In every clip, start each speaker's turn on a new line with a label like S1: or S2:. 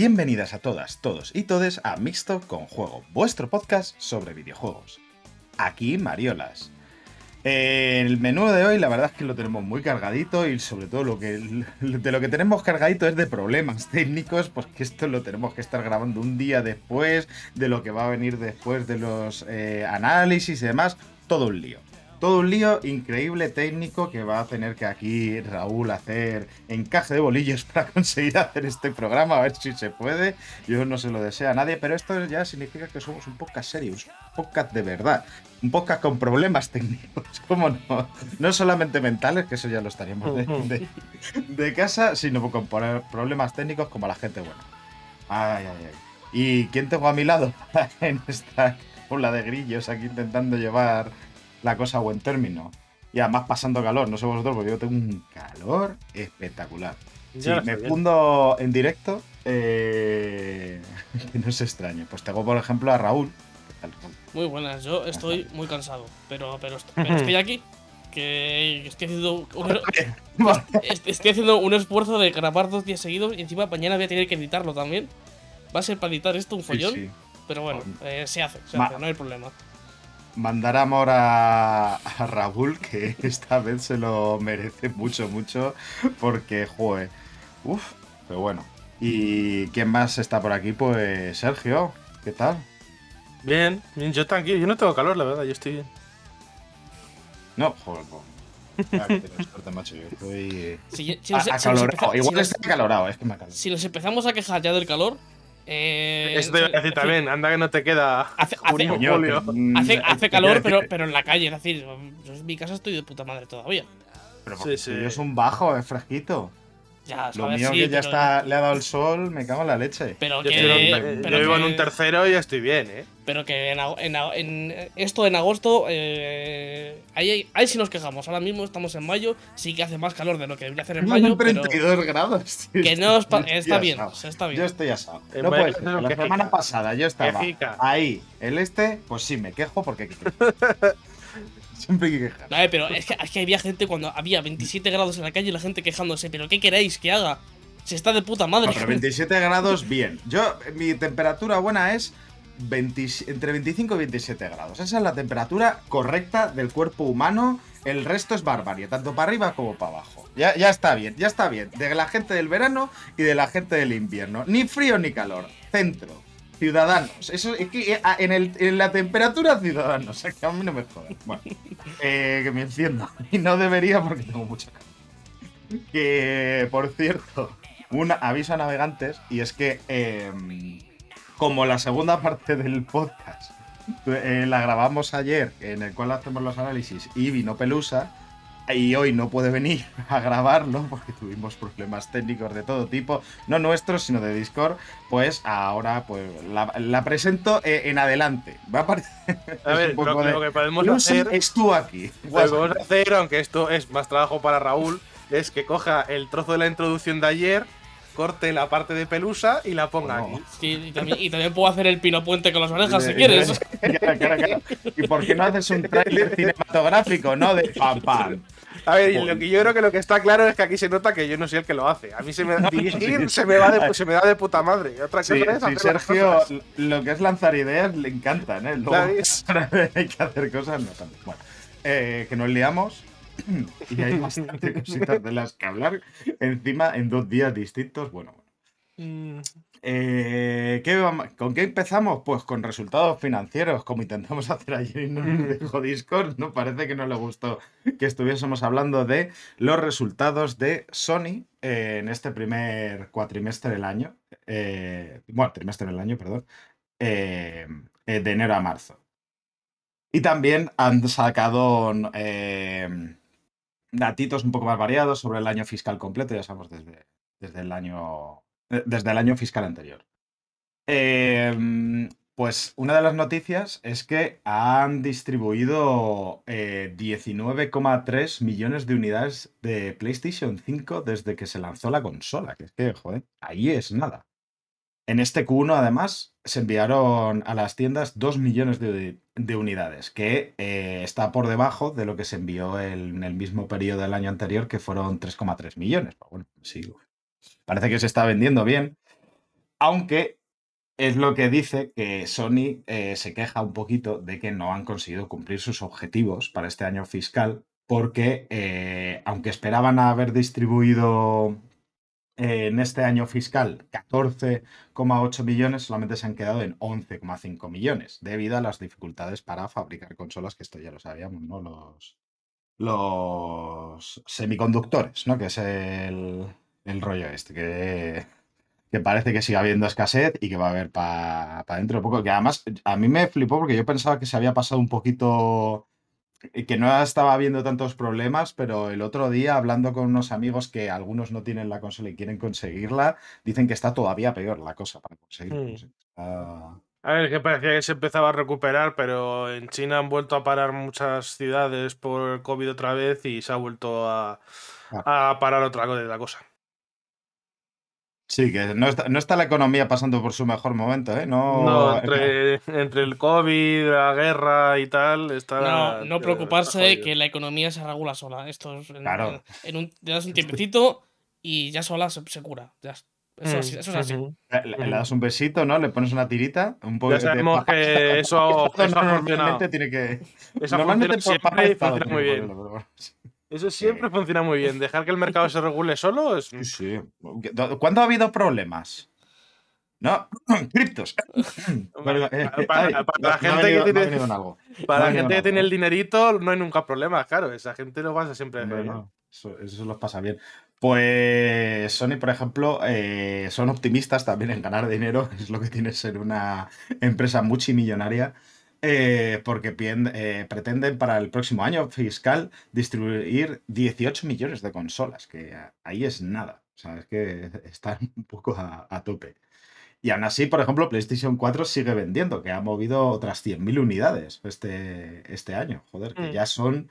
S1: bienvenidas a todas, todos y todes a Mixto con Juego, vuestro podcast sobre videojuegos. Aquí Mariolas. Eh, el menú de hoy la verdad es que lo tenemos muy cargadito y sobre todo lo que de lo que tenemos cargadito es de problemas técnicos porque esto lo tenemos que estar grabando un día después de lo que va a venir después de los eh, análisis y demás, todo un lío. Todo un lío increíble técnico que va a tener que aquí Raúl hacer encaje de bolillos para conseguir hacer este programa, a ver si se puede. Yo no se lo deseo a nadie, pero esto ya significa que somos un podcast serio, un podcast de verdad. Un podcast con problemas técnicos, ¿cómo no? No solamente mentales, que eso ya lo estaríamos de, de- de casa, sino con problemas técnicos como la gente buena. Ay, ay, ay. ¿Y quién tengo a mi lado en esta ola de grillos aquí intentando llevar la cosa a buen término? Y además pasando calor, no sé vosotros, porque yo tengo un calor espectacular. Sí, me fundo en directo, eh, que no es extraño. Pues tengo, por ejemplo, a Raúl.
S2: Muy buenas, yo estoy muy cansado, pero, pero, est- pero estoy aquí, que estoy haciendo, un, est- estoy haciendo un esfuerzo de grabar dos días seguidos y encima mañana voy a tener que editarlo también. Va a ser para editar esto un follón,
S1: sí.
S2: pero bueno, eh, se hace, se
S1: Ma-
S2: hace, no hay problema.
S1: Mandar amor a, a Raúl, que esta vez se lo merece mucho, mucho, porque, joder, uff, pero bueno. ¿Y quién más está por aquí? Pues Sergio, ¿qué tal?
S3: Bien, bien, yo tranquilo. Yo no tengo calor, la verdad, yo estoy bien.
S1: No, joder, que tienes suerte, macho, yo estoy
S2: Si, si si si
S1: Igual está acalorado, es que me acalorado.
S2: si nos empezamos a quejar ya del calor, eh,
S3: Eso te iba a decir también, anda que no te queda.
S2: Hace- hace-
S3: junio,
S1: Coño,
S3: julio.
S1: que-
S2: Hace, hace
S1: te
S2: calor, pero, pero en la calle, es decir, yo en mi casa estoy de puta madre todavía.
S1: Pero
S3: Sí,
S1: es un bajo, es fresquito.
S2: Ya,
S1: Lo mío
S2: sí,
S1: que ya
S2: pero-
S1: está, le ha dado el sol, me cago en la leche.
S2: Pero
S3: Yo,
S2: que,
S3: estoy en
S2: pero
S3: yo vivo en
S2: que-
S3: un tercero y estoy bien, ¿eh?
S2: Pero que en, en en esto en agosto, eh, ahí, ahí sí nos quejamos. Ahora mismo estamos en mayo, sí que hace más calor de lo que debería hacer en mayo, pero
S1: 32 grados. tío.
S2: que no
S1: Estoy
S2: está bien, está
S1: Yo
S2: bien.
S1: estoy asado.
S3: En
S1: No puede ser. La semana pasada yo estaba ahí, el este, pues sí, me quejo porque. siempre hay que quejar.
S2: A ver, pero es que, es que había gente cuando había 27 grados en la calle y la gente quejándose. ¿Pero qué queréis que haga? Se está de puta madre.
S1: No, pero 27 grados, bien. Yo, mi temperatura buena es 20 entre 25 y 27 grados. Esa es la temperatura correcta del cuerpo humano. El resto es barbarie, tanto para arriba como para abajo. Ya, ya está bien, ya está bien. De la gente del verano y de la gente del invierno. Ni frío ni calor. Centro. Ciudadanos. Eso es que eh, en, el- en la temperatura ciudadanos. O que a mí no me jodan. Bueno, eh, que me enciendo. Y no debería porque tengo mucha calor. Que, por cierto, un aviso a navegantes y es que eh, como la segunda parte del podcast eh, la grabamos ayer, en el cual hacemos los análisis y vino Pelusa, y hoy no puede venir a grabarlo porque tuvimos problemas técnicos de todo tipo, no nuestros, sino de Discord, pues ahora pues la, la presento eh, en adelante. Va a parecer
S3: A ver, lo,
S1: de-
S3: lo que podemos
S1: Pelusa,
S3: hacer.
S1: es tú aquí.
S3: Lo que podemos hacer, aunque esto es más trabajo para Raúl, es que coja el trozo de la introducción de ayer, corte la parte de pelusa y la ponga
S1: No.
S3: aquí.
S2: Sí, y, también, y también puedo hacer el pino puente con las orejas si quieres.
S1: Claro, claro, claro. ¿Y por qué no haces un tráiler cinematográfico, no? De pam, pam.
S3: A ver, lo que yo creo que lo que está claro es que aquí se nota que yo no soy el que lo hace. A mí se me, dirigir
S1: sí.
S3: se, me va de, se me da de puta madre. Otra cosa
S1: Sí,
S3: es
S1: sí, Sergio,
S3: cosas.
S1: lo que es lanzar ideas le encantan, ¿eh? Luego, hay que hacer cosas, no tanto. Bueno, eh, que nos liamos y hay bastante cositas de las que hablar. Encima, en dos días distintos, bueno.
S3: Mm,
S1: Eh, ¿qué vamos- ¿Con qué empezamos? Pues con resultados financieros, como intentamos hacer ayer y no nos dejó Discord. No parece que no le gustó que estuviésemos hablando de los resultados de Sony eh, en este primer cuatrimestre del año. eh, bueno, trimestre del año, perdón. de enero a marzo. Y también han sacado datitos un poco más variados sobre el año fiscal completo, ya sabemos desde, desde el año desde el año fiscal anterior. Eh, Pues una de las noticias es que han distribuido eh, 19,3 millones de unidades de PlayStation 5 desde que se lanzó la consola. Que es que, joder, ahí es nada. En este Q1, además, se enviaron a las tiendas 2 millones de, de unidades, que eh, está por debajo de lo que se envió en el mismo periodo del año anterior, que fueron 3,3 millones. Bueno, sí, parece que se está vendiendo bien. Aunque es lo que dice que Sony eh, se queja un poquito de que no han conseguido cumplir sus objetivos para este año fiscal, porque eh, aunque esperaban haber distribuido eh, en este año fiscal 14,8 millones, solamente se han quedado en 11,5 millones, debido a las dificultades para fabricar consolas, que esto ya lo sabíamos, ¿no? Los, los semiconductores, ¿no? Que es el, el rollo este, que que parece que sigue habiendo escasez y que va a haber para dentro de poco. Que además a mí me flipó porque yo pensaba que se había pasado un poquito, eh, que no estaba habiendo tantos problemas, pero el otro día hablando con unos amigos que algunos no tienen la consola y quieren conseguirla, dicen que está todavía peor la cosa para conseguirla.
S3: Mm.
S1: está-
S3: A ver, que parecía que se empezaba a recuperar, pero en China han vuelto a parar muchas ciudades por el COVID otra vez y se ha vuelto a, a parar otra cosa de la cosa.
S1: Sí, que no está, no está la economía pasando por su mejor momento, ¿eh? No,
S3: No, entre, entre el COVID, la guerra y tal, está.
S2: No, no
S3: está
S2: preocuparse
S3: jodido.
S2: que la economía se regula sola. Esto es en,
S1: Claro.
S2: en un, te das un tiempecito y ya sola se, se cura. Ya es- eso,
S3: Mm,
S2: es así- eso es así.
S1: Le, le- le das un besito, ¿no? Le pones una tirita, un poco
S3: Ya sabemos que eso, eso
S1: normalmente tiene que.
S3: Eso
S1: normalmente
S3: funciona
S1: por
S3: siempre y funciona muy bien.
S1: pero bueno.
S3: Eso siempre funciona muy bien. Dejar que el mercado se regule solo es.
S1: Sí, sí. ¿Cuándo ha habido problemas? No, criptos. Eh,
S3: Para- la gente que tiene- la gente que el dinerito, no hay nunca problema, claro. Esa gente lo pasa siempre.
S1: Eso, eso los pasa bien. Pues Sony, por ejemplo, eh, son optimistas también en ganar dinero, es lo que tiene ser una empresa multimillonaria, eh, porque eh, pretenden para el próximo año fiscal distribuir 18 millones de consolas, que ahí es nada. O sea, es que están un poco a, a tope. Y aún así, por ejemplo, PlayStation 4 sigue vendiendo, que ha movido otras 100.000 unidades este, este año. Joder, que
S3: Mm.
S1: ya son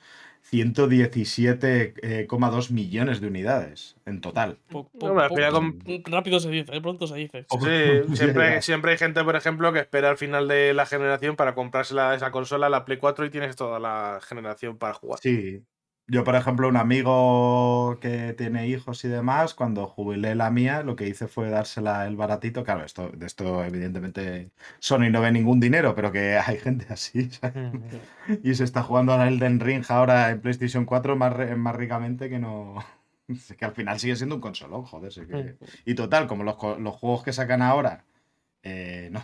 S1: 117,2 millones de unidades en total.
S2: Po- po-
S3: Hombre, al
S2: po-
S3: final con-
S2: Rápido se dice, ¿eh? pronto se dice.
S3: Sí, siempre, siempre hay gente, por ejemplo, que espera al final de la generación para comprarse la- esa consola, la Play 4, y tienes toda la generación para jugar.
S1: Sí. Yo, por ejemplo, un amigo que tiene hijos y demás, cuando jubilé la mía, lo que hice fue dársela el baratito. Claro, esto, de esto evidentemente Sony no ve ningún dinero, pero que hay gente así. ¿sabes? Y se está jugando al Elden Ring ahora en PlayStation 4 más, más ricamente que no. Que al final sigue siendo un consolón, joder. que- Y total, como los, los juegos que sacan ahora, eh, no.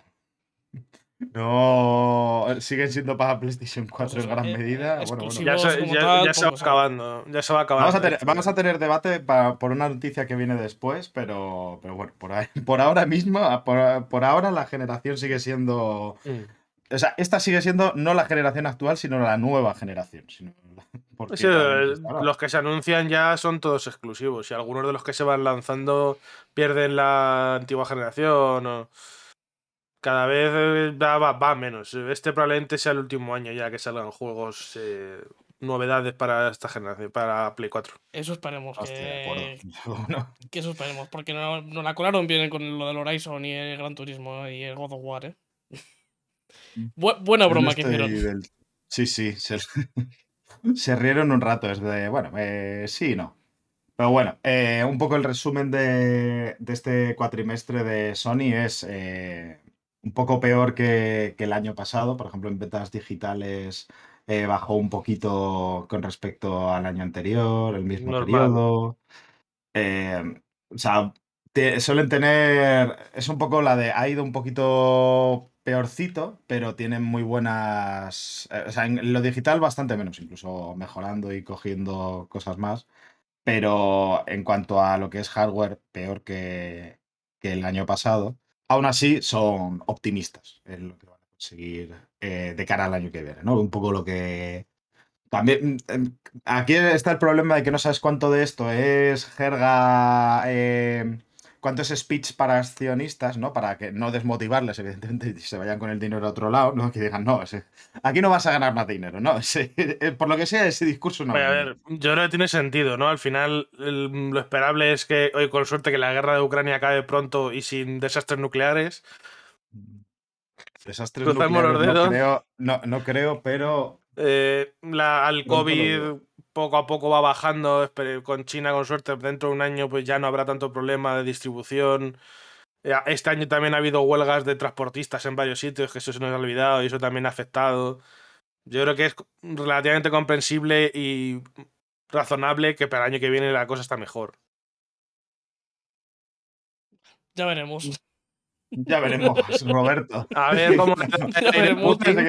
S1: No siguen siendo para PlayStation 4 en
S2: eso,
S1: gran
S2: eh,
S1: medida.
S2: eh,
S1: Bueno, bueno.
S2: exclusivos.
S3: Ya, se,
S2: como
S3: ya-
S2: tal,
S3: ya se va
S2: sabe.
S3: acabando. Ya se va acabando.
S1: Vamos a, tener, vamos a tener debate por una noticia que viene después, pero, pero bueno, por, ahí- por ahora mismo, por, por ahora la generación sigue siendo.
S3: Mm.
S1: O sea, esta sigue siendo no la generación actual, sino la nueva generación. Sino,
S3: Sí, el- los que se anuncian ya son todos exclusivos. Y algunos de los que se van lanzando pierden la antigua generación. O... Cada vez eh, va, va- va menos. Este probablemente sea el último año ya que salgan juegos, eh, novedades para esta generación, para Play 4.
S2: Eso esperemos.
S1: Hostia,
S2: que,
S1: acuerdo. Bueno,
S2: que eso esperemos. Porque no, no la colaron bien con lo del Horizon y el Gran Turismo y el God of War, ¿eh? Bu- buena broma que hicieron.
S1: del- Sí, sí, se... se rieron un rato. Es de, bueno, eh, sí y no. Pero bueno, eh, un poco el resumen de, de este cuatrimestre de Sony es eh, un poco peor que, que el año pasado. Por ejemplo, en ventas digitales eh, bajó un poquito con respecto al año anterior, el mismo
S3: Normal.
S1: periodo. Eh, o sea, te- suelen tener. Es un poco la de. Ha ido un poquito peorcito, pero tienen muy buenas. eh, o sea, en lo digital bastante menos, incluso mejorando y cogiendo cosas más. Pero en cuanto a lo que es hardware, peor que, que el año pasado. Aún así, son optimistas en lo que van a conseguir eh, de cara al año que viene, ¿no? Un poco lo que. También. mm, Aquí está el problema de que no sabes cuánto de esto es jerga eh, cuánto es speech para accionistas, ¿no? Para que no desmotivarles, evidentemente, y se vayan con el dinero a otro lado, ¿no? Que digan, no, ese- aquí no vas a ganar más dinero, ¿no? Ese- eh, por lo que sea, ese discurso no.
S3: Oye, a ver, yo creo que tiene sentido, ¿no? Al final, el- lo esperable es que, hoy con suerte, que la guerra de Ucrania acabe pronto y sin desastres nucleares.
S1: Desastres
S3: Cruzamos los
S1: nucleares, no creo, no, no creo, pero
S3: Eh, la, al COVID. Poco a poco va bajando. Con China, con suerte, dentro de un año, pues ya no habrá tanto problema de distribución. Este año también ha habido huelgas de transportistas en varios sitios, que eso se nos ha olvidado y eso también ha afectado. Yo creo que es relativamente comprensible y razonable que para el año que viene la cosa está mejor.
S2: Ya veremos.
S1: ya veremos, Roberto.
S3: A ver cómo le da el aire a Putin,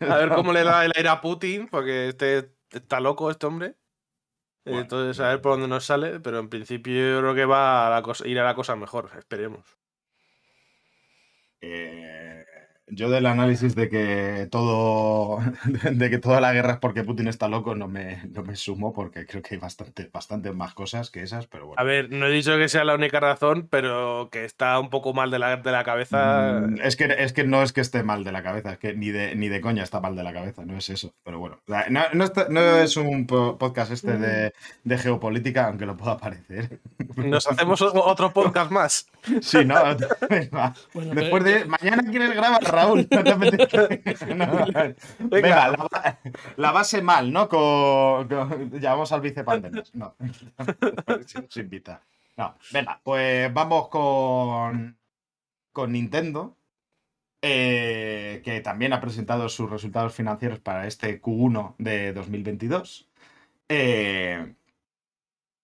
S3: a ver cómo le da el aire a Putin, porque este está loco este hombre.
S1: Bueno,
S3: Entonces, a ver por dónde nos sale, pero en principio yo creo que va a la cosa, ir a la cosa mejor, esperemos.
S1: Eh, yo del análisis de que todo de que toda la guerra es porque Putin está loco no me, no me sumo porque creo que hay bastante, bastante más cosas que esas, pero bueno.
S3: A ver, no he dicho que sea la única razón, pero que está un poco mal de la, de la cabeza.
S1: Mm, Es que, es que no es que esté mal de la cabeza, es que ni de, ni de coña está mal de la cabeza, no es eso. Pero bueno, o sea, no, no está- no es un po- podcast este de, de geopolítica, aunque lo pueda parecer.
S3: Nos hacemos otro podcast más.
S1: Sí, no.
S2: Bueno,
S1: Después
S2: pero-
S1: de. Mañana quieres grabar, Raúl. ¿No te apetece? No. Venga, la, ba- la base mal, ¿no? Con, con- llamamos al vicepandemias. No. Se nos invita. No. Venga, pues vamos con. Con Nintendo. eh, que también ha presentado sus resultados financieros para este Q1 de 2022. eh,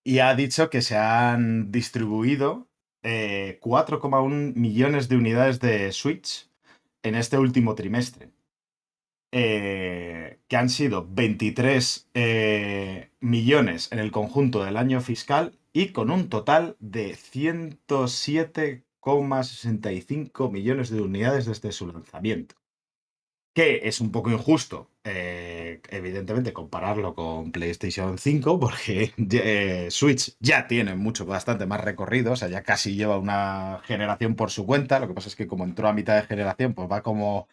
S1: y ha dicho que se han distribuido eh, 4,1 millones de unidades de Switch en este último trimestre. Eh, que han sido 23 eh, millones en el conjunto del año fiscal y con un total de 107,65 millones de unidades desde su lanzamiento. Que es un poco injusto, eh, evidentemente, compararlo con PlayStation 5, porque eh, Switch ya tiene mucho, bastante más recorrido, o sea, ya casi lleva una generación por su cuenta. Lo que pasa es que como entró a mitad de generación, pues va como.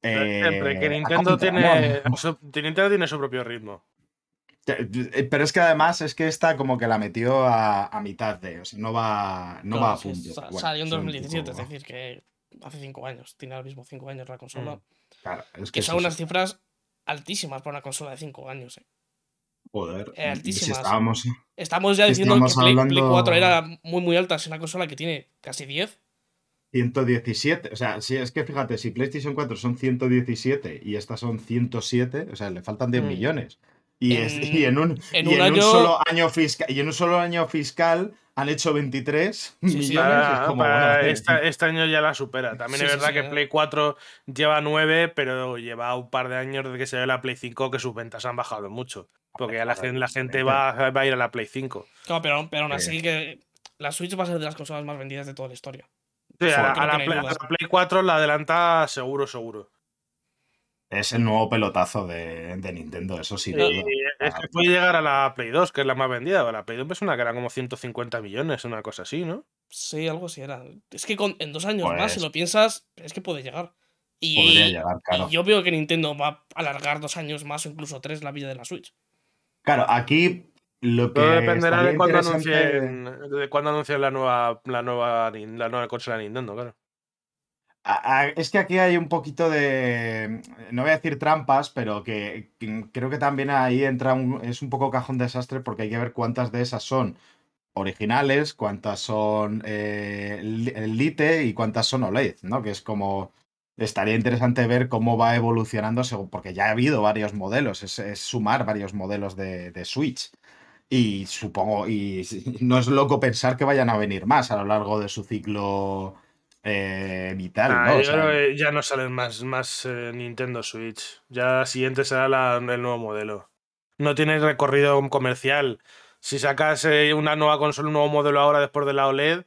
S1: eh,
S3: Siempre, que
S1: a
S3: Nintendo tiene, su- Nintendo tiene su propio ritmo.
S1: Eh, Pero es que además es que esta como que la metió a, a mitad de, o sea, no va, no
S2: Claro,
S1: va a punto.
S2: salió en
S1: son un
S2: 2017,
S1: poco-
S2: es decir, que hace 5 años. Tiene ahora mismo 5 años la consola.
S3: Mm.
S1: Claro, es que
S2: Que son unas
S1: eso.
S2: cifras altísimas para una consola de 5 años. eh.
S1: Joder,
S2: eh,
S1: si
S2: altísimas.
S1: estábamos,
S2: Estamos ya
S1: Sí,
S2: diciendo que Play, Play
S1: hablando-
S2: 4 era muy muy alta. Es una consola que tiene casi 10.
S1: 117, o sea, si es que fíjate, si PlayStation 4 son 117 y estas son 107, o sea, le faltan 10
S3: Mm.
S1: millones. Y, es-
S2: En-
S1: y en un,
S2: en
S1: y
S2: un
S1: en
S2: año-
S1: solo año fiscal y en un solo año fiscal han hecho 23
S2: Sí, sí.
S1: millones.
S3: Para-
S1: es como,
S3: para
S1: bueno,
S3: esta- este año ya la supera. También
S2: Sí,
S3: es verdad
S2: sí,
S3: que
S2: eh.
S3: Play 4 lleva 9, pero lleva un par de años desde que se ve la Play 5 que sus ventas han bajado mucho. Porque ya la, gen- la gente va, va a ir a la Play 5.
S2: Claro, pero, pero aún así que la Switch va a ser de las consolas más vendidas de toda la historia.
S3: Sí, a, Play, la Play 4 la adelanta seguro, seguro.
S1: Es el nuevo pelotazo de, de Nintendo, eso sí.
S3: Es que puede llegar a la Play 2, que es la más vendida. La Play 2 me suena que era como 150 millones, una cosa así, ¿no?
S2: Sí, algo así era. Es que con, en dos años más, si
S1: Pues-
S2: lo piensas, es que puede llegar. Y,
S1: Podría llegar, claro.
S2: y yo veo que Nintendo va a alargar dos años más o incluso tres la vida de la Switch.
S1: Claro, aquí lo que
S3: Todo dependerá de cuándo
S1: interesante-
S3: anuncien, de cuándo anuncien la nueva, la nueva, la nueva consola de Nintendo, claro.
S1: Es que aquí hay un poquito de, no voy a decir trampas, pero que, creo que también ahí entra un, es un poco cajón desastre porque hay que ver cuántas de esas son originales, cuántas son eh, li- Lite y cuántas son OLED, ¿no? Que es como, estaría interesante ver cómo va evolucionando, según- porque ya ha habido varios modelos, es, sumar varios modelos de, de Switch. Y supongo, y no es loco pensar que vayan a venir más a lo largo de su ciclo eh, vital,
S3: Ah,
S1: ¿no? O sea,
S3: ya no salen más, más eh, Nintendo Switch. Ya la siguiente será la- el nuevo modelo. No tiene recorrido comercial. Si sacas eh, una nueva consola, un nuevo modelo ahora después de la OLED,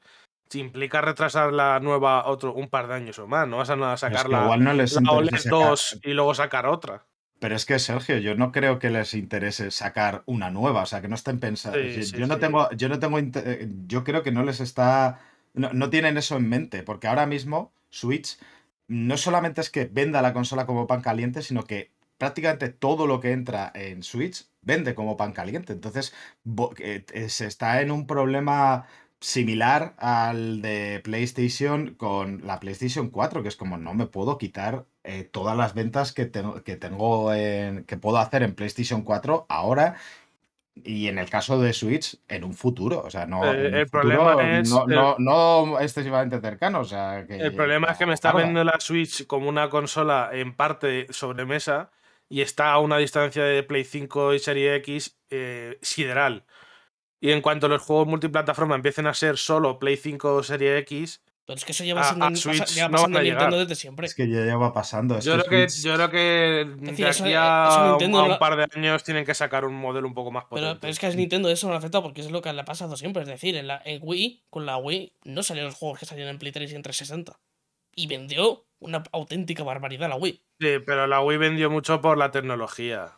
S3: te implica retrasar la nueva otro un par de años o más. No vas a nada
S1: es
S3: sacar
S1: que
S3: la,
S1: igual no les
S3: la OLED
S1: sacar-
S3: 2 y luego sacar otra.
S1: Pero es que, Sergio, yo no creo que les interese sacar una nueva, o sea, que no estén pensando.
S3: Sí, sí,
S1: yo no tengo, yo no tengo, eh, yo creo que no les está, no, no tienen eso en mente, porque ahora mismo Switch no solamente es que venda la consola como pan caliente, sino que prácticamente todo lo que entra en Switch vende como pan caliente. Entonces, eh, eh, se está en un problema similar al de PlayStation con la PlayStation 4, que es como no me puedo quitar eh, todas las ventas que tengo, que tengo en, que puedo hacer en PlayStation 4 ahora y en el caso de Switch en un futuro, o sea, no,
S3: Eh, el problema es,
S1: no, no, no excesivamente cercano, o sea, que
S3: El problema es que me está
S1: tarda.
S3: vendiendo la Switch como una consola en parte sobremesa y está a una distancia de Play 5 y Serie X eh, sideral. Y en cuanto los juegos multiplataforma empiecen a ser solo Play 5 o Serie X,
S2: Pero es que eso lleva,
S3: A-
S2: siendo,
S3: a
S2: pasa-
S3: Switch
S2: lleva
S3: no
S2: pasando en Nintendo desde siempre.
S1: Es que ya lleva pasando. es
S3: yo
S1: que
S3: creo que, yo creo que
S2: decir,
S3: de aquí
S2: eso
S3: a,
S2: Nintendo
S3: a
S2: no
S3: un par de años tienen que sacar un modelo un poco más potente.
S2: Pero, pero es que a Nintendo eso no le afecta porque es lo que le ha pasado siempre. Es decir, en, la, en Wii, con la Wii, no salían los juegos que salían en Play 3 y en 360. Y vendió una auténtica barbaridad la Wii.
S3: Sí, pero la Wii vendió mucho por la tecnología.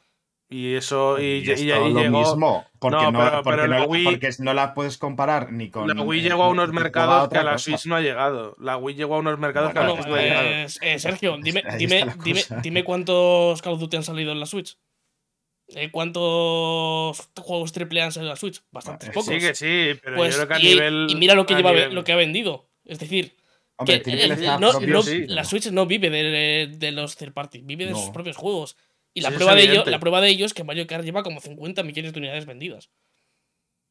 S3: Y eso, y,
S1: Y
S3: y-
S1: es
S3: y
S1: todo lo
S3: llegó,
S1: mismo, porque
S3: No,
S1: no,
S3: pero-
S1: porque
S3: pero
S1: no
S3: la Wii-
S1: porque no la puedes comparar ni con.
S3: La Wii
S1: eh,
S3: llegó a unos mercados que a la. Switch no ha llegado. La Wii llegó a unos mercados que a la
S1: Bueno,
S3: Switch no ha llegado.
S2: pues, eh, Sergio, dime, dime, dime, dime cuántos Call of Duty han salido en la Switch. Eh, ¿Cuántos juegos triple han salido en la Switch? Bastantes
S1: Eh,
S2: pocos.
S3: Sí, que sí, pero
S2: Pues,
S3: yo creo que a
S2: y,
S3: nivel.
S2: y mira lo que, lleva,
S3: nivel-
S2: lo que ha vendido. Es decir,
S1: Hombre,
S2: que
S1: Triple
S2: el-
S1: está
S2: no-
S1: propio,
S2: no-
S1: sí,
S2: la Switch no vive de, de los third party, vive de sus propios juegos. Y la
S3: Sí,
S2: prueba, de ello, la prueba de ello es que Mario Kart lleva como 50 millones de unidades vendidas.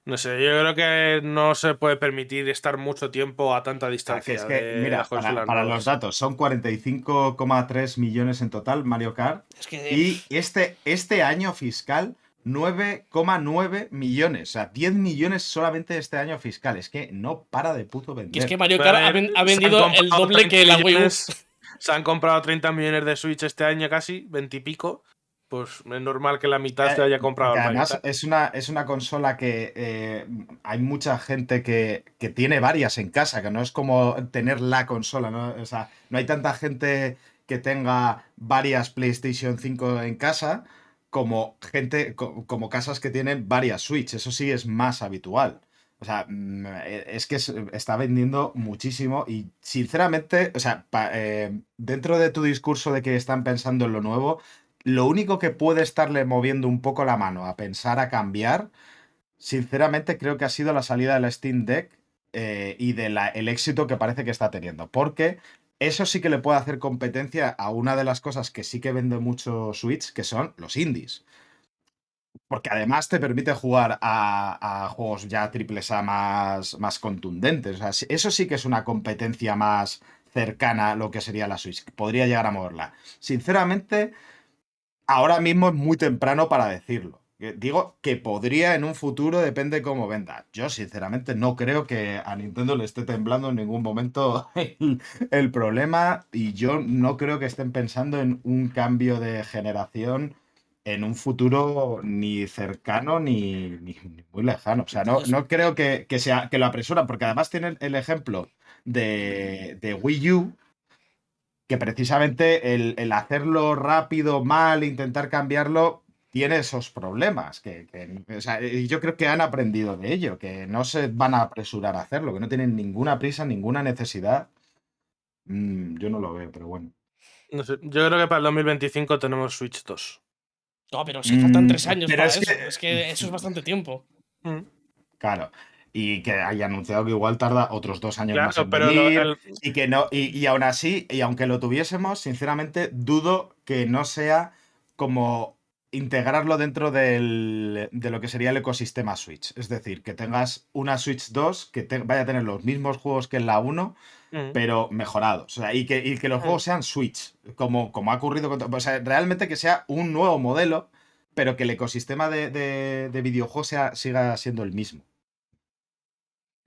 S3: No sé, yo creo que no se puede permitir estar mucho tiempo a tanta
S1: sea,
S3: distancia.
S1: es que,
S3: de
S1: mira, para, los datos, son 45,3 millones en total Mario Kart.
S2: Es que
S1: Y este, este año fiscal, 9,9 millones. O sea, 10 millones solamente este año fiscal. Es que no para de puto vender.
S2: es que Mario Kart ha, ven- vendido el
S3: comprado
S2: doble que la
S3: 30
S2: Wii U.
S3: millones- Se han comprado 30 millones de Switch este año casi, 20 y pico. Pues es normal que la mitad se haya comprado
S1: además es una, es una consola que eh, hay mucha gente que, que tiene varias en casa, que no es como tener la consola, ¿no? O sea, no hay tanta gente que tenga varias PlayStation 5 en casa como gente, co- como casas que tienen varias Switch. Eso sí es más habitual. O sea, mm, eh, es que es- está vendiendo muchísimo y sinceramente, o sea, pa- eh, dentro de tu discurso de que están pensando en lo nuevo, lo único que puede estarle moviendo un poco la mano a pensar a cambiar, sinceramente creo que ha sido la salida del Steam Deck eh, y del éxito que parece que está teniendo. Porque eso sí que le puede hacer competencia a una de las cosas que sí que vende mucho Switch, que son los indies. Porque además te permite jugar a, juegos ya triples A más, contundentes. Eso sí que es una competencia más cercana a lo que sería la Switch. Podría llegar a moverla. Sinceramente, ahora mismo es muy temprano para decirlo. Digo que podría en un futuro, depende cómo venda. Yo, sinceramente, no creo que a Nintendo le esté temblando en ningún momento el, el problema y yo no creo que estén pensando en un cambio de generación en un futuro ni cercano ni, ni- ni muy lejano. O sea, no, no creo que, que sea, que lo apresuran, porque además tienen el ejemplo de, de Wii U, que precisamente el, el hacerlo rápido, mal, intentar cambiarlo, tiene esos problemas. Que, que- o sea, y yo creo que han aprendido de ello, que no se van a apresurar a hacerlo, que no tienen ninguna prisa, ninguna necesidad. Mm, yo no lo veo, pero bueno.
S3: No sé, yo creo que para el 2025 tenemos Switch 2.
S2: No, pero es que faltan
S1: Mm,
S2: tres años para
S1: es
S2: eso.
S1: que-
S2: Es que eso es bastante tiempo.
S3: Mm.
S1: Claro. Y que haya anunciado que igual tarda otros dos años más en
S3: pero lo-
S1: venir.
S3: el-
S1: Y que no, y, y aún así, y aunque lo tuviésemos, sinceramente, dudo que no sea como integrarlo dentro del- de lo que sería el ecosistema Switch. Es decir, que tengas una Switch 2 que te- vaya a tener los mismos juegos que en la 1,
S3: Mm.
S1: pero mejorados. O sea, y que, y que los
S3: Mm.
S1: juegos sean Switch, como, como ha ocurrido con. O sea, realmente que sea un nuevo modelo, pero que el ecosistema de, de, de videojuegos sea- siga siendo el mismo.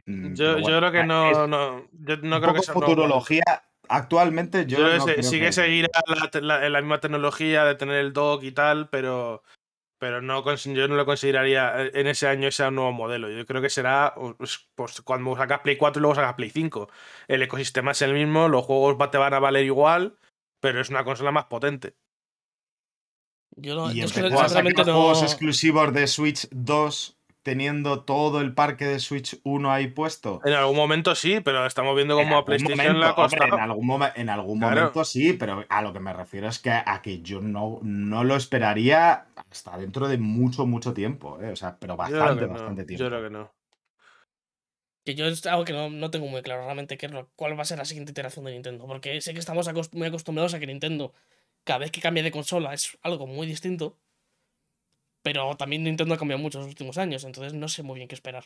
S1: Mm,
S3: Yo,
S1: pero
S3: yo
S1: bueno,
S3: creo que
S1: ah,
S3: no,
S1: es
S3: no, yo no
S1: un
S3: creo que sea
S1: futurología. Actualmente yo,
S3: Yo creo
S1: no creo
S3: sigue
S1: que-
S3: seguirá la, la- la misma tecnología de tener el dock y tal, pero, pero no, yo no lo consideraría eh, en ese año un nuevo modelo. Yo creo que será pues, pues, cuando sacas Play 4 y luego sacas Play 5. El ecosistema es el mismo, los juegos va- te van a valer igual, pero es una consola más potente.
S2: Yo, no,
S1: y
S2: yo es que no.
S1: juegos exclusivos de Switch 2 teniendo todo el parque de Switch 1 ahí puesto.
S3: En algún momento sí, pero estamos viendo
S1: En
S3: cómo a PlayStation
S1: momento, hombre,
S3: costado.
S1: en algún, momen- en algún
S3: Claro.
S1: momento sí, pero a lo que me refiero es que a que yo no, no lo esperaría hasta dentro de mucho, mucho tiempo. ¿eh? O sea, pero bastante,
S3: no,
S1: bastante tiempo.
S3: Yo creo que no.
S2: Que yo es algo que no, no tengo muy claro realmente qué es lo- cuál va a ser la siguiente iteración de Nintendo. Porque sé que estamos muy acostumbrados a que Nintendo, cada vez que cambia de consola, es algo muy distinto. Pero también Nintendo ha cambiado mucho en los últimos años, entonces no sé muy bien qué esperar.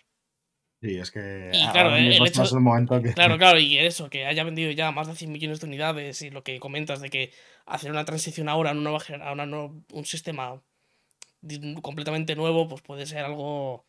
S1: Sí, es que
S2: Y
S1: ahora
S2: claro, el
S1: mismo
S2: hecho-
S1: momento que...
S2: Claro, claro, y eso, que haya vendido ya más de 100 millones de unidades y lo que comentas de que hacer una transición ahora a, una nueva, a una no- un sistema completamente nuevo, pues puede ser algo...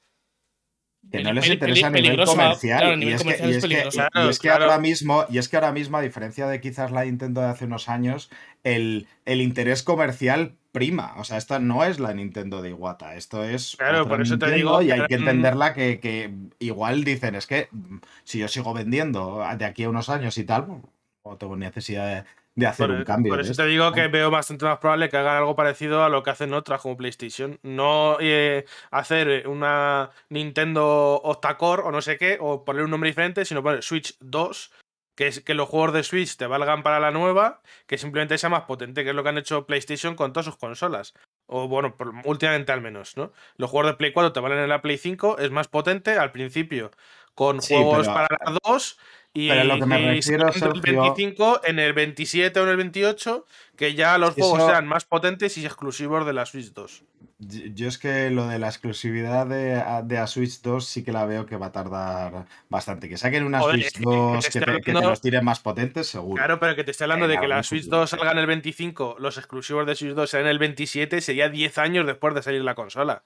S1: que no les interesa a nivel comercial. y, es que, ahora mismo, y es que ahora mismo, a diferencia de quizás la Nintendo de hace unos años, el, el interés comercial prima. O sea, esta no es la Nintendo de Iwata. Esto es.
S3: Claro, por eso te digo
S1: Y hay
S3: que,
S1: entenderla que, que igual dicen, es que mm, si yo sigo vendiendo de aquí a unos años y tal, pues, no tengo necesidad de, de hacer
S3: Por,
S1: un cambio.
S3: por eso
S1: esto.
S3: te digo que veo bastante más probable que hagan algo parecido a lo que hacen otras como PlayStation. No eh, hacer una Nintendo Octacore o no sé qué, o poner un nombre diferente, sino poner Switch 2, que es que los juegos de Switch te valgan para la nueva, que simplemente sea más potente, que es lo que han hecho PlayStation con todas sus consolas. O bueno, por- últimamente al menos, ¿no? Los juegos de Play 4 te valen en la Play 5, es más potente al principio, con
S1: Sí,
S3: juegos
S1: pero-
S3: para las dos. Y,
S1: pero lo que me
S3: y
S1: refiero,
S3: sacando el
S1: Sergio-
S3: 25, en el 27 o en el 28, que ya los juegos
S1: eso-
S3: sean más potentes y exclusivos de la Switch 2.
S1: Yo es que lo de la exclusividad de, de a Switch 2 sí que la veo que va a tardar bastante. Que saquen una
S3: Joder,
S1: Switch
S3: es que te
S1: 2 que te, que te
S3: hablando-
S1: los tiren más potentes, seguro.
S3: Claro, pero que te estoy hablando
S1: En
S3: de que la Switch
S1: futuro,
S3: 2
S1: sí.
S3: salga en el 25, los exclusivos de Switch 2 sean en el 27, sería 10 años después de salir la consola.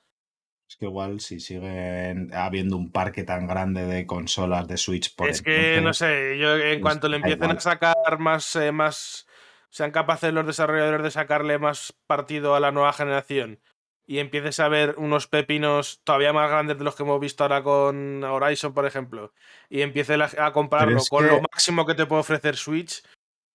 S1: Es que igual si siguen habiendo un parque tan grande de consolas de Switch por
S3: es que, no sé, yo en
S1: pues,
S3: cuanto le empiecen
S1: igual.
S3: a sacar más, eh, más, sean capaces los desarrolladores de sacarle más partido a la nueva generación y empieces a ver unos pepinos todavía más grandes de los que hemos visto ahora con Horizon, por ejemplo, y empieces a- compararlo con
S1: que-
S3: lo máximo que te puede ofrecer Switch,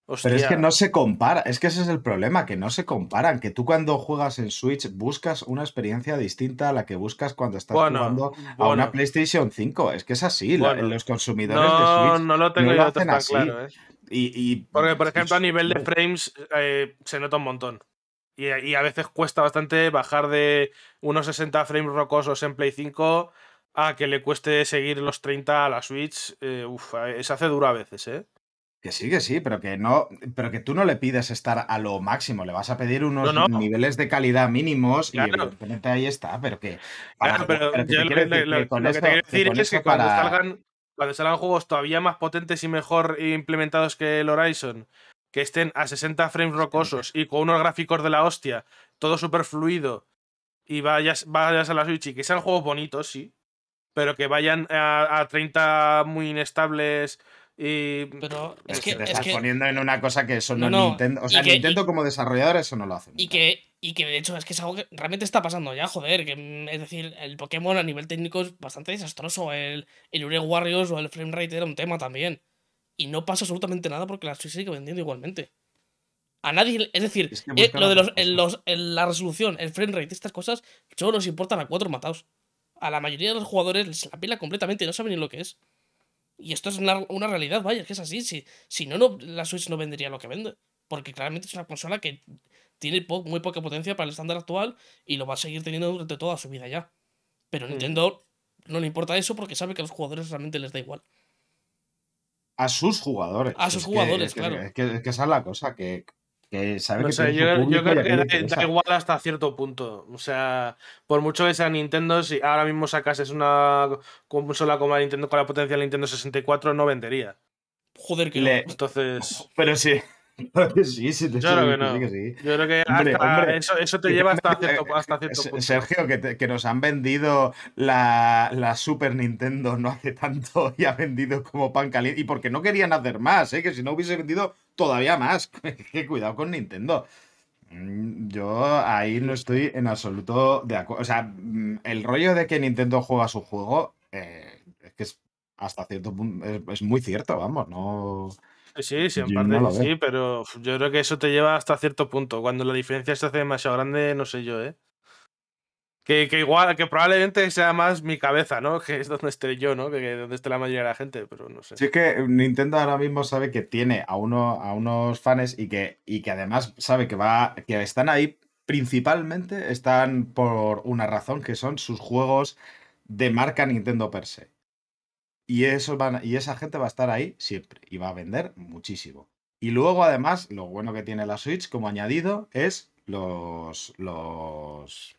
S3: hostia,
S1: Pero es que no se compara, es que ese es el problema, que no se comparan, que tú cuando juegas en Switch buscas una experiencia distinta a la que buscas cuando estás
S3: Bueno,
S1: jugando a una PlayStation 5. Es que es así,
S3: Bueno.
S1: los consumidores de
S3: no,
S1: Switch
S3: no lo tengo
S1: no lo
S3: yo
S1: hacen
S3: tan
S1: así.
S3: claro, ¿eh?
S1: Y, y-
S3: Porque, por ejemplo, a nivel de frames eh, se nota un montón. Y, y a veces cuesta bastante bajar de unos 60 frames rocosos en Play 5 a que le cueste seguir los 30 a la Switch. eh, uf, eh, se hace duro a veces, ¿eh?
S1: Que sí, que sí, pero que no, pero que tú no le pides estar a lo máximo, le vas a pedir unos
S3: No, no.
S1: niveles de calidad mínimos y
S3: Claro.
S1: evidentemente ahí está, pero que
S3: Claro, pero,
S1: pero que
S3: yo
S1: te
S3: lo, que-
S1: decir
S3: lo-
S1: que con
S3: lo que
S1: esto-
S3: te quiero decir es que
S1: esto
S3: cuando
S1: para-
S3: salgan, cuando salgan juegos todavía más potentes y mejor implementados que el Horizon, que estén a 60 frames rocosos y con unos gráficos de la hostia, todo súper fluido, y vayas, vayas a la Switch y que sean juegos bonitos, sí, pero que vayan a, a 30 muy inestables y...
S2: Pero es que,
S1: te
S2: es
S1: estás
S2: que,
S1: poniendo en una cosa que eso no,
S2: No, no,
S1: Nintendo. O
S2: y
S1: sea,
S2: que-
S1: Nintendo como desarrollador eso no lo hace.
S2: y que, y que de hecho es que es algo que realmente está pasando ya, joder. Que, mm, es decir, el Pokémon a nivel técnico es bastante desastroso. El, el Ure Warriors o el framerate era un tema también. Y no pasa absolutamente nada porque la Switch sigue vendiendo igualmente. A nadie, es decir,
S1: Es que
S2: eh, lo de los, el- los- el- la resolución, el framerate, estas cosas, solo nos importan a cuatro matados. A la mayoría de los jugadores les la pila completamente y no saben ni lo que es. Y esto es una, una realidad, vaya, es que es así. Si, si no, no, la Switch no vendería lo que vende. Porque claramente es una consola que tiene po- muy poca potencia para el estándar actual y lo va a seguir teniendo durante toda su vida ya. Pero
S3: Mm.
S2: Nintendo no le importa eso porque sabe que a los jugadores realmente les da igual.
S1: A sus jugadores.
S2: A sus
S1: Es
S2: jugadores,
S1: es que,
S2: claro.
S1: Es que, es que esa es la cosa, que, que sabe
S3: No
S1: que
S3: sé,
S1: tiene
S3: yo,
S1: su
S3: creo que da, igual hasta cierto punto. O sea, por mucho que sea Nintendo, si ahora mismo sacases una consola como la Nintendo con la potencia del Nintendo 64, no vendería.
S2: Joder, que
S1: Le-
S2: no.
S3: Entonces,
S1: Pero sí. Sí, sí, te
S3: yo
S1: sí,
S3: creo que no.
S1: sí, que sí.
S3: Yo creo que
S1: Hombre,
S3: hasta
S1: hombre.
S3: eso, eso te lleva hasta cierto,
S1: eh,
S3: hasta cierto
S1: Se-
S3: punto.
S1: Sergio, que, te- que nos han vendido la, la Super Nintendo no hace tanto y ha vendido como pan caliente. Y porque no querían hacer más, ¿eh? que si no hubiese vendido todavía más. que cuidado con Nintendo. Mm, Yo ahí no estoy en absoluto de acuerdo. O sea, mm, el rollo de que Nintendo juega su juego eh, es que es hasta cierto punto es, es muy cierto, vamos, no.
S3: Sí, sí, en
S1: Yo
S3: parte
S1: no
S3: sí, pero yo creo que eso te lleva hasta cierto punto. Cuando la diferencia se hace demasiado grande, no sé yo, ¿eh? Que, que igual, que probablemente sea más mi cabeza, ¿no? Que es donde esté yo, ¿no? Que, que donde esté la mayoría de la gente, pero no sé.
S1: Si es que Nintendo ahora mismo sabe que tiene a, uno, a unos fans y que, y que además sabe que, va, que están ahí, principalmente están por una razón, que son sus juegos de marca Nintendo per se. Y, van, y esa gente va a estar ahí siempre y va a vender muchísimo. Y luego, además, lo bueno que tiene la Switch como añadido es los. los.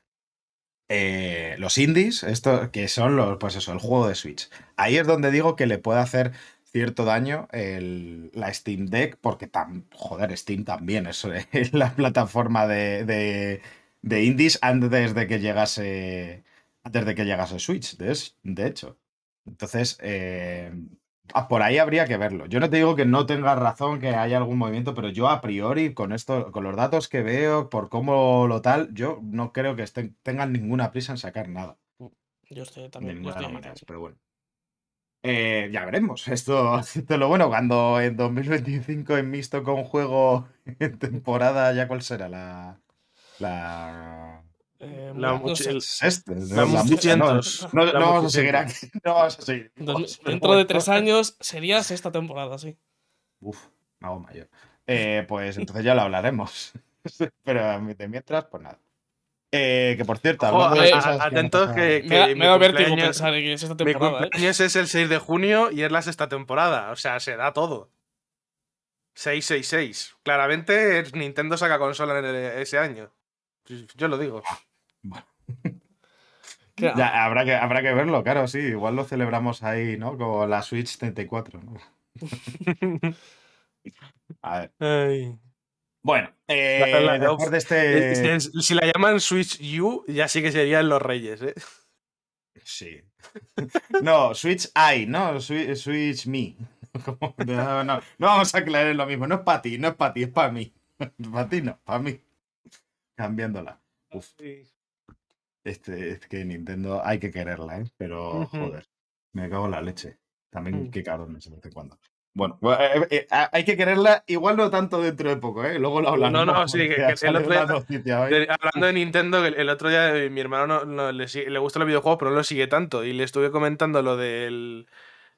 S1: eh, los indies, esto, que son los, pues eso, el juego de Switch. Ahí es donde digo que le puede hacer cierto daño el- la Steam Deck, porque tam- joder, Steam también es, es la plataforma de, de- de indies antes de que llegase. Antes de que llegase Switch, de, de hecho. Entonces, eh, ah, por ahí habría que verlo. Yo no te digo que no tengas razón, que haya algún movimiento, pero yo a priori, con esto, con los datos que veo, por cómo lo tal, yo no creo que estén, tengan ninguna prisa en sacar nada.
S2: Yo estoy también. yo estoy
S1: maneras, pero bueno. Eh, ya veremos. Esto, esto es lo bueno. Cuando en 2025 en mixto con juego en temporada, ¿ya cuál será? La. La.
S2: Eh,
S3: La
S2: no
S3: La
S1: no, la mucha, no,
S3: 800.
S1: no,
S3: La
S1: no vamos a seguir
S3: 800.
S1: aquí. No vamos a seguir.
S2: Dentro de tres años sería sexta temporada, sí.
S1: Uf, me hago mayor. Eh, pues entonces ya lo hablaremos. Pero de mientras, pues nada. Eh, que por cierto, de que han
S3: atentos
S1: pasado-
S3: que-
S2: Me da,
S3: mi
S2: vértigo pensar en que es esta
S3: Mi
S2: temporada, ¿eh?
S3: cumpleaños es el 6 de junio y es la sexta temporada. O sea, se da todo. 666. Claramente Nintendo saca consola en el- ese año. Yo lo digo.
S2: Que-
S1: Ya, habrá, que, habrá que verlo, claro, sí. Igual lo celebramos ahí, ¿no? Como la Switch 34, ¿no? A ver.
S3: Ay.
S1: Bueno, eh,
S3: La- la-
S1: después de
S3: Eh,
S1: este.
S3: Si, si la llaman Switch U, ya sí que serían los reyes, ¿eh?
S1: Sí. No, Switch I, ¿no? Swi- Switch Me. No, no, no vamos a aclarar lo mismo. No es para ti, no es para ti, es para mí. Para ti no, para mí. Cambiándola. Uf, este, es que Nintendo hay que quererla, ¿eh? Pero,
S3: Ujú.
S1: joder, me cago en la leche. También
S3: Mm.
S1: qué cabrones de vez en cuando. Bueno, eh, eh, eh, hay que quererla, igual no tanto dentro de poco, ¿eh? Luego lo hablaremos.
S3: No, no, sí, que- que el otro día-
S1: noticia.
S3: De- hablando de Nintendo, el, el otro día eh, mi hermano no, no- le, le gustan los videojuegos, pero no lo sigue tanto. Y le estuve comentando lo del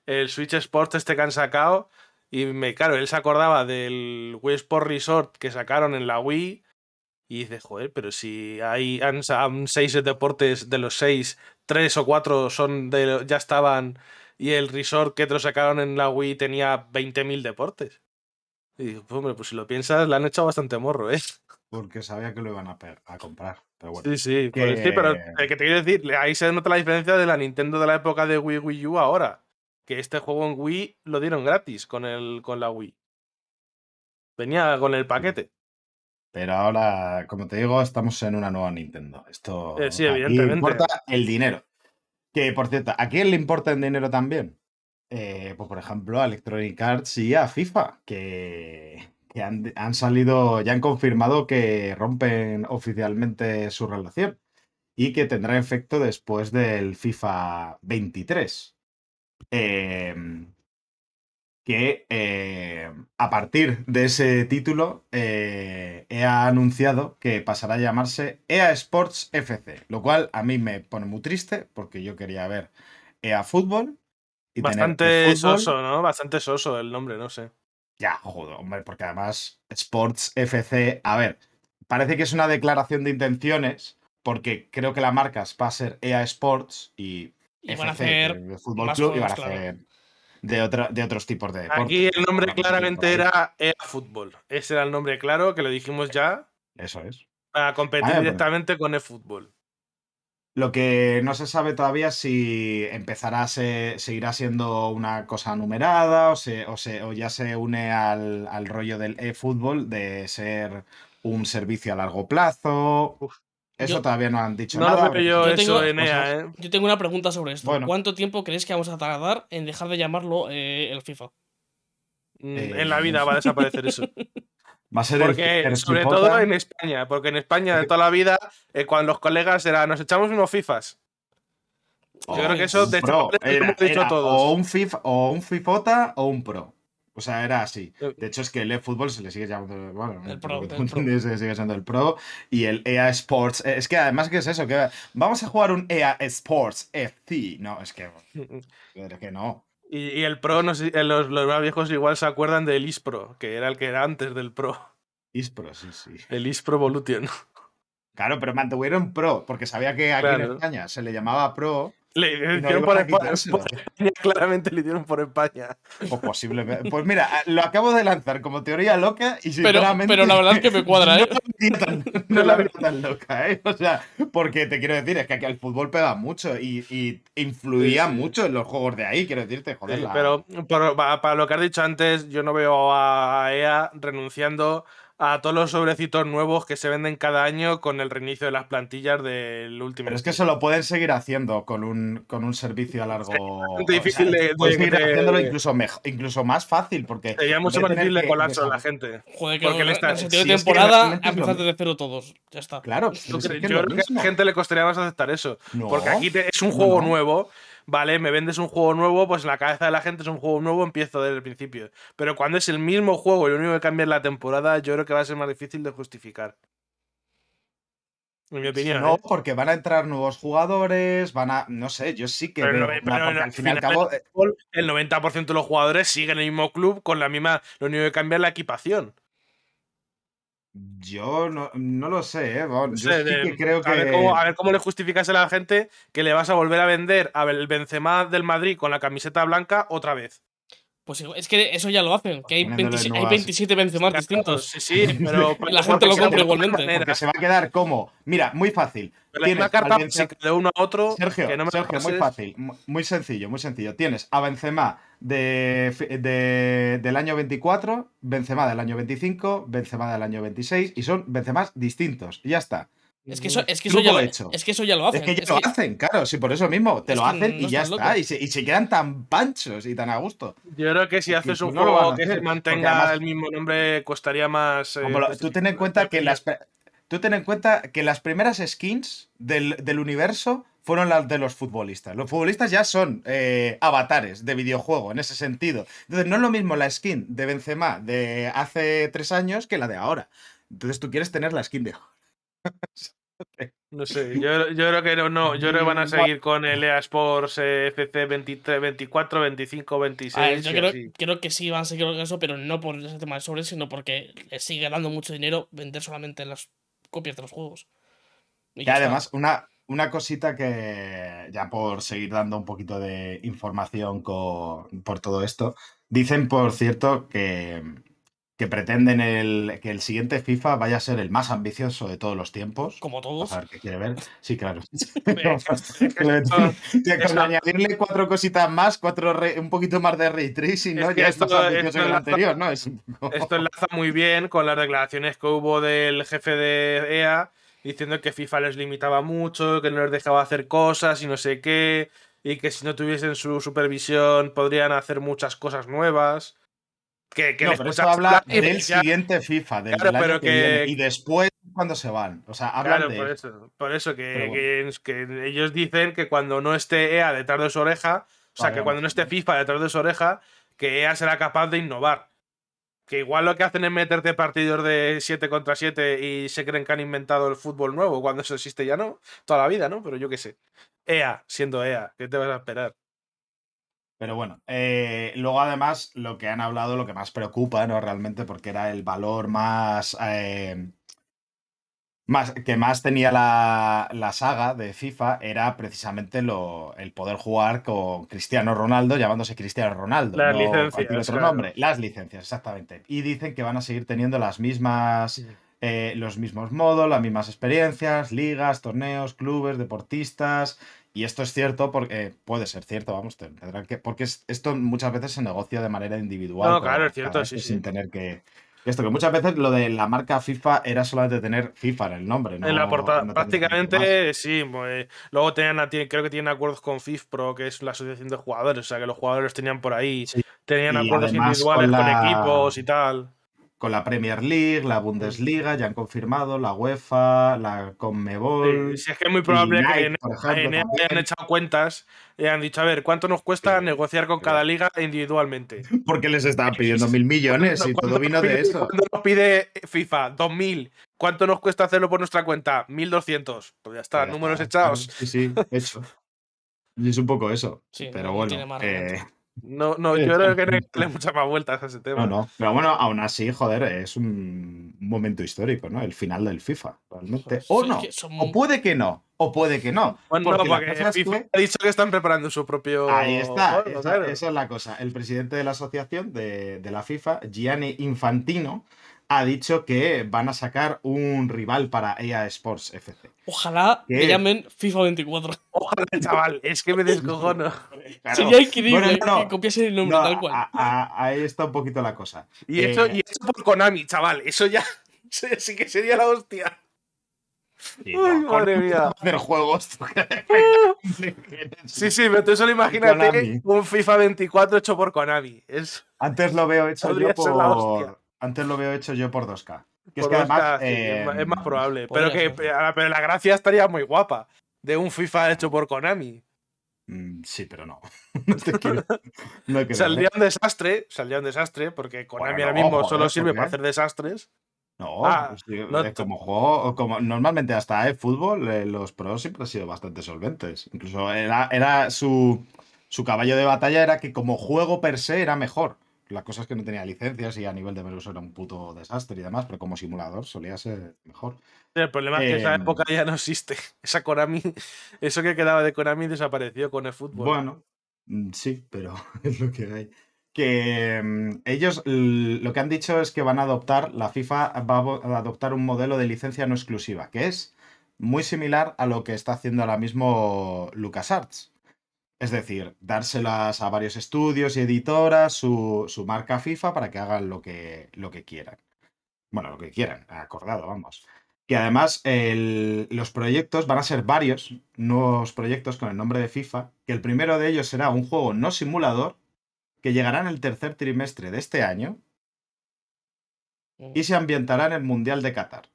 S3: el Switch Sports este que han sacado. Y me, claro, él se acordaba del Wii Sport Resort que sacaron en la Wii. Y dice, joder, pero si hay han, sa- han seis deportes de los seis, tres o cuatro son de, ya estaban. Y el resort que te lo sacaron en la Wii tenía 20.000 deportes. Y digo, pues, hombre, pues si lo piensas, le han echado bastante morro, ¿eh?
S1: Porque sabía que lo iban a, comprar. Pero bueno.
S3: Sí, sí,
S1: que-
S3: pues sí, pero eh, que te quiero decir, ahí se nota la diferencia de la Nintendo de la época de Wii Wii U ahora. Que este juego en Wii lo dieron gratis con, el, con la Wii. Venía con el paquete.
S1: Pero ahora, como te digo, estamos en una nueva Nintendo. Esto
S3: Eh, sí, evidentemente.
S1: importa el dinero. Que por cierto, ¿a quién le importa el dinero también? Eh, pues por ejemplo, a Electronic Arts y a FIFA, que, que han, han salido, ya han confirmado que rompen oficialmente su relación y que tendrá efecto después del FIFA 23. Em, que eh, a partir de ese título eh, EA ha anunciado que pasará a llamarse EA Sports FC, lo cual a mí me pone muy triste porque yo quería ver EA Fútbol. Y
S3: Bastante
S1: el fútbol-
S3: soso, ¿no? Bastante soso el nombre, no sé.
S1: Ya, joder, hombre, porque además Sports FC, a ver, parece que es una declaración de intenciones porque creo que la marca va a ser EA Sports y
S2: Y van a
S1: FC,
S2: hacer
S1: es Fútbol Club y van a
S2: claro.
S1: De, otra- de otros tipos de deportes.
S3: Aquí el nombre claramente era EA Fútbol. Ese era el nombre claro, que lo dijimos ya,
S1: Eso es.
S3: para competir
S1: Ah, pero-
S3: directamente con eFootball.
S1: Lo que no se sabe todavía es si empezará a se- seguirá siendo una cosa numerada o, se, o, se- o ya se une al, al rollo del eFootball de ser un servicio a largo plazo.
S3: Uf.
S1: Eso
S2: Yo-
S1: todavía no han dicho
S3: No
S1: nada.
S3: lo veo yo
S2: Yo
S3: eso
S2: tengo
S3: en EA,
S1: cosas.
S3: ¿eh?
S2: Yo tengo una pregunta sobre esto.
S1: Bueno.
S2: ¿Cuánto tiempo creéis que vamos a tardar en dejar de llamarlo eh, el FIFA?
S3: Mm,
S1: Eh,
S3: En la vida va a desaparecer eso.
S1: Va a ser el-
S3: Porque,
S1: el
S3: sobre todo en España, porque en España de toda la vida, eh, cuando los colegas era, nos echamos unos FIFAs. Yo creo que eso de
S1: Era-
S3: hemos dicho
S1: era
S3: todos.
S1: O un FIFA, o un Fifota o un Pro. O sea, era así.
S3: Eh.
S1: De hecho, es que el eFootball se le sigue llamando. Bueno,
S2: El Pro, el Pro.
S1: se sigue siendo el Pro. Y el EA Sports. eh, Es que además, ¿qué es eso? Que vamos a jugar un EA Sports FC. No, es que. Es que no.
S3: Y, y el Pro, no sé, eh, los, los más viejos igual se acuerdan del Ispro, que era el que era antes del Pro.
S1: Ispro, sí, sí.
S3: El Ispro Evolution.
S1: Claro, pero mantuvieron Pro, porque sabía que aquí en. España se le llamaba Pro,
S3: Le
S1: no
S3: por, España, claramente le hicieron por España.
S1: o posiblemente. Pues mira, lo acabo de lanzar como teoría loca y
S2: Pero,
S1: sinceramente.
S2: pero la verdad es que me cuadra, ¿eh?
S1: No tan, no la veía tan loca, ¿eh? O sea, porque te quiero decir, es que aquí el fútbol pega mucho y, y influía
S3: Sí, sí.
S1: mucho en los juegos de ahí, quiero decirte, joder.
S3: Sí,
S1: la-
S3: Pero pa- para, lo que has dicho antes, yo no veo a EA renunciando a todos los sobrecitos nuevos que se venden cada año con el reinicio de las plantillas del último.
S1: Pero es que eso lo pueden seguir haciendo con un, con un servicio a largo.
S3: bastante difícil de-
S1: seguir
S3: de-
S1: haciéndolo incluso, mej- incluso más fácil, porque.
S3: Sería mucho más difícil de
S1: que
S3: colapso a la gente.
S2: Joder, que
S3: Porque
S2: en
S3: le está-
S1: si
S2: de
S1: es que
S2: temporada
S1: es lo
S2: empezar desde cero todos. Ya está.
S1: Claro,
S3: Yo
S1: es
S3: creo,
S1: que es
S3: yo
S1: lo
S3: creo que a la gente le costaría más aceptar eso.
S1: No.
S3: Porque aquí te- es un
S1: No,
S3: juego
S1: no.
S3: nuevo, ¿vale? Me vendes un juego nuevo, pues en la cabeza de la gente es un juego nuevo, empiezo desde el principio. Pero cuando es el mismo juego y lo único que cambia es la temporada, yo creo que va a ser más difícil de justificar. En mi opinión.
S1: No,
S3: ¿eh?
S1: porque van a entrar nuevos jugadores, van a. No sé, yo sí que
S3: Pero
S1: veo. una-
S3: pero
S1: porque
S3: al
S1: fin y al cabo. eh,
S3: el 90% de los jugadores siguen el mismo club con la misma. Lo único que cambia es la equipación.
S1: Yo no, no lo sé, ¿eh?
S3: No
S1: yo
S3: sé,
S1: sí
S3: de-
S1: que creo que.
S3: a, ver cómo, a ver cómo le justificas a la gente que le vas a volver a vender a el Benzema del Madrid con la camiseta blanca otra vez.
S2: Pues es que eso ya lo hacen, que hay,
S1: Poniéndole
S2: 27, hay
S1: nuevas-
S2: 27 Benzema distintos.
S3: Sí, sí, pero.
S2: La gente lo compra igualmente.
S1: Porque se va a quedar como. Mira, muy fácil.
S3: La
S1: Tienes
S3: misma carta
S1: Benzema-
S3: de uno a otro.
S1: Sergio,
S3: que no me
S1: Sergio, muy fácil, mu- muy sencillo, muy sencillo. Tienes a Benzema de, de- del año 24, Benzema del año 25, Benzema del año 26 y son Benzemas distintos. Y ya está.
S2: Es que eso, es que eso, ya, lo,
S1: hecho.
S2: es que eso ya lo hacen.
S1: Es que ya
S2: Es
S1: lo
S2: que-
S1: hacen, claro, sí, por eso mismo. Te
S2: Es
S1: lo hacen
S2: no
S1: y ya está. Y se, y se quedan tan panchos y tan a gusto.
S3: Yo creo que si haces un juego que se mantenga
S1: además-
S3: el mismo nombre, costaría más. eh,
S1: Como lo- tú ten en cuenta que las tú ten en cuenta que las primeras skins del, del universo fueron las de los futbolistas. Los futbolistas ya son eh, avatares de videojuego en ese sentido. Entonces no es lo mismo la skin de Benzema de hace tres años que la de ahora. Entonces tú quieres tener la skin de ahora.
S3: No sé, yo, yo creo que no, no, yo creo que van a seguir con el EA Sports eh, FC 23, 24, 25, 26.
S2: A ver, yo creo, creo que sí van a seguir con eso, pero no por ese tema de sobres, sino porque les sigue dando mucho dinero vender solamente las copias de los juegos. Y
S1: Y
S2: ya está.
S1: además, una, una cosita que, ya por seguir dando un poquito de información co- por todo esto, dicen, por cierto, que, que pretenden el, que el siguiente FIFA vaya a ser el más ambicioso de todos los tiempos.
S2: Como
S1: A
S2: todos.
S1: ver qué quiere ver. Sí, claro. con añadirle cuatro cositas más, cuatro re- un poquito más de ray tracing, ¿no?
S3: Es que
S1: ya
S3: esto-
S1: es más ambicioso
S3: esto
S1: que el
S3: enlaza-
S1: anterior, ¿no? Es
S3: Esto enlaza muy bien con las declaraciones que hubo del jefe de EA diciendo que FIFA les limitaba mucho, que no les dejaba hacer cosas y no sé qué, y que si no tuviesen su supervisión podrían hacer muchas cosas nuevas. Que, que
S1: No,
S3: les
S1: pero esto habla del
S3: ya-
S1: siguiente FIFA, del,
S3: Claro,
S1: del año
S3: pero
S1: que,
S3: que-
S1: viene, y después cuando se van. O sea, hablan
S3: Claro,
S1: de
S3: por eso, por eso que, ellos dicen que cuando no esté EA detrás de su oreja, o sea,
S1: Vale,
S3: que cuando no esté FIFA detrás de su oreja, que EA será capaz de innovar. Que igual lo que hacen es meterte partidos de 7 contra 7 y se creen que han inventado el fútbol nuevo, cuando eso existe ya no, toda la vida, ¿no? Pero yo qué sé. EA, siendo EA, ¿qué te vas a esperar?
S1: Pero bueno, eh, luego además lo que han hablado, lo que más preocupa, ¿no? Realmente, porque era el valor más. eh, más que más tenía la, la saga de FIFA, era precisamente lo, el poder jugar con Cristiano Ronaldo, llamándose Cristiano Ronaldo.
S3: Las
S1: no
S3: licencias,
S1: cualquier otro
S3: claro.
S1: nombre. Las licencias, exactamente. Y dicen que van a seguir teniendo las mismas. eh, los mismos modos, las mismas experiencias, ligas, torneos, clubes, deportistas. Y esto es cierto porque puede ser cierto, vamos, te- tendrán que, porque es- esto muchas veces se negocia de manera individual.
S3: No, claro, es cierto, sí, sí.
S1: Sin tener que. Esto, que muchas veces lo de la marca FIFA era solamente tener FIFA en el nombre, ¿no?
S3: en la portada,
S1: no
S3: prácticamente sí. pues, luego tenían, creo que tienen acuerdos con FIFPro, que es la asociación de jugadores, o sea que los jugadores tenían por ahí,
S1: Sí.
S3: tenían
S1: Y
S3: acuerdos individuales
S1: con
S3: con, equipos y tal.
S1: Con la Premier League, la Bundesliga, ya han confirmado, la UEFA, la Conmebol.
S3: Sí, sí, es que es muy probable
S1: Nike,
S3: que en,
S1: ejemplo,
S3: en- hayan echado cuentas y han dicho, a ver, ¿cuánto nos cuesta
S1: Sí,
S3: negociar con
S1: sí.
S3: cada liga individualmente?
S1: Porque les estaban pidiendo mil millones y
S3: ¿Cuánto
S1: todo vino de eso.
S3: ¿Cuánto nos pide FIFA? 2.000. ¿Cuánto nos cuesta hacerlo por nuestra cuenta? 1.200. Pues ya está,
S1: Ya
S3: números
S1: está,
S3: echados.
S1: Sí, sí, hecho. Y es un poco eso.
S2: Sí,
S1: pero
S2: no
S1: bueno.
S2: tiene más
S1: eh.
S3: No, no, yo creo que no hay que
S1: exactamente.
S3: darle muchas más vueltas a ese tema.
S1: no, no. Pero bueno, aún así, joder, es un momento histórico, ¿no? El final del FIFA, realmente. O no. O puede que no. O puede que no.
S3: Bueno,
S1: porque
S3: no,
S1: la
S3: porque
S1: cosa es
S3: FIFA
S1: que-
S3: ha dicho que están preparando su propio.
S1: Ahí está,
S3: juego,
S1: esa,
S3: claro.
S1: esa es la cosa. El presidente de la asociación de, de la FIFA, Gianni Infantino, ha dicho que van a sacar un rival para EA Sports FC.
S2: Ojalá
S1: ¿Qué?
S2: me llamen FIFA 24.
S3: Ojalá, chaval, es que me descojono.
S1: Claro.
S2: Sería increíble
S1: Bueno, no,
S2: que copiase el nombre
S1: no,
S2: tal cual.
S1: a- a- ahí está un poquito la cosa.
S3: Y eso,
S1: Eh,
S3: y eso por Konami, chaval. Eso ya sí que sería la hostia.
S1: Sí,
S3: Ay,
S1: no,
S3: madre mía.
S1: hacer juegos.
S3: Sí, sí, pero tú solo imagínate
S1: Konami.
S3: un FIFA 24 hecho por Konami. Es
S1: Antes lo veo hecho
S3: Podría
S1: yo
S3: ser la hostia.
S1: por. Antes lo veo hecho yo por 2K. Que es que además.
S3: Sí, es, más,
S1: eh,
S3: es más probable. Pero que pero, la gracia estaría muy guapa. De un FIFA hecho por Konami.
S1: mm, Sí, pero no. No te quiero- no
S3: Saldría un desastre, saldría un desastre, porque Konami
S1: Bueno,
S3: ahora mismo
S1: joder,
S3: solo sirve
S1: ¿por
S3: para hacer desastres.
S1: No,
S3: Ah,
S1: pues,
S3: no
S1: eh, como juego, como normalmente hasta el fútbol, eh, los pros siempre han sido bastante solventes. Incluso era, era su, su caballo de batalla era que como juego per se era mejor. La cosa es que no tenía licencias y a nivel de menús era un puto desastre y demás, pero como simulador solía ser mejor.
S3: El problema es que esa
S1: Em.
S3: época ya no existe. Esa Konami, eso que quedaba de Konami desapareció con el fútbol.
S1: Bueno, mm, sí, pero es lo que hay. Que mm, ellos lo que han dicho es que van a adoptar, la FIFA va a adoptar un modelo de licencia no exclusiva, que es muy similar a lo que está haciendo ahora mismo LucasArts. Es decir, dárselas a varios estudios y editoras su, su marca FIFA para que hagan lo que, lo que quieran. Bueno, lo que quieran, acordado, vamos. Que además el- los proyectos van a ser varios nuevos proyectos con el nombre de FIFA, que el primero de ellos será un juego no simulador que llegará en el tercer trimestre de este año y se ambientará en el Mundial de Qatar.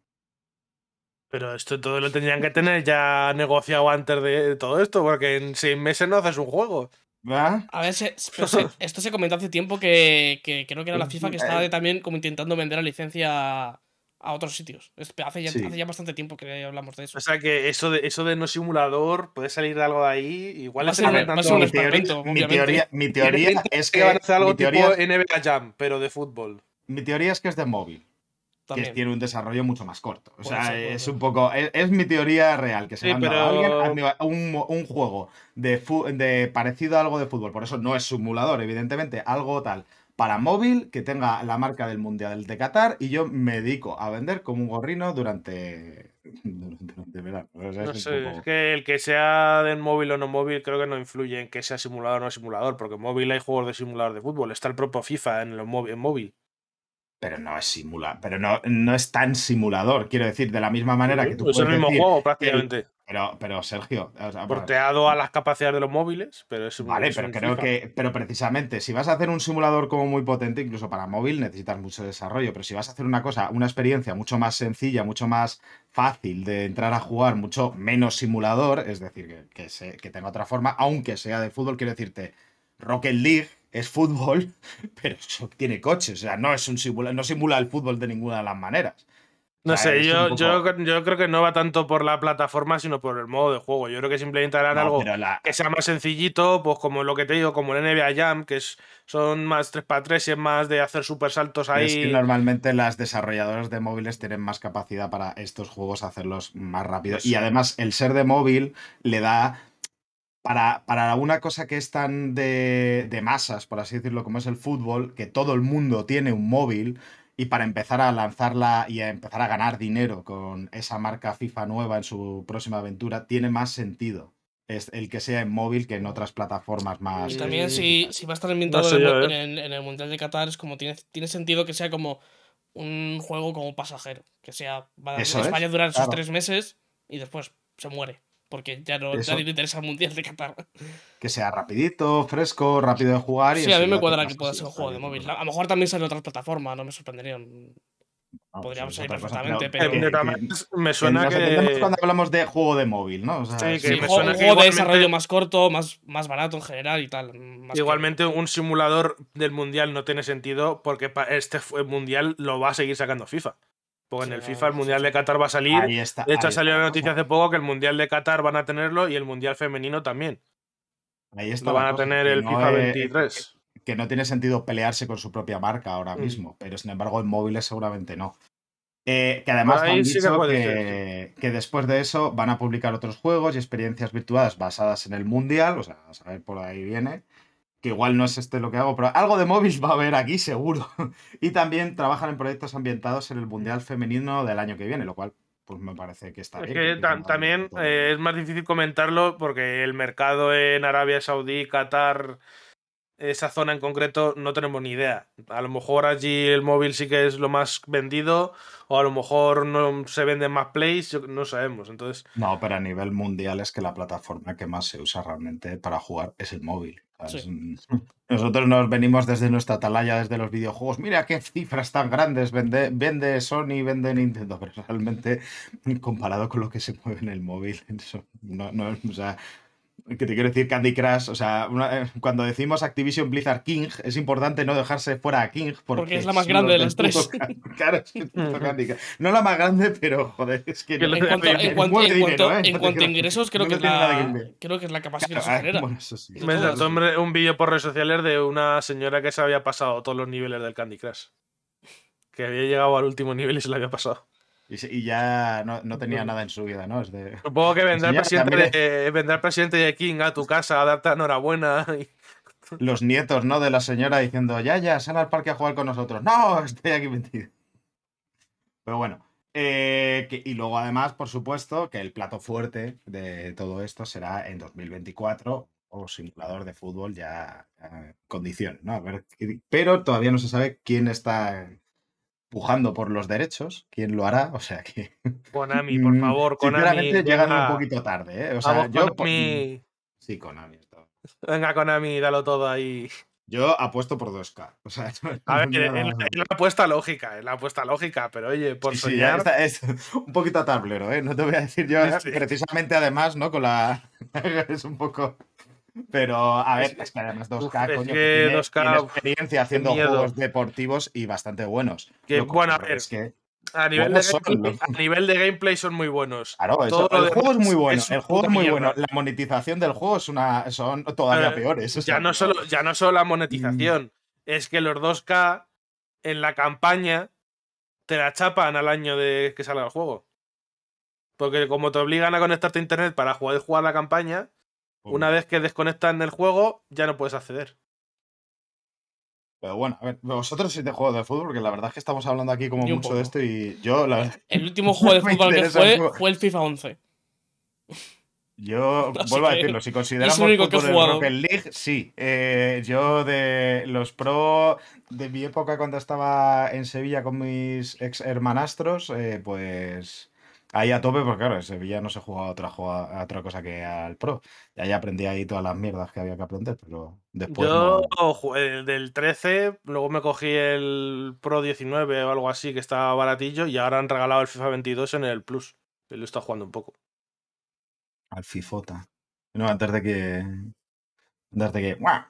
S3: Pero esto todo lo tendrían que tener ya negociado antes de todo esto, porque en seis meses no haces un juego.
S1: ¿Verdad?
S2: A ver, se- pero se- esto se comentó hace tiempo que, que creo que era la FIFA que estaba también como intentando vender la licencia a otros sitios. Es- Hace ya,
S1: Sí.
S2: hace ya bastante tiempo que hablamos de eso.
S3: O sea que eso de, eso de no simulador puede salir de algo de ahí. Igual
S2: Va
S3: es
S2: va un
S1: Mi
S2: experimento,
S1: teoría, mi teoría, mi teoría es
S3: que van a hacer algo
S1: teoría,
S3: tipo NBA Jam, pero de fútbol.
S1: mi teoría es que es de móvil. Que tiene un desarrollo mucho más corto. O sea,
S2: ser,
S1: es un poco. Es, es mi teoría real, que se
S3: Sí, pero-
S1: a alguien a un, un juego de, de parecido a algo de fútbol. Por eso no es simulador, evidentemente, algo tal. Para móvil, que tenga la marca del Mundial de Qatar, y yo me dedico a vender como un gorrino durante. durante verano. O sea,
S3: No
S1: es
S3: sé,
S1: poco-
S3: es que el que sea de móvil o no móvil creo que no influye en que sea simulador o no simulador, porque en móvil hay juegos de simulador de fútbol. Está el propio FIFA en, móvil, en móvil.
S1: Pero no es simulador. Pero no, no es tan simulador. Quiero decir, de la misma manera que tú
S3: es el
S1: puedes
S3: mismo
S1: decir
S3: juego prácticamente.
S1: Pero, pero Sergio, o sea,
S3: Porteado a las capacidades de los móviles, pero es un
S1: Vale, pero creo
S3: FIFA.
S1: que, pero precisamente, si vas a hacer un simulador como muy potente, incluso para móvil, necesitas mucho desarrollo. Pero si vas a hacer una cosa, una experiencia mucho más sencilla, mucho más fácil de entrar a jugar, mucho menos simulador, es decir, que, que, se- que tenga otra forma, aunque sea de fútbol, quiero decirte, Rocket League es fútbol, pero tiene coches, o sea, no es un simula, no simula el fútbol de ninguna de las maneras.
S3: No
S1: O sea,
S3: sé, yo, yo, yo creo que no va tanto por la plataforma, sino por el modo de juego. Yo creo que simplemente harán
S1: No,
S3: algo
S1: la-
S3: que sea más sencillito, pues como lo que te digo, como el NBA Jam, que es, son más 3x3 y es más de hacer super saltos ahí.
S1: Es que normalmente las desarrolladoras de móviles tienen más capacidad para estos juegos hacerlos más rápido.
S3: Pues
S1: Y además, el ser de móvil le da. Para, para una cosa que es tan de, de masas, por así decirlo, como es el fútbol, que todo el mundo tiene un móvil, y para empezar a lanzarla y a empezar a ganar dinero con esa marca FIFA nueva en su próxima aventura, tiene más sentido. Es el que sea en móvil que en otras plataformas más.
S2: Y también si, si va a estar ambientado
S3: sé
S2: en,
S3: yo, ¿eh?
S2: en el- en el Mundial de Qatar, es como tiene, tiene sentido que sea como un juego como pasajero. Que sea, va,
S1: Eso
S2: España
S1: es,
S2: durar esos
S1: claro.
S2: tres meses y después se muere. Porque ya no
S1: Eso.
S2: nadie le interesa el mundial de Qatar.
S1: Que sea rapidito, fresco, rápido de jugar. Y
S2: Sí, a mí me cuadra que pueda ser un juego de móvil. A lo mejor también sale en otras plataformas, no me sorprendería.
S1: Vamos,
S2: podría
S1: es
S2: salir
S1: otra cosa,
S2: perfectamente,
S1: pero-
S2: pero-
S1: que- que-
S3: me
S1: que
S3: suena
S1: entendemos
S3: que.
S1: cuando hablamos de juego de móvil, ¿no? O sea,
S3: Sí, que
S2: Sí,
S3: me
S2: un juego,
S3: suena
S2: un
S3: que
S2: juego de desarrollo más corto, más, más barato en general y tal. más que-
S3: Igualmente, un simulador del mundial no tiene sentido porque este fue- mundial lo va a seguir sacando FIFA. Porque en el FIFA el mundial de Qatar va a salir.
S1: ahí está.
S3: De hecho, salió
S1: está
S3: la noticia hace poco que el mundial de Qatar van a tenerlo y el mundial femenino también.
S1: Ahí está
S3: Lo van a tener el
S1: no
S3: FIFA
S1: es-
S3: 23.
S1: que no tiene sentido pelearse con su propia marca ahora
S3: Mm.
S1: mismo, pero sin embargo en móviles seguramente no. Eh, que además han
S3: ahí sí que
S1: dicho que, que después de eso van a publicar otros juegos y experiencias virtuales basadas en el mundial, o sea, a saber por ahí viene, que igual no es este lo que hago, pero algo de móviles va a haber aquí seguro. y también trabajan en proyectos ambientados en el mundial femenino del año que viene, lo cual pues me parece que está
S3: Es
S1: bien.
S3: que
S1: que
S3: también eh, es más difícil comentarlo porque el mercado en Arabia Saudí, Qatar, esa zona en concreto, no tenemos ni idea. A lo mejor allí el móvil sí que es lo más vendido, o a lo mejor no se venden más plays, no sabemos. Entonces,
S1: No, pero a nivel mundial es que la plataforma que más se usa realmente para jugar es el móvil. O sea,
S2: Sí.
S1: es un- Nosotros nos venimos desde nuestra atalaya, desde los videojuegos. Mira qué cifras tan grandes vende, vende Sony, vende Nintendo, pero realmente comparado con lo que se mueve en el móvil, eso no, no, que te quiero decir Candy Crush, o sea, una- eh, cuando decimos Activision Blizzard King, es importante no dejarse fuera a King porque,
S2: Porque es la más grande de
S1: del
S2: las
S1: Can- Claro, es que Candy Crush. No la más grande, pero joder, es que
S3: Que
S2: En cuanto, en
S3: Mueve
S2: cuanto- en
S1: dinero,
S2: cuanto- en
S1: No te
S2: cuanto a ingresos, creo
S1: No
S2: que, es
S1: tiene nada que
S2: la,
S1: ver.
S2: creo que es la que más ingresos
S1: Ah,
S2: genera.
S1: bueno, eso sí.
S2: De
S3: me saltó un vídeo por redes sociales de una señora que se había pasado todos los niveles del Candy Crush. Que había llegado al último nivel y se lo había pasado.
S1: Y, ya no, no tenía nada en su vida, ¿no? Es de...
S3: Supongo que vendrá el, presidente de, vendrá el presidente de King a tu casa a darte enhorabuena. y-
S1: Los nietos, ¿no? De la señora diciendo, ya, ya, sal al parque a jugar con nosotros. No, estoy aquí metido. Pero bueno. eh, que- y luego además, por supuesto, que el plato fuerte de todo esto será en 2024 o simulador de fútbol ya en condición, ¿no? A ver, pero todavía no se sabe quién está pujando por los derechos, quién lo hará, o sea que...
S3: Konami, por
S1: Mm,
S3: favor, Konami.
S1: Sinceramente, llegan un poquito tarde, ¿eh? O sea,
S3: Vamos,
S1: yo...
S3: Konami.
S1: Sí, Konami. todo.
S3: Venga, Konami, dalo todo ahí.
S1: Yo apuesto por 2K. O sea,
S3: A ver, es la, apuesta lógica, es la apuesta lógica, pero oye, por
S1: Sí, sí, ya está, es un poquito a tablero, ¿eh? No te voy a decir yo, precisamente además, ¿no? Con la... es un poco... Pero, a ver,
S3: Es-
S1: que además 2K,
S3: uf,
S1: coño,
S3: que
S1: que tiene,
S3: 2K,
S1: tiene experiencia haciendo
S3: miedo.
S1: juegos deportivos y bastante buenos.
S3: Que, bueno, a ver,
S1: es que,
S3: A nivel, de
S1: son,
S3: gameplay,
S1: ¿no?
S3: a nivel de gameplay son muy buenos.
S1: claro, eso- el juego es muy bueno,
S3: es
S1: el juego es muy
S3: mierda.
S1: bueno. La monetización del juego es una, son todavía
S3: Eh,
S1: peores. o sea,
S3: Ya no, solo, ya no solo la monetización, es que los 2K en la campaña te la chapan al año de que salga el juego. Porque como te obligan a conectarte a internet para jugar, jugar la campaña, una vez que desconectan el juego, ya no puedes acceder.
S1: Pero bueno, a ver, vosotros sois de juego de fútbol, porque la verdad es que estamos hablando aquí como mucho de esto y yo, la verdad,
S2: El último juego de fútbol que fue
S1: el
S2: fue el FIFA 11.
S1: Yo
S2: Así
S1: vuelvo a decirlo, si consideramos
S2: es lo único que he
S1: el
S2: jugado.
S1: Rocket League, sí. Eh, yo de los pro de mi época cuando estaba en Sevilla con mis ex hermanastros, eh, pues ahí a tope, porque claro, en Sevilla no se jugaba otra, otra cosa que al pro. Y ahí aprendí ahí todas las mierdas que había que aprender, pero después
S3: Yo
S1: no.
S3: del 13, luego me cogí el Pro 19 o algo así que estaba baratillo y ahora han regalado el FIFA 22 en el Plus. Y lo está jugando un poco.
S1: Al Fifota. No, antes de que. Antes de que. ¡guau!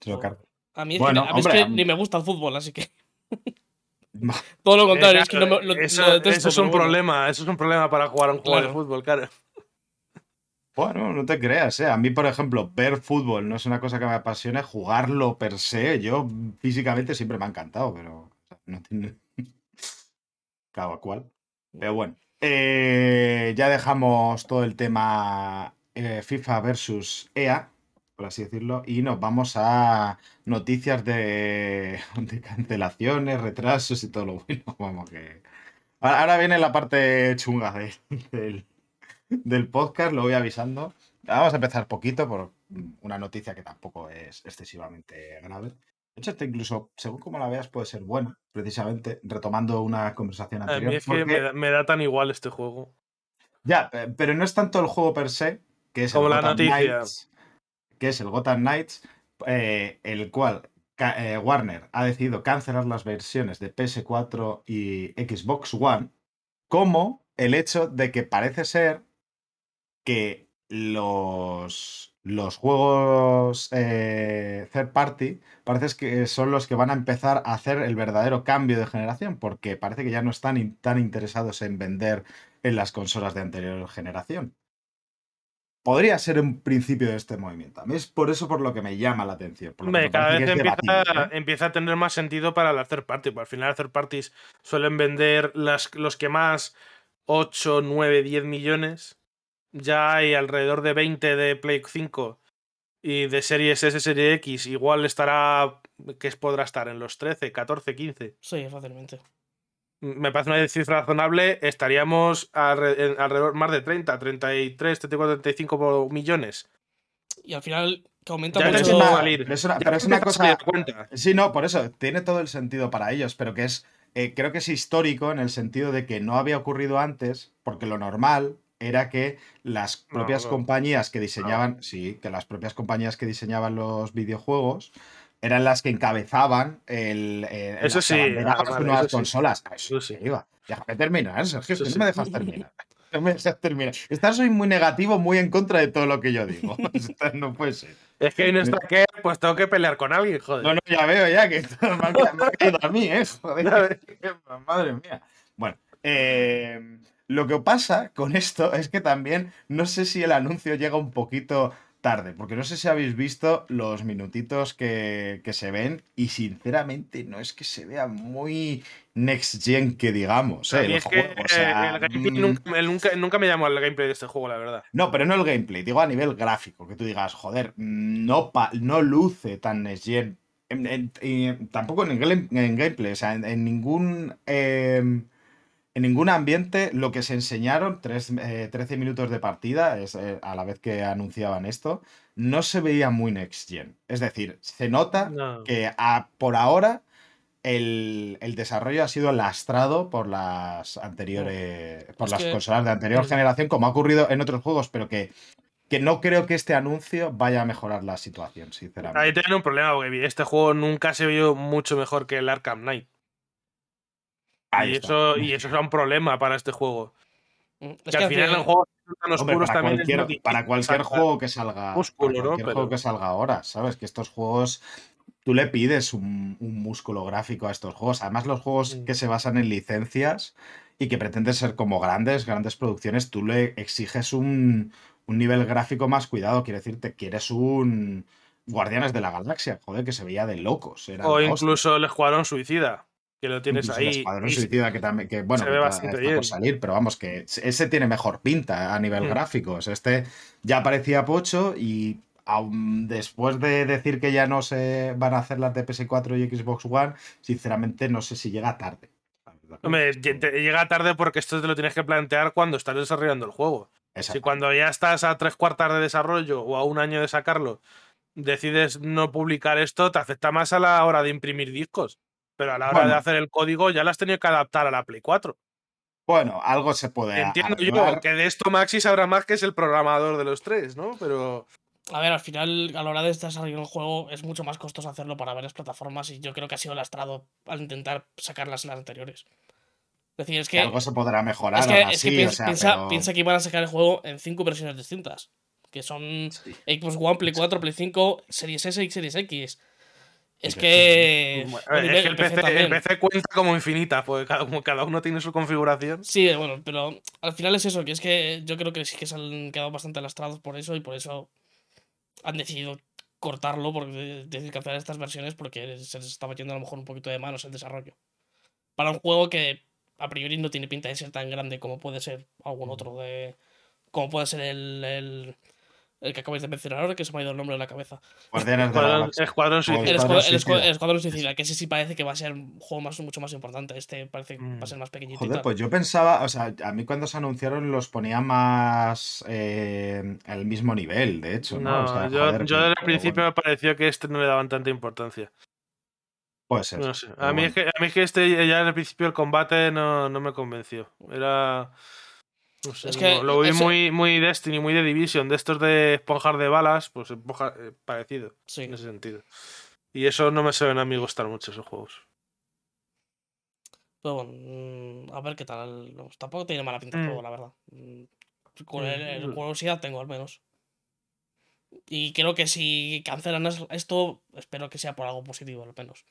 S1: Se lo cargue.
S2: A mí es,
S1: Bueno,
S2: que, a mí es que
S1: a mí-
S2: ni me gusta el fútbol, así que. Todo lo contrario,
S3: Eh,
S2: es que no me, lo,
S3: eso,
S2: lo detesto.
S3: eso es un
S2: bueno.
S3: problema, eso es un problema para jugar a un juego de fútbol, claro.
S1: Bueno, no te creas, ¿eh? A mí, por ejemplo, ver fútbol no es una cosa que me apasione, jugarlo per se, yo físicamente siempre me ha encantado, pero no tiene... Cada cual. Pero bueno, eh, ya dejamos todo el tema eh, FIFA versus EA, por así decirlo, y nos vamos a noticias de, de cancelaciones, retrasos y todo lo bueno. Vamos que... Ahora viene la parte chunga de- del, del podcast, lo voy avisando. Vamos a empezar poquito por una noticia que tampoco es excesivamente grave. De hecho, incluso, según como la veas, puede ser buena, precisamente, retomando una conversación
S3: A
S1: anterior.
S3: mí es que me da, me da tan igual este juego.
S1: Ya, pe- pero no es tanto el juego per se, que es
S3: Como
S1: el
S3: la
S1: Gotham
S3: noticia.
S1: Knights, que es el Gotham Knights, eh, el cual eh, Warner ha decidido cancelar las versiones de PS4 y Xbox One, como el hecho de que parece ser que los, los juegos eh, third party parece que son los que van a empezar a hacer el verdadero cambio de generación, porque parece que ya no están tan interesados en vender en las consolas de anterior generación. Podría ser un principio de este movimiento. A mí es por eso por lo que me llama la atención. por lo que
S3: Hombre,
S1: me
S3: cada
S1: parece
S3: vez
S1: que
S3: empieza,
S1: debatible, ¿eh?
S3: empieza a tener más sentido para las third party. Porque al final las third parties suelen vender las, los que más 8, 9, 10 millones. Ya hay alrededor de 20 de Play 5 y de series S, serie X. Igual estará, que podrá estar en los 13, 14, 15.
S2: Sí, fácilmente.
S3: Me parece una cifra razonable. Estaríamos alrededor más de 30, 33, 34, 35 millones.
S2: Y al final, que aumenta
S3: Ya
S1: es
S2: mucho.
S3: a
S1: una-
S3: salir.
S1: pero es una- pero es una cosa.
S3: cuenta.
S1: Sí, no, por eso, tiene todo el sentido para ellos, pero que es, eh, creo que es histórico en el sentido de que no había ocurrido antes, porque lo normal era que las
S3: No,
S1: propias
S3: no.
S1: compañías que diseñaban, sí, que las propias compañías que diseñaban los videojuegos eran las que encabezaban el, eh,
S3: Eso
S1: las
S3: sí, ah, vale,
S1: nuevas
S3: eso sí.
S1: consolas. A eso
S3: Eso sí.
S1: sí iba. Déjame terminar, Sergio,
S3: Eso
S1: que
S3: sí.
S1: no me dejas terminar. No me dejas terminar. Estás hoy muy negativo, muy en contra de todo lo que yo digo. No puede ser.
S3: Es que hoy no está que, pues tengo que pelear con alguien, joder.
S1: No, no, ya veo ya que esto me ha, caído a mí, ¿eh? Joder, madre mía. Bueno, eh, lo que pasa con esto es que también no sé si el anuncio llega un poquito tarde, porque no sé si habéis visto los minutitos que, que se ven y sinceramente no es que se vea muy next gen que digamos, ¿eh? el
S3: es que
S1: juego, o sea,
S3: el gameplay
S1: mm,
S3: nunca, nunca, nunca me llamó el gameplay de este juego, la verdad.
S1: no, pero no el gameplay, digo a nivel gráfico, que tú digas, joder, no, pa- no luce tan next gen. En- en- y tampoco en, el gameplay, o sea, en, en ningún. eh, en ningún ambiente lo que se enseñaron, tres, eh, 13 minutos de partida, es, eh, a la vez que anunciaban esto, no se veía muy next gen. Es decir, se nota
S3: No.
S1: que a- por ahora el, el desarrollo ha sido lastrado por las anteriores. por
S2: Es
S1: las
S2: que-
S1: consolas de anterior generación, como ha ocurrido en otros juegos, pero que, que no creo que este anuncio vaya a mejorar la situación, sinceramente.
S3: Ahí tiene un problema, porque este juego nunca se vio mucho mejor que el Arkham Knight.
S1: Ahí
S3: y,
S1: está.
S3: eso, y eso es un problema para este juego.
S2: Mm, Es
S3: que
S2: que
S3: al
S2: hace-
S3: final en juegos tan
S1: Hombre,
S3: oscuros
S1: para
S3: también
S1: cualquier, para cualquier juego que salga.
S3: músculo,
S1: para
S3: ¿no?
S1: cualquier juego
S3: Pero-
S1: que salga ahora, ¿sabes? Que estos juegos. Tú le pides un, un músculo gráfico a estos juegos. Además, los juegos
S3: Mm.
S1: que se basan en licencias y que pretenden ser como grandes, grandes producciones, tú le exiges un, un nivel gráfico más cuidado. Quiere decir, te quieres un Guardianes de la Galaxia, joder, que se veía de locos. era
S3: O incluso el Escuadrón Suicida, que lo tienes
S1: Incluso el
S3: ahí.
S1: Escuadrón Suicida, que también, que bueno,
S3: se ve
S1: ta-
S3: bastante bien.
S1: por salir, pero vamos, que ese tiene mejor pinta a nivel
S3: Mm.
S1: gráfico. O sea, este ya parecía pocho y aun después de decir que ya no se van a hacer las de PS4 y Xbox One, sinceramente no sé si llega tarde.
S3: Hombre, llega tarde porque esto te lo tienes que plantear cuando estás desarrollando el juego. Si cuando ya estás a tres cuartas de desarrollo o a un año de sacarlo, decides no publicar esto, te afecta más a la hora de imprimir discos. Pero a la hora
S1: Bueno.
S3: de hacer el código ya lo has tenido que adaptar a la Play 4.
S1: Bueno, algo se puede
S3: Entiendo
S1: arreglar.
S3: yo que de esto Maxi sabrá más que es el programador de los tres, ¿no? Pero
S2: A ver, al final, a la hora de desarrollar un juego, es mucho más costoso hacerlo para varias plataformas y yo creo que ha sido lastrado al intentar sacarlas en las anteriores. Es decir, es
S1: Que
S2: que,
S1: algo se podrá mejorar.
S2: es que, es que piensa,
S1: o sea,
S2: piensa-
S1: pero-
S2: piensa que iban a sacar el juego en cinco versiones distintas. Que son
S1: Sí.
S2: Xbox One, Play 4, Play 5, Series S y Series X. Es que.
S3: bueno,
S2: y
S3: es que el
S2: PC
S3: PC, el
S2: también.
S3: PC cuenta como infinita, porque cada, como cada uno tiene su configuración.
S2: Sí, bueno, pero al final es eso, que es que yo creo que sí que se han quedado bastante lastrados por eso y por eso han decidido cortarlo, porque decir cancelar estas versiones porque se les estaba yendo a lo mejor un poquito de manos el desarrollo. Para un juego que a priori no tiene pinta de ser tan grande como puede ser algún otro de. como puede ser el. el, el que acabáis de mencionar ahora, que se me ha ido el nombre de la cabeza.
S1: Guardianes de la
S3: Escuadrón,
S2: El,
S3: Suicida.
S1: Escuadrón
S2: el,
S1: Suicida.
S2: escuadrón, el Escuadrón Suicida, que ese sí parece que va a ser un juego más, mucho más importante. Este parece que va a ser más pequeñito.
S1: Joder, pues yo pensaba, o sea, a mí cuando se anunciaron los ponía más eh, al mismo nivel, de hecho, ¿no?
S3: No,
S1: O sea,
S3: yo,
S1: joder,
S3: yo desde el principio
S1: bueno,
S3: me pareció que este no le daban tanta importancia.
S1: puede ser.
S3: No sé.
S1: pero
S3: A mí,
S1: bueno.
S3: es que, a mí es que este ya en el principio el combate no, no me convenció. Era. No sé,
S2: Es que
S3: lo, lo vi
S2: ese-
S3: muy, muy Destiny, muy de Division, de estos de esponjar de balas, pues esponja- eh, parecido
S2: Sí.
S3: en ese sentido. Y eso no me suelen a mí gustar mucho esos juegos.
S2: Pero bueno, mm, a ver qué tal. tampoco tiene mala pinta el
S3: Mm.
S2: juego, la verdad. Mm, Con el, el curiosidad tengo, al menos. Y creo que si cancelan es- esto, espero que sea por algo positivo, al menos.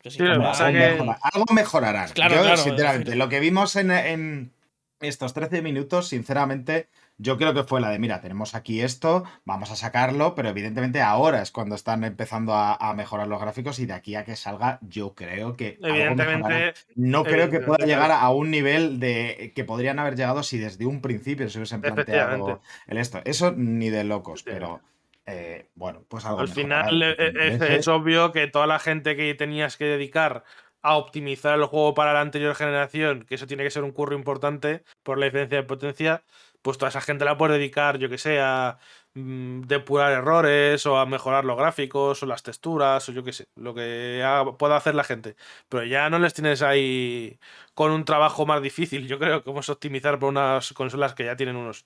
S2: Que si
S3: Sí,
S1: algo,
S3: que-
S1: mejora- algo mejorarán.
S2: Claro,
S1: yo,
S2: claro, es
S1: sinceramente, lo que vimos en, en estos 13 minutos, sinceramente, yo creo que fue la de, mira, tenemos aquí esto, vamos a sacarlo, pero evidentemente ahora es cuando están empezando a, a mejorar los gráficos y de aquí a que salga, yo creo que...
S3: Evidentemente,
S1: No creo que pueda llegar a un nivel de que podrían haber llegado si desde un principio se hubiesen planteado el esto. Eso ni de locos, pero eh, bueno, pues algo
S3: al final eh, eh, es, es obvio que toda la gente que tenías que dedicar a optimizar el juego para la anterior generación, que eso tiene que ser un curro importante por la diferencia de potencia, pues toda esa gente la puedes dedicar, yo que sé, a mm, depurar errores o a mejorar los gráficos o las texturas o yo que sé, lo que pueda hacer la gente. Pero ya no les tienes ahí con un trabajo más difícil, yo creo, como es optimizar por unas consolas que ya tienen unos,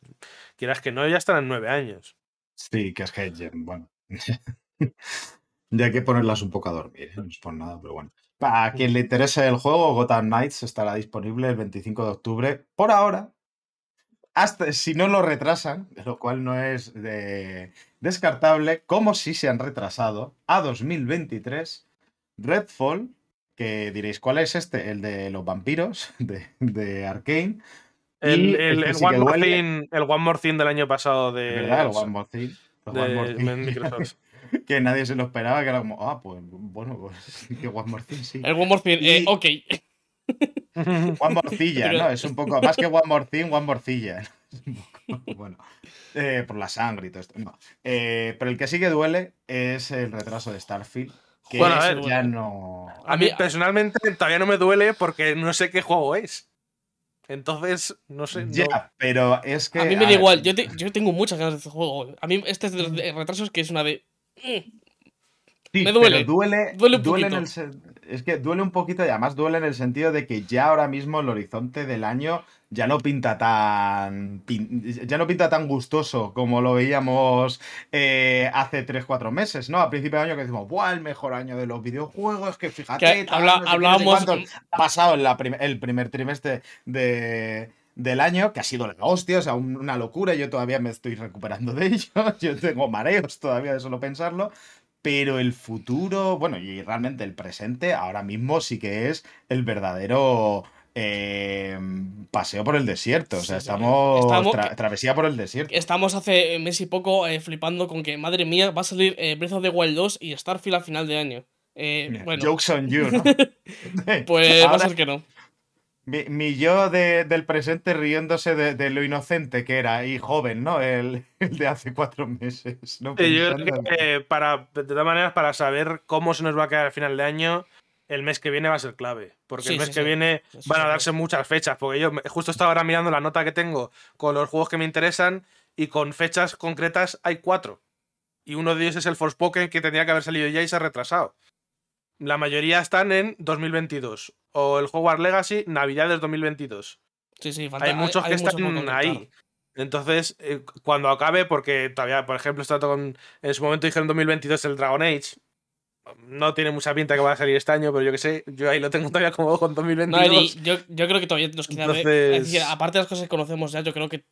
S3: quieras que no, ya están en nueve años.
S1: Sí, que es que, bueno, ya hay que ponerlas un poco a dormir, ¿eh? no es por nada, pero bueno. Para quien le interese el juego, Gotham Knights estará disponible el 25 de octubre. Por ahora, hasta si no lo retrasan, lo cual no es de- descartable, como si se han retrasado a 2023, Redfall, que diréis, ¿cuál es este? El de los vampiros de, de Arkane.
S3: El, One More Thing, el One More Thing del año pasado de,
S1: ¿verdad? El One More Thing. el
S3: de
S1: One More Thing. Que nadie se lo esperaba, que era como, ah, pues bueno, pues que One More Thing sí.
S2: El One More Thing, eh,
S1: Y-
S2: ok.
S1: One Morcilla, ¿no? Es un poco más que One More Thing, One Morcilla. Es un poco, bueno, eh, por la sangre y todo esto. No. Eh, pero el que sí que duele es el retraso de Starfield, que
S3: Bueno, a
S1: ese
S3: ver,
S1: ya no...
S3: A mí personalmente todavía no me duele porque no sé qué juego es. Entonces, no sé. no-
S1: Ya, pero es que...
S2: a mí me da igual, yo, te- yo tengo muchas ganas de este juego. A mí este es de los de retrasos que es una de...
S1: Sí,
S2: Me duele.
S1: pero duele,
S2: Duele un
S1: en
S2: poquito.
S1: el sen- es que duele un poquito y además duele en el sentido de que ya ahora mismo el horizonte del año ya no pinta tan ya no pinta tan gustoso como lo veíamos eh, hace 3-4 meses, ¿no? A principio de año que decimos, ¡buah! El mejor año de los videojuegos, que fíjate,
S2: Que habla- hablábamos-
S1: cuántos". Ha pasado en la prim- el primer trimestre de, del año, que ha sido la hostia, o sea, un- una locura. Yo todavía me estoy recuperando de ello. Yo tengo mareos todavía de solo pensarlo. Pero el futuro, bueno, y realmente el presente, ahora mismo sí que es el verdadero eh, paseo por el desierto. O sea, estamos,
S2: Estamos-
S1: tra- travesía por el desierto.
S2: Estamos hace mes y poco eh, flipando con que, madre mía, va a salir eh, Breath of the Wild 2 y Starfield a final de año. Eh, bueno,
S1: Jokes on you, ¿no?
S2: pues va a ser que no.
S1: Mi, mi yo de- del presente riéndose de, de lo inocente que era y joven, ¿no? El, el de hace cuatro meses. ¿no?
S3: Sí, yo creo que eh, para, de todas maneras, para saber cómo se nos va a quedar al final de año, el mes que viene va a ser clave. Porque
S2: Sí,
S3: el mes
S2: sí,
S3: que
S2: sí.
S3: viene
S2: Eso
S3: van a darse muchas fechas. Porque yo justo estaba ahora mirando la nota que tengo con los juegos que me interesan y con fechas concretas hay cuatro. Y uno de ellos es el Forspoken que tendría que haber salido ya y se ha retrasado. La mayoría están en 2022. O el Hogwarts Legacy, Navidades 2022.
S2: Sí, sí, falta,
S3: hay muchos que están ahí. Entonces, eh, cuando acabe, porque todavía, por ejemplo, está con, en su momento dijeron 2022 el Dragon Age. No tiene mucha pinta que va a salir este año, pero yo que sé, yo ahí lo tengo todavía como con
S2: No,
S3: 2022.
S2: y yo, yo creo que todavía nos queda
S3: Entonces-
S2: Es decir, aparte de las cosas que conocemos ya, yo creo que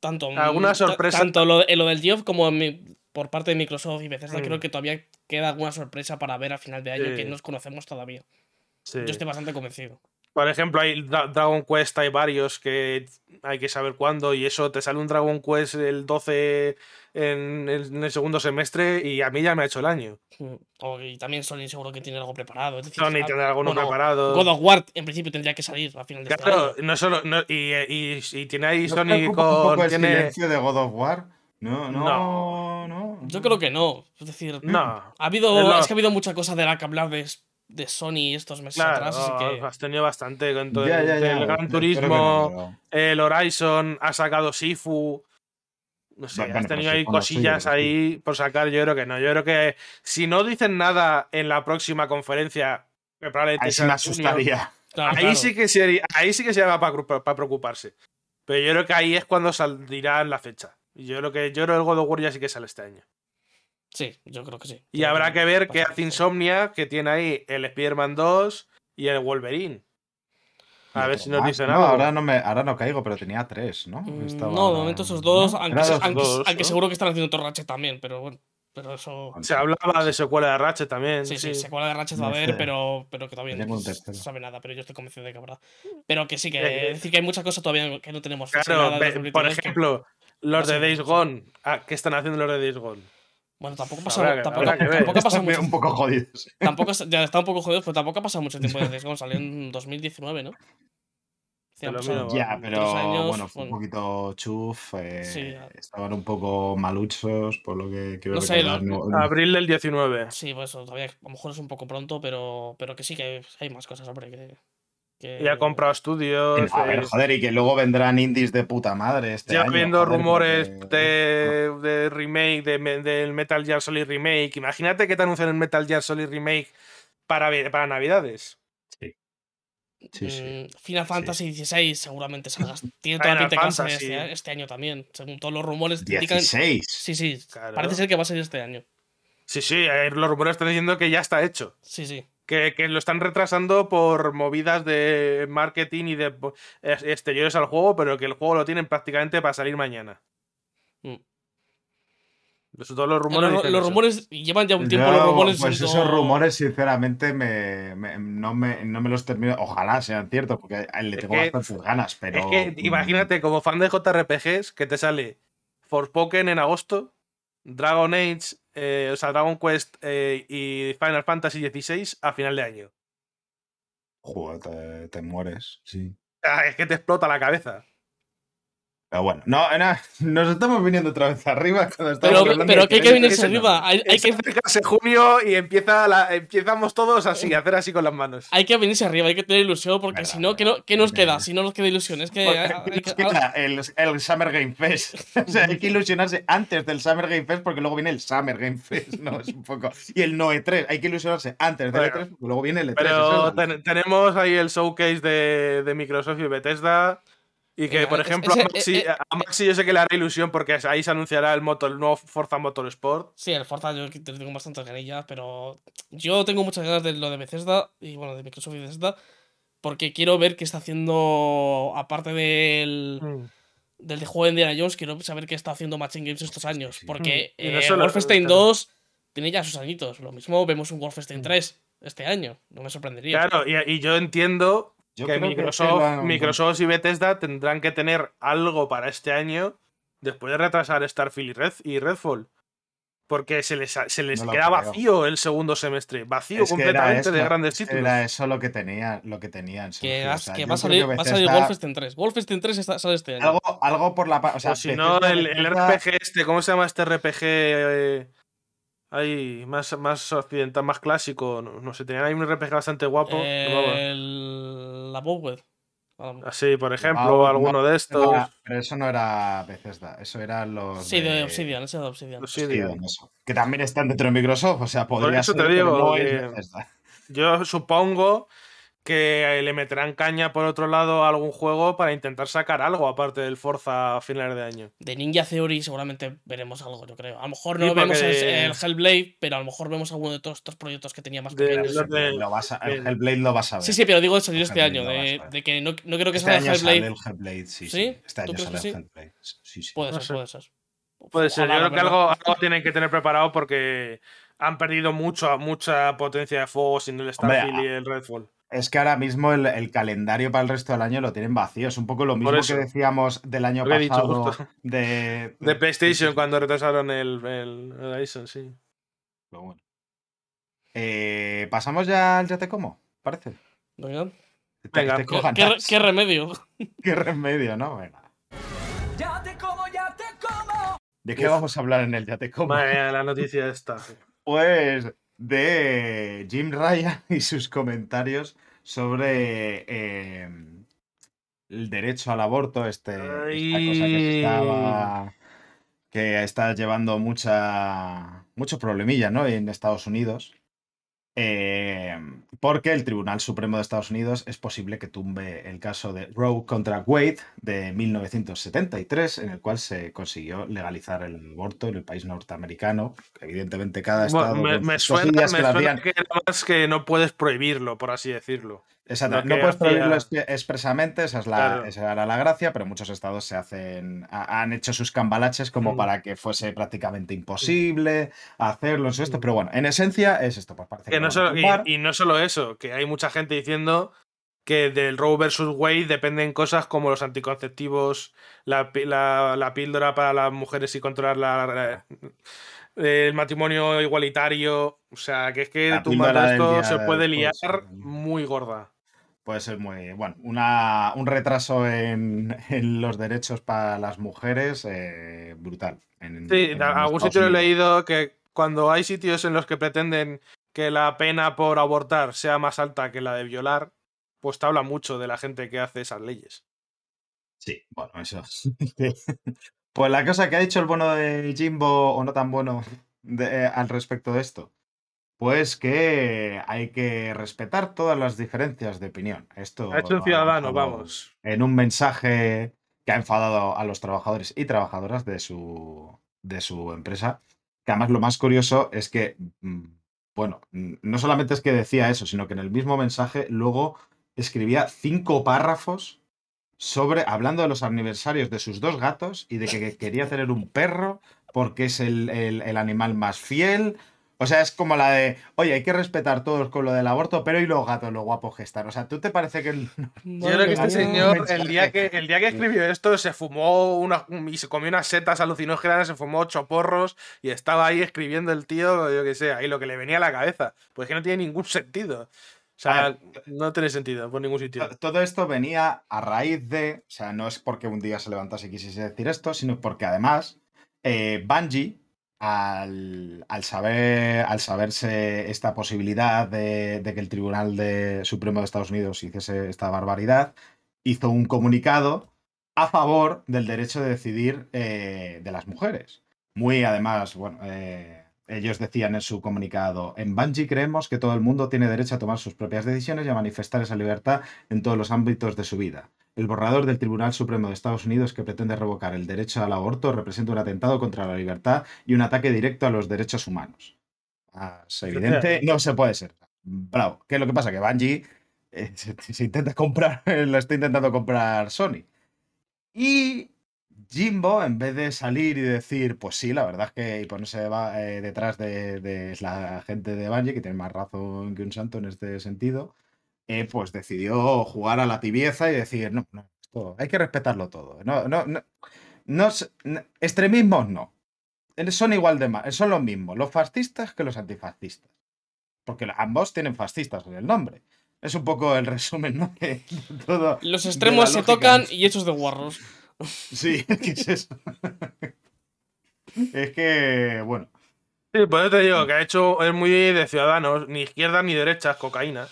S2: tanto.
S3: Alguna sorpresa-
S2: Tanto lo, en lo del Geoff como en mi- por parte de Microsoft y Bethesda,
S3: Mm.
S2: creo que todavía queda alguna sorpresa para ver a final de año
S3: Sí.
S2: que no conocemos todavía.
S3: Sí.
S2: Yo estoy bastante convencido.
S3: Por ejemplo, hay Dra- Dragon Quest, hay varios que hay que saber cuándo, y eso te sale un Dragon Quest el 12 en el, en el segundo semestre, y a mí ya me ha hecho el año.
S2: Mm. O- y también Sony seguro que tiene algo preparado. Es decir,
S3: Sony tendrá alguno
S2: bueno,
S3: preparado.
S2: God of War en principio tendría que salir a final de este
S3: Claro,
S2: año.
S3: no solo. no- y, y- y tiene ahí
S1: ¿No
S3: Sony
S1: un
S3: con.
S1: poco el
S3: tiene-
S1: silencio de God of War? No, no,
S3: No.
S1: no.
S2: Yo creo que no. Es decir,
S3: No.
S2: ha habido,
S3: Es lo-
S2: es que ha habido mucha cosa de la que hablar de, de Sony estos meses
S3: Claro,
S2: atrás, así que.
S3: has tenido bastante con todo
S1: Ya,
S3: el,
S1: ya, ya,
S3: el Gran
S1: no,
S3: Turismo, el Horizon, ha sacado Sifu. No sé,
S1: Bueno,
S3: has tenido ahí cosillas
S1: sí.
S3: ahí por sacar. Yo creo que no. Yo creo que si no dicen nada en la próxima conferencia, que probablemente
S1: Ahí sí me asustaría.
S2: Claro,
S3: ahí,
S2: claro.
S3: sí que sería, ahí sí que se haga para preocuparse. Pero yo creo que ahí es cuando saldrá la fecha. Yo creo que yo creo el God of War ya sí que sale este año.
S2: Sí, yo creo que sí.
S3: Y
S2: Creo
S3: habrá que ver qué hace Insomnia, que tiene ahí el Spider-Man 2 y el Wolverine. A ver si nos
S1: no,
S3: algo.
S1: Ahora no, me, ahora no caigo, pero tenía tres, ¿no?
S2: Mm,
S1: Estaba-
S2: No, de momento esos dos,
S1: ¿no?
S2: aunque,
S1: Era
S2: se-
S1: dos-
S2: aunque,
S3: dos,
S2: aunque
S3: ¿no?
S2: seguro que están haciendo otro Ratchet también, pero bueno. Pero eso.
S3: Se hablaba de secuela de Ratchet también.
S2: Sí, sí,
S3: sí.
S2: secuela de Ratchet va a
S1: No
S2: haber, pero, pero que todavía no se sabe nada, pero yo estoy convencido de que habrá. Pero que sí, que
S3: Eh,
S2: decir que hay muchas cosas todavía que no tenemos fecha
S3: Claro,
S2: nada de
S3: ve-
S2: 2022,
S3: por
S2: que-
S3: ejemplo, los de Days. Gone. Ah, ¿Qué están haciendo los de Days Gone?
S2: Bueno, tampoco
S3: Habrá
S2: pasa,
S3: que-
S2: tampoco,
S3: habrá
S2: ha pasado
S1: Están
S2: mucho
S1: un poco jodidos.
S2: Tampoco, ya está un poco jodido, pero tampoco ha pasado mucho tiempo desde que salió en 2019, ¿no?
S1: Ya,
S3: Bueno,
S1: pero
S2: años,
S1: bueno, fue un poquito chuf. eh,
S2: Sí,
S1: estaban un poco maluchos, por lo que quiero
S2: No sé,
S1: recordar,
S2: lo-
S1: no-
S3: Abril del 19.
S2: Sí, pues eso, todavía a lo mejor es un poco pronto, pero, pero que sí que hay más cosas, hombre. Que, que-
S3: Y ha comprado estudios.
S1: A ver,
S3: eh,
S1: joder, y que luego vendrán indies de puta madre este
S3: ya
S1: año,
S3: viendo
S1: joder,
S3: rumores
S1: porque-
S3: de, de remake, de, del Metal Gear Solid Remake. Imagínate que te anuncian el Metal Gear Solid Remake para, para Navidades.
S1: Sí, sí.
S2: Mm, Final Fantasy XVI seguramente salga. Tiene toda la pinta que este, este año también. Según todos los rumores indican.
S1: 16.
S2: Sí, sí.
S3: Claro.
S2: Parece ser que va a salir este año.
S3: Sí, sí, eh, los rumores están diciendo que ya está hecho.
S2: Sí, sí.
S3: Que, que lo están retrasando por movidas de marketing y de exteriores al juego, pero que el juego lo tienen prácticamente para salir mañana.
S2: Mm.
S3: Eso, todos los rumores.
S2: Los,
S3: dicen
S2: los
S3: eso.
S2: rumores llevan ya un tiempo
S1: Yo,
S2: los rumores.
S1: Pues
S2: siendo-
S1: esos rumores, sinceramente, me, me- no, me, no me los termino. Ojalá sean ciertos, porque le
S3: Es
S1: tengo
S3: que-
S1: bastantes ganas, pero.
S3: Es que
S1: mm,
S3: imagínate, como fan de JRPGs, que te sale Forspoken en agosto, Dragon Age, eh, o sea, Dragon Quest eh, y Final Fantasy XVI a final de año.
S1: Joder, te, te mueres, sí.
S3: Ah, Es que te explota la cabeza.
S1: Pero bueno, no, no, nos estamos viniendo otra vez arriba. Cuando
S2: Pero,
S1: estamos hablando
S2: pero
S1: de
S2: que hay que venirse arriba. Hay, hay
S3: Es
S2: que,
S3: acercarse junio y empieza la- empezamos todos así, a hacer así con las manos.
S2: hay que venirse arriba, hay que tener ilusión, porque si no, ¿qué, no, ¿qué nos queda? Si no nos queda ilusión, es que. Hay- hay
S1: nos
S2: que-
S1: queda el, el Summer Game Fest. O sea, hay que ilusionarse antes del Summer Game Fest porque luego viene el Summer Game Fest, ¿no? Es un poco. Y el No E3. Hay que ilusionarse antes del
S3: Bueno,
S1: E3 porque luego viene el E3.
S3: Pero
S1: eso es-
S3: ten- tenemos ahí el showcase de, de Microsoft y Bethesda. Y que,
S2: Eh,
S3: por
S2: es-
S3: ejemplo,
S2: ese-
S3: a, Maxi,
S2: eh, eh,
S3: a Maxi yo sé que le hará ilusión porque ahí se anunciará el, moto, el nuevo Forza Motorsport.
S2: Sí, el Forza yo te- tengo bastantes ganillas, pero yo tengo muchas ganas de lo de Bethesda y bueno, de Microsoft y Bethesda, porque quiero ver qué está haciendo, aparte del,
S3: Mm.
S2: del de juego de Indiana Jones, quiero saber qué está haciendo Machine Games estos años,
S1: sí.
S2: porque
S3: Mm.
S2: Eh, Wolfenstein
S3: claro.
S2: 2 tiene ya sus añitos, lo mismo vemos un Wolfenstein
S3: Mm.
S2: 3 este año, no me sorprendería.
S3: Claro, y, y yo entiendo
S1: Yo
S3: que
S1: creo
S3: Microsoft,
S1: lo han-
S3: Microsoft y Bethesda tendrán que tener algo para este año después de retrasar Starfield y, Red, y Redfall. Porque se les, se les
S1: No
S3: queda
S1: creo.
S3: vacío el segundo semestre. Vacío
S1: Es
S3: completamente de grandes títulos.
S1: Era eso lo que tenía, lo que tenían.
S2: que
S1: o sea,
S2: que va, a salir,
S1: que
S2: va a salir
S1: Bethesda-
S2: Wolfenstein 3. Wolfenstein 3 está- sale este año.
S1: Algo, algo por la. O sea,
S3: o si no,
S1: Bethesda-
S3: el, el
S1: Bethesda-
S3: RPG este, ¿cómo se llama este RPG? eh, ahí, más, más occidental, más clásico. No, no sé, tenían ahí un RPG bastante guapo.
S2: el... La Bowed.
S3: Así, por ejemplo,
S1: no,
S3: alguno de estos.
S1: era- pero eso no era Bethesda, eso eran los.
S2: Sí, de Obsidian, ese de Obsidian.
S3: Obsidian.
S1: Obsidian, eso. Que también están dentro de Microsoft, o sea, podría
S3: eso te
S1: ser, pero
S3: digo
S1: no
S3: que-. Yo supongo que le meterán caña por otro lado a algún juego para intentar sacar algo aparte del Forza a finales de año.
S2: De Ninja Theory seguramente veremos algo, yo creo. A lo mejor
S3: Sí,
S2: no vemos
S3: porque
S2: el,
S3: de-
S2: el Hellblade, pero a lo mejor vemos alguno de todos estos proyectos que tenía más
S3: De- de-
S1: Lo vas a- el
S3: de-
S1: Hellblade lo vas a ver.
S2: Sí, sí, pero digo de salir este año. De, que no, no creo que
S1: Este
S2: salga
S1: año sale
S2: Hellblade.
S1: el Hellblade, sí, sí.
S2: ¿Sí?
S1: Este
S2: ¿Tú
S1: año sale el
S2: sí?
S1: Hellblade. Sí, sí.
S2: Puede
S3: No
S2: ser,
S3: sé.
S2: puede ser.
S3: Puede ser,
S2: Ojalá,
S3: yo creo que algo, algo tienen que tener preparado porque han perdido mucho, mucha potencia de fuego sin el Starfield y el Redfall.
S1: Es que ahora mismo el, el calendario para el resto del año lo tienen vacío. Es un poco lo mismo que decíamos del año
S3: Lo
S1: pasado
S3: justo.
S1: de,
S3: De PlayStation cuando retrasaron el, el Horizon, sí.
S1: Pero bueno. Eh, Pasamos ya al Ya te como, parece. Te-
S3: Venga,
S1: te
S2: ¿Qué,
S1: cojan
S2: qué re-
S1: tas.
S2: qué remedio?
S1: Qué remedio, ¿no? Venga.
S4: Ya te como, ya te como.
S1: ¿De qué vamos a hablar en el Ya te como?
S3: Madre mía, la noticia esta.
S1: Pues de Jim Ryan y sus comentarios sobre eh, el derecho al aborto, este, esta cosa que se estaba que está llevando mucha mucho problemilla, ¿no? En Estados Unidos. Eh, porque el Tribunal Supremo de Estados Unidos es posible que tumbe el caso de Roe contra Wade de 1973, en el cual se consiguió legalizar el aborto en el país norteamericano. Evidentemente, cada estado.
S3: Bueno, me, me suena, me
S1: que
S3: suena que era más que no puedes prohibirlo, por así decirlo.
S1: Exacto, no puedes prohibirlo
S3: hacía-
S1: expresamente, esa, es la,
S3: Claro.
S1: esa era la gracia, pero muchos estados se hacen, ha- han hecho sus cambalaches como
S3: Mm.
S1: para que fuese prácticamente imposible hacerlo, eso, esto, pero bueno, en esencia es esto, pues parece que,
S3: Que no solo, y, no solo eso, que hay mucha gente diciendo que del Roe versus Wade dependen cosas como los anticonceptivos, la, la- la píldora para las mujeres y controlar la- la- el matrimonio igualitario. O sea, que es que
S1: del
S3: esto se puede liar muy gorda.
S1: Puede ser muy, bueno, una, un retraso en, en los derechos para las mujeres eh, brutal. en-
S3: Sí,
S1: en
S3: algún sitio he leído que cuando hay sitios en los que pretenden que la pena por abortar sea más alta que la de violar, pues te habla mucho de la gente que hace esas leyes.
S1: Sí, bueno, eso. Pues la cosa que ha dicho el bueno de Jimbo, o no tan bueno, de- eh, al respecto de esto, pues que hay que respetar todas las diferencias de opinión. Esto
S3: Ha hecho un ciudadano, vamos.
S1: En un mensaje que ha enfadado a los trabajadores y trabajadoras de su, de su empresa. Que además lo más curioso es que, mm, bueno, no solamente es que decía eso, sino que en el mismo mensaje luego escribía cinco párrafos sobre hablando de los aniversarios de sus dos gatos y de que quería tener un perro porque es el, el- el animal más fiel. O sea, es como la de, oye, hay que respetar todos con lo del aborto, pero y los gatos, lo guapos que están. O sea, ¿tú te parece que el-
S3: Yo creo que este
S1: mía.
S3: señor, el día que, el día que escribió esto, se fumó una, y se comió unas setas alucinógenas, se fumó ocho porros y estaba ahí escribiendo el tío, yo que sé, ahí lo que le venía a la cabeza. Pues que no tiene ningún sentido. O sea, no tiene sentido por ningún sitio.
S1: To- Todo esto venía a raíz de, o sea, no es porque un día se levantase y quisiese decir esto, sino porque además eh, Bungie, al, al saber, al saberse esta posibilidad de, de que el Tribunal de, Supremo de Estados Unidos hiciese esta barbaridad, hizo un comunicado a favor del derecho de decidir eh, de las mujeres. Muy además, bueno, eh, ellos decían en su comunicado, en Bungie creemos que todo el mundo tiene derecho a tomar sus propias decisiones y a manifestar esa libertad en todos los ámbitos de su vida. El borrador del Tribunal Supremo de Estados Unidos que pretende revocar el derecho al aborto representa un atentado contra la libertad y un ataque directo a los derechos humanos. Ah, es evidente, no se puede ser. Bravo. ¿Qué es lo que pasa? Que Bungie eh, se, se intenta comprar, lo está intentando comprar Sony. Y Jimbo, en vez de salir y decir, pues sí, la verdad es que y ponerse va, eh, detrás de, de la gente de Bungie, que tiene más razón que un santo en este sentido, eh, pues decidió jugar a la tibieza y decir, no, no, esto hay que respetarlo todo. No, no, no, no extremismos no. Son igual de mal, son los mismos, los fascistas que los antifascistas. Porque ambos tienen fascistas en el nombre. Es un poco el resumen, ¿no? De todo.
S2: Los extremos se tocan y hechos de guarros.
S1: Sí, ¿qué es eso? es que, bueno,
S3: Sí, por eso te digo que ha hecho, es muy de ciudadanos, ni izquierdas ni derechas, cocaína.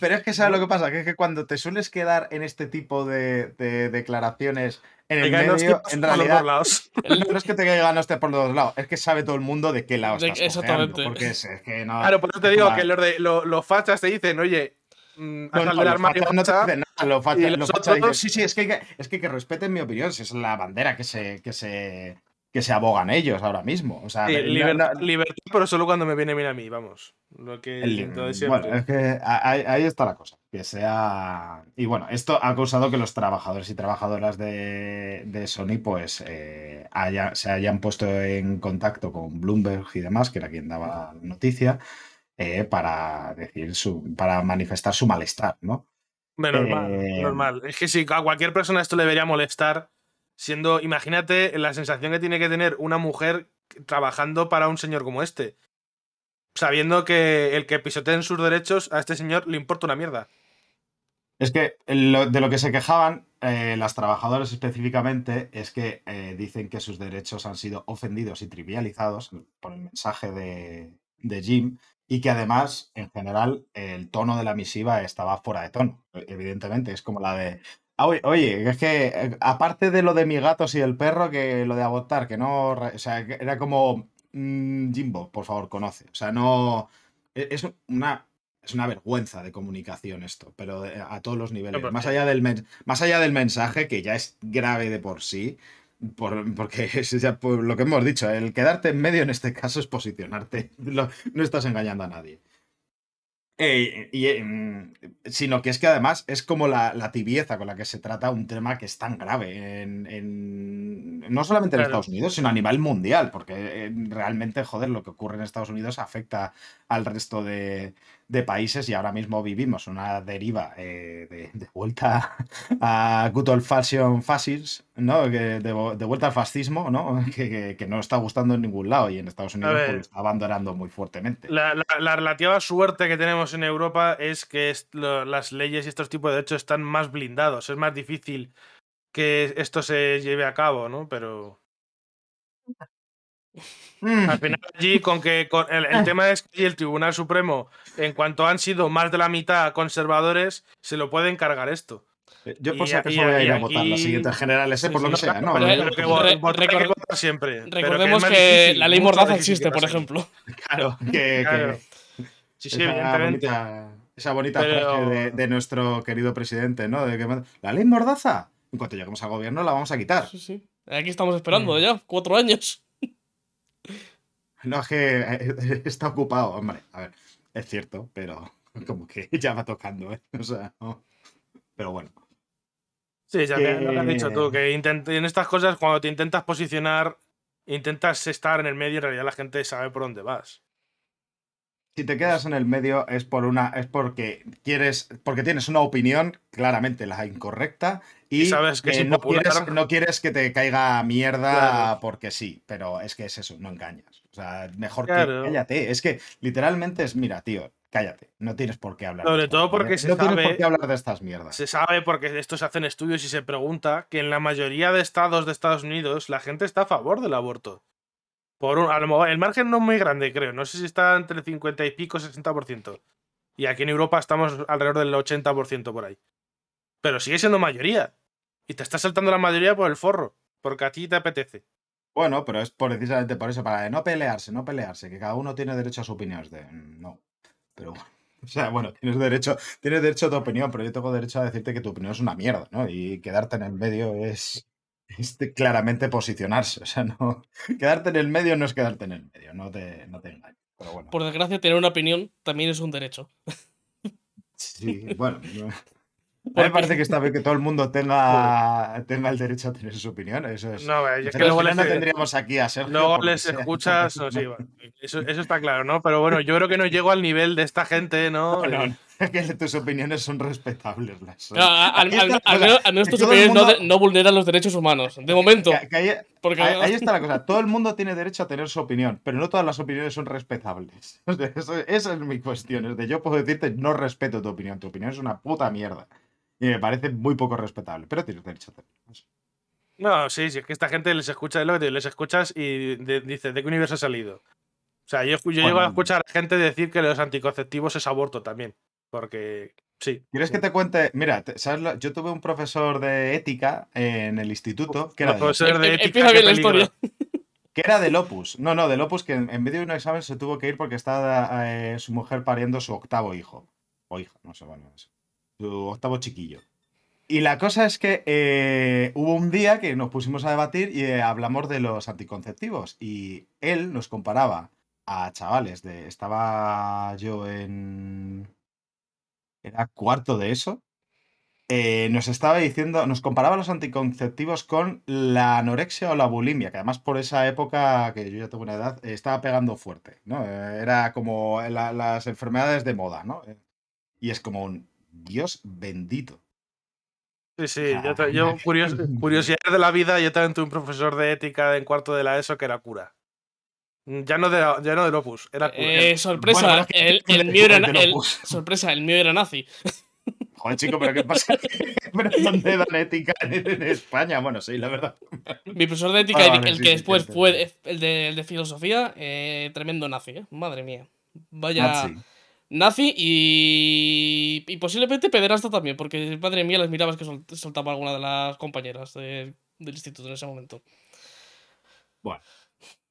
S1: pero es que ¿sabes lo que pasa? Que es que cuando te sueles quedar en este tipo de, de declaraciones en el
S3: los
S1: medio, en
S3: los dos
S1: realidad,
S3: lados.
S1: no es que te caigan hostia por los dos lados, es que sabe todo el mundo de qué lado
S2: De-
S1: estás
S2: exactamente.
S1: cojeando, Porque es, es que no...
S3: Claro, por eso te digo que los, de, los fachas te dicen, oye, mm,
S1: No, no, los
S3: armario
S1: fachas no te
S3: facha,
S1: dicen nada, los fachas-
S3: y
S1: los
S3: los
S1: fachas dicen,
S3: otros-
S1: sí, sí, es que, hay que, es que, que respeten mi opinión, si es la bandera que se, que se, que se abogan ellos ahora mismo. O sea,
S3: sí,
S1: no-
S3: libertad,
S1: no-
S3: libertad, pero solo cuando me viene bien a mí, vamos. Lo que
S1: El- bueno, es que ahí, ahí está la cosa. Que sea. Y bueno, esto ha causado que los trabajadores y trabajadoras de, de Sony, pues, eh, haya- se hayan puesto en contacto con Bloomberg y demás, que era quien daba la noticia, eh, para decir su, para manifestar su malestar, ¿no?
S3: Normal,
S1: Eh,
S3: normal. Es que si a cualquier persona esto le debería molestar, siendo, imagínate la sensación que tiene que tener una mujer trabajando para un señor como este. Sabiendo que el que pisoteen sus derechos a este señor le importa una mierda.
S1: Es que lo- de lo que se quejaban eh, las trabajadoras específicamente es que eh, dicen que sus derechos han sido ofendidos y trivializados por el mensaje de, de Jim y que además, en general, el tono de la misiva estaba fuera de tono. Evidentemente, es como la de... "Ah, Oye, es que eh, aparte de lo de mis gatos y el perro, que lo de abortar, que no... O sea, era como... mm, Jimbo, por favor, conoce. O sea, no... e- es una, es una vergüenza de comunicación esto, pero de- a todos los niveles. Más allá, del más allá del mensaje, que ya es grave de por sí, por- porque es ya por lo que hemos dicho, el quedarte en medio en este caso es posicionarte. Lo- no estás engañando a nadie. Eh, eh, mm, sino que es que además es como la, la tibieza con la que se trata un tema que es tan grave en, en- no solamente en
S3: Claro.
S1: Estados Unidos, sino a nivel mundial, porque eh, realmente, joder, lo que ocurre en Estados Unidos afecta al resto de, de países y ahora mismo vivimos una deriva eh, de, de vuelta a good old fashion fascism, ¿no? Que de, vuelta al fascismo, ¿no? Que, que- que no está gustando en ningún lado y en Estados Unidos pues,
S3: ver.
S1: lo está abandonando muy fuertemente.
S3: La, la- la relativa suerte que tenemos en Europa es que lo- las leyes y estos tipos de derechos están más blindados. Es más difícil que esto se lleve a cabo, ¿no? Pero
S1: Mm.
S3: al final allí con que con el, el tema es que el Tribunal Supremo, en cuanto han sido más de la mitad conservadores, se lo puede encargar esto.
S1: Yo por si acaso voy a ir a votar las
S3: aquí-
S1: siguientes generales, ¿eh?
S3: Sí,
S1: por lo que sea, ¿no?
S2: pero-
S3: que
S2: Re-
S3: vo- votar hay que
S2: recor-
S3: votar siempre.
S2: Recordemos que
S3: difícil,
S2: la ley Mordaza existe, por ejemplo.
S1: Claro, que.
S3: Sí, sí,
S1: esa
S3: evidentemente.
S1: bonita, esa bonita
S3: Pero-
S1: frase de, de nuestro querido presidente, ¿no? De que la ley Mordaza, en cuanto lleguemos al gobierno, la vamos a quitar.
S2: Sí, sí. Aquí estamos esperando
S3: Mm.
S2: ya, cuatro años.
S1: No, es que eh, está ocupado, hombre. A ver, es cierto, pero como que ya va tocando, ¿eh? O sea, no. Pero bueno.
S3: Sí, ya
S1: que-
S3: que... lo que has dicho tú, que en estas cosas cuando te intentas posicionar, intentas estar en el medio y en realidad la gente sabe por dónde vas.
S1: Si te quedas en el medio es por una, es porque quieres, porque tienes una opinión claramente la incorrecta y,
S3: Y sabes que es
S1: no quieres, no quieres que te caiga mierda
S3: Claro.
S1: porque sí, pero es que es eso, no engañas. O sea, mejor
S3: Claro.
S1: que cállate. Es que literalmente es, mira, tío, cállate. No tienes por qué hablar.
S3: Sobre todo porque
S1: mierdas.
S3: se
S1: no tienes por qué hablar de estas mierdas.
S3: Se sabe porque de esto se hacen estudios y se pregunta que en la mayoría de estados de Estados Unidos la gente está a favor del aborto. Por un, a lo mejor, el margen no es muy grande, creo. No sé si está entre el 50 y pico 60%. Y aquí en Europa estamos alrededor del 80% por ahí. Pero sigue siendo mayoría. Y te estás saltando la mayoría por el forro. Porque a ti te apetece.
S1: Bueno, pero es precisamente por eso, para no pelearse, no pelearse, que cada uno tiene derecho a su opinión. De, mm, no. Pero bueno. O sea, bueno, tienes derecho, tienes derecho a tu opinión, pero yo tengo derecho a decirte que tu opinión es una mierda, ¿no? Y quedarte en el medio es, es de claramente posicionarse. O sea, no. Quedarte en el medio no es quedarte en el medio, no te, no te engañes. Pero bueno.
S2: Por desgracia, tener una opinión también es un derecho.
S1: Sí, bueno. A mí me parece que está bien que todo el mundo tenga, tenga el derecho a tener su opinión. Eso es.
S3: No, es que
S1: Pero
S3: luego les,
S1: no tendríamos aquí a Sergio.
S3: luego les
S1: sea-
S3: escuchas. no, sí, bueno, eso, eso está claro, ¿no? Pero bueno, yo creo que no llego al nivel de esta gente, ¿no?
S1: No, no, es que tus opiniones son respetables. las son.
S2: No, a- al, al- al menos, al menos tus opiniones no,
S1: mundo-
S2: de- no vulneran los derechos humanos. De momento.
S1: que- que ahí,
S2: Porque
S1: ahí- está la cosa. Todo el mundo tiene derecho a tener su opinión, pero no todas las opiniones son respetables. O sea, eso- esa es mi cuestión. Es de yo puedo decirte, no respeto tu opinión. Tu opinión es una puta mierda. Y me parece muy poco respetable, pero tienes derecho a tenerla.
S3: No, sí, sí, es que esta gente les escucha, es lo que te digo, les escuchas y de- dices, ¿de qué universo ha salido? O sea, yo, yo llego a
S1: Bueno.
S3: escuchar a gente decir que los anticonceptivos es aborto también. Porque, sí.
S1: ¿Quieres que te cuente? Mira, ¿sabes lo? yo tuve un profesor de ética en el instituto que era, de,
S3: profesores de
S2: Em-
S3: ética,
S2: empieza
S3: qué
S2: bien la
S3: peligro.
S2: historia.
S1: que era del Opus. No, no, del Opus que en, en medio de un examen se tuvo que ir porque estaba eh, su mujer pariendo su octavo hijo. O hija, no sé, bueno, eso. Su octavo chiquillo. Y la cosa es que eh, hubo un día que nos pusimos a debatir y eh, hablamos de los anticonceptivos. Y él nos comparaba a chavales de. Estaba yo en. Era cuarto de eso. eh, nos estaba diciendo, nos comparaba los anticonceptivos con la anorexia o la bulimia, que además por esa época, que yo ya tengo una edad, eh, estaba pegando fuerte, ¿no? Eh, Era como la- las enfermedades de moda, ¿no? Eh, Y es como un Dios bendito.
S3: Sí, sí, yo, yo curios- curiosidades de la vida, yo también tuve un profesor de ética en cuarto de la ESO que era cura. Mm, Ya no, de, ya no del Opus, era.
S2: Eh, sorpresa,
S1: Bueno,
S2: el, el mío era, el- sorpresa, el mío era nazi.
S1: Joder, chico, pero ¿qué pasa? ¿Pero dónde dan ética en, en España? Bueno, sí, la verdad.
S2: Mi profesor de ética,
S1: Ah,
S2: el-
S1: vale,
S2: el
S1: sí,
S2: que
S1: sí,
S2: después
S1: sí,
S2: fue el de, el de filosofía, eh, tremendo nazi, ¿eh? Madre mía. Vaya.
S1: Nazi.
S2: Nazi y, y posiblemente pederasta también, porque madre mía, les mirabas que sol- soltaba alguna de las compañeras de- del instituto en ese momento.
S1: Bueno.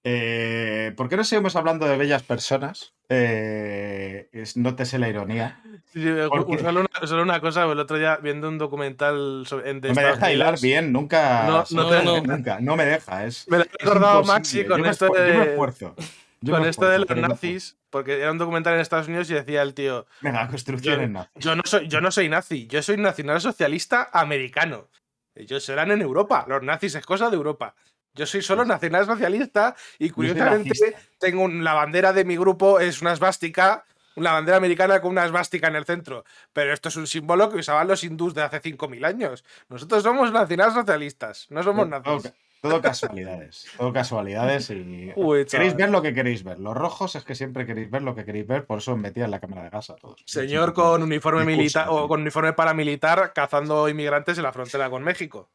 S1: Eh, ¿Por qué no seguimos hablando de bellas personas? Eh, es- nótese la ironía.
S3: Sí,
S1: Porque-
S3: Solo, una, solo una cosa, el otro día viendo un documental sobre, en de
S1: No me
S3: Estados
S1: deja hilar bien, nunca.
S3: No,
S2: no te- no.
S1: nunca. No me deja. Es,
S3: Me lo he
S1: imposible.
S3: Maxi con
S1: Yo me
S3: esto
S1: Yo me
S3: de,
S1: esfuerzo. Yo
S3: con
S1: me
S3: esto de los
S1: no
S3: nazis, porque era un documental en Estados Unidos y decía el tío,
S1: Venga, construcciones
S3: Yo-
S1: nazis.
S3: yo no soy, yo no soy nazi, yo soy nacionalsocialista americano. Ellos serán en Europa, los nazis es cosa de Europa. Yo soy solo nacionalsocialista y curiosamente tengo un- la bandera de mi grupo es una esvástica, una bandera americana con una esvástica en el centro. Pero esto es un símbolo que usaban los hindús de hace 5.000 años. Nosotros somos nacionalsocialistas, no somos nazis.
S1: todo casualidades. Todo casualidades y.
S3: Uy,
S1: Queréis ver lo que queréis ver. Los rojos es que siempre queréis ver lo que queréis ver, por eso os metía en la cámara de gas a todos.
S3: Señor con uniforme militar o con uniforme paramilitar cazando inmigrantes en la frontera con México.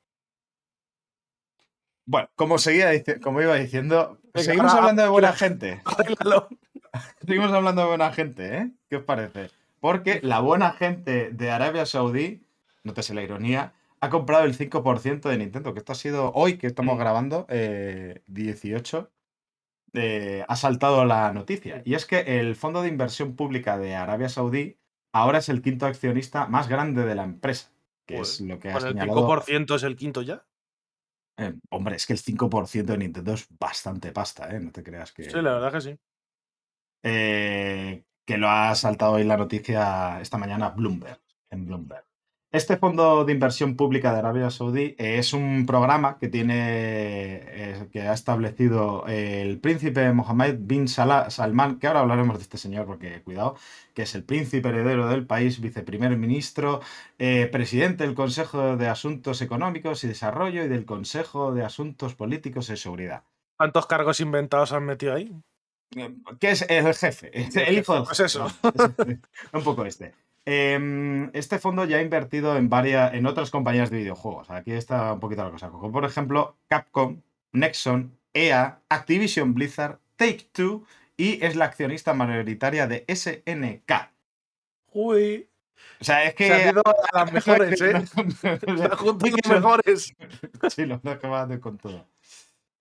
S1: Bueno, como, seguía como iba diciendo,
S3: Venga,
S1: seguimos
S3: ahora-
S1: hablando de buena gente. Seguimos hablando de buena gente, ¿eh? ¿Qué os parece? Porque la buena gente de Arabia Saudí, nótese la ironía, ha comprado el 5% de Nintendo, que esto ha sido hoy que estamos
S3: Mm.
S1: grabando, eh, 18, eh, ha saltado la noticia. Y es que el Fondo de Inversión Pública de Arabia Saudí ahora es el quinto accionista más grande de la empresa, que es lo que ha
S3: Con el
S1: señalado.
S3: 5% es el quinto ya.
S1: Eh, hombre, es que el 5% de Nintendo es bastante pasta, ¿eh? No te creas que...
S3: Sí, la verdad que sí.
S1: eh, que lo ha saltado hoy la noticia esta mañana Bloomberg, en Bloomberg. Este fondo de inversión pública de Arabia Saudí eh, es un programa que tiene eh, que ha establecido el príncipe Mohammed bin Salah- Salman, que ahora hablaremos de este señor porque cuidado, que es el príncipe heredero del país, viceprimer ministro, eh, presidente del Consejo de Asuntos Económicos y Desarrollo y del Consejo de Asuntos Políticos y Seguridad.
S3: ¿Cuántos cargos inventados han metido ahí?
S1: ¿Qué es el jefe? El hijo
S3: Pues eso.
S1: Un poco este. Em, Este fondo ya ha invertido en varias, en otras compañías de videojuegos. Aquí está un poquito la cosa. Como por ejemplo, Capcom, Nexon, EA, Activision Blizzard, Take Two y es la accionista mayoritaria de SNK.
S3: Uy,
S1: O sea, es que.
S3: se han ido a las mejores, ¿eh? Están juntos los mejores.
S1: Sí, lo lo que con todo.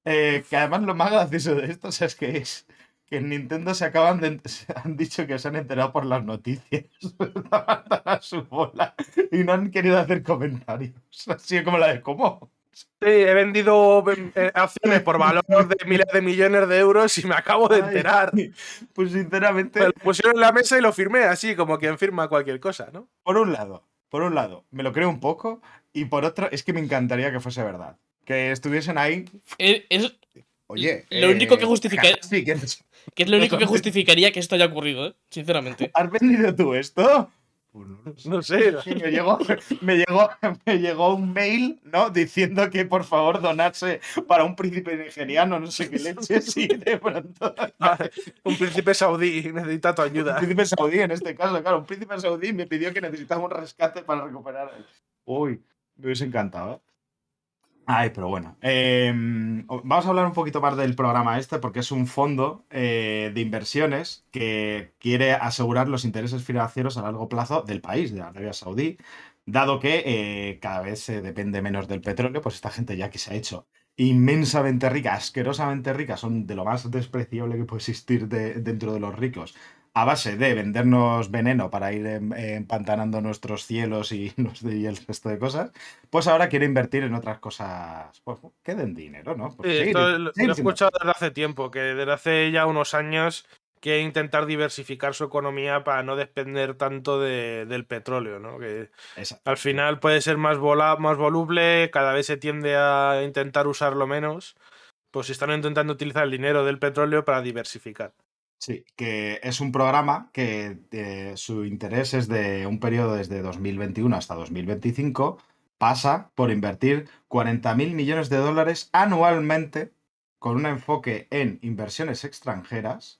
S1: Eh, que además lo más gracioso de esto o sea, es que es que en Nintendo se acaban de se han dicho que se han enterado por las noticias a su bola y no han querido hacer comentarios. Así como la de cómo.
S3: Sí, he vendido eh, acciones por valor de miles de millones de euros y me acabo de enterar.
S1: Ay, Pues sinceramente,
S3: Me lo pusieron en la mesa y lo firmé así, como quien firma cualquier cosa, ¿no?
S1: por un lado, por un lado, me lo creo un poco y por otro, es que me encantaría que fuese verdad. Que estuviesen ahí.
S2: Es-
S1: Oye.
S2: Lo único que justifica-
S1: Sí, que
S2: que es lo único que justificaría que esto haya ocurrido, ¿eh? Sinceramente.
S1: ¿Has vendido tú esto? Pues no sé. Me llegó, me, llegó, me llegó un mail, ¿no? Diciendo que por favor donarse para un príncipe nigeriano, no sé qué leches, y de pronto.
S3: Un príncipe saudí necesita tu
S1: Un
S3: ayuda.
S1: príncipe saudí en este caso, claro, un príncipe saudí me pidió que necesitaba un rescate para recuperar. Uy, me hubiese encantado, ¿eh? Ay, pero bueno. eh, vamos a hablar un poquito más del programa este, porque es un fondo eh, de inversiones que quiere asegurar los intereses financieros a largo plazo del país, de Arabia Saudí, dado que eh, cada vez se depende menos del petróleo, pues esta gente ya que se ha hecho inmensamente rica, asquerosamente rica, son de lo más despreciable que puede existir de- dentro de los ricos, a base de vendernos veneno para ir em- empantanando nuestros cielos y, el resto de cosas, pues ahora quiere invertir en otras cosas pues, que den dinero, ¿no? Pues
S3: Sí,
S1: seguir-
S3: esto lo, he escuchado desde hace tiempo, que desde hace ya unos años quiere intentar diversificar su economía para no depender tanto de- del petróleo, ¿no? Que
S1: Exacto.
S3: al final puede ser más, vola- más voluble, cada vez se tiende a intentar usarlo menos. Pues están intentando utilizar el dinero del petróleo para diversificar.
S1: Sí, que es un programa que eh, su interés es de un periodo desde 2021 hasta 2025, pasa por invertir 40.000 millones de dólares anualmente con un enfoque en inversiones extranjeras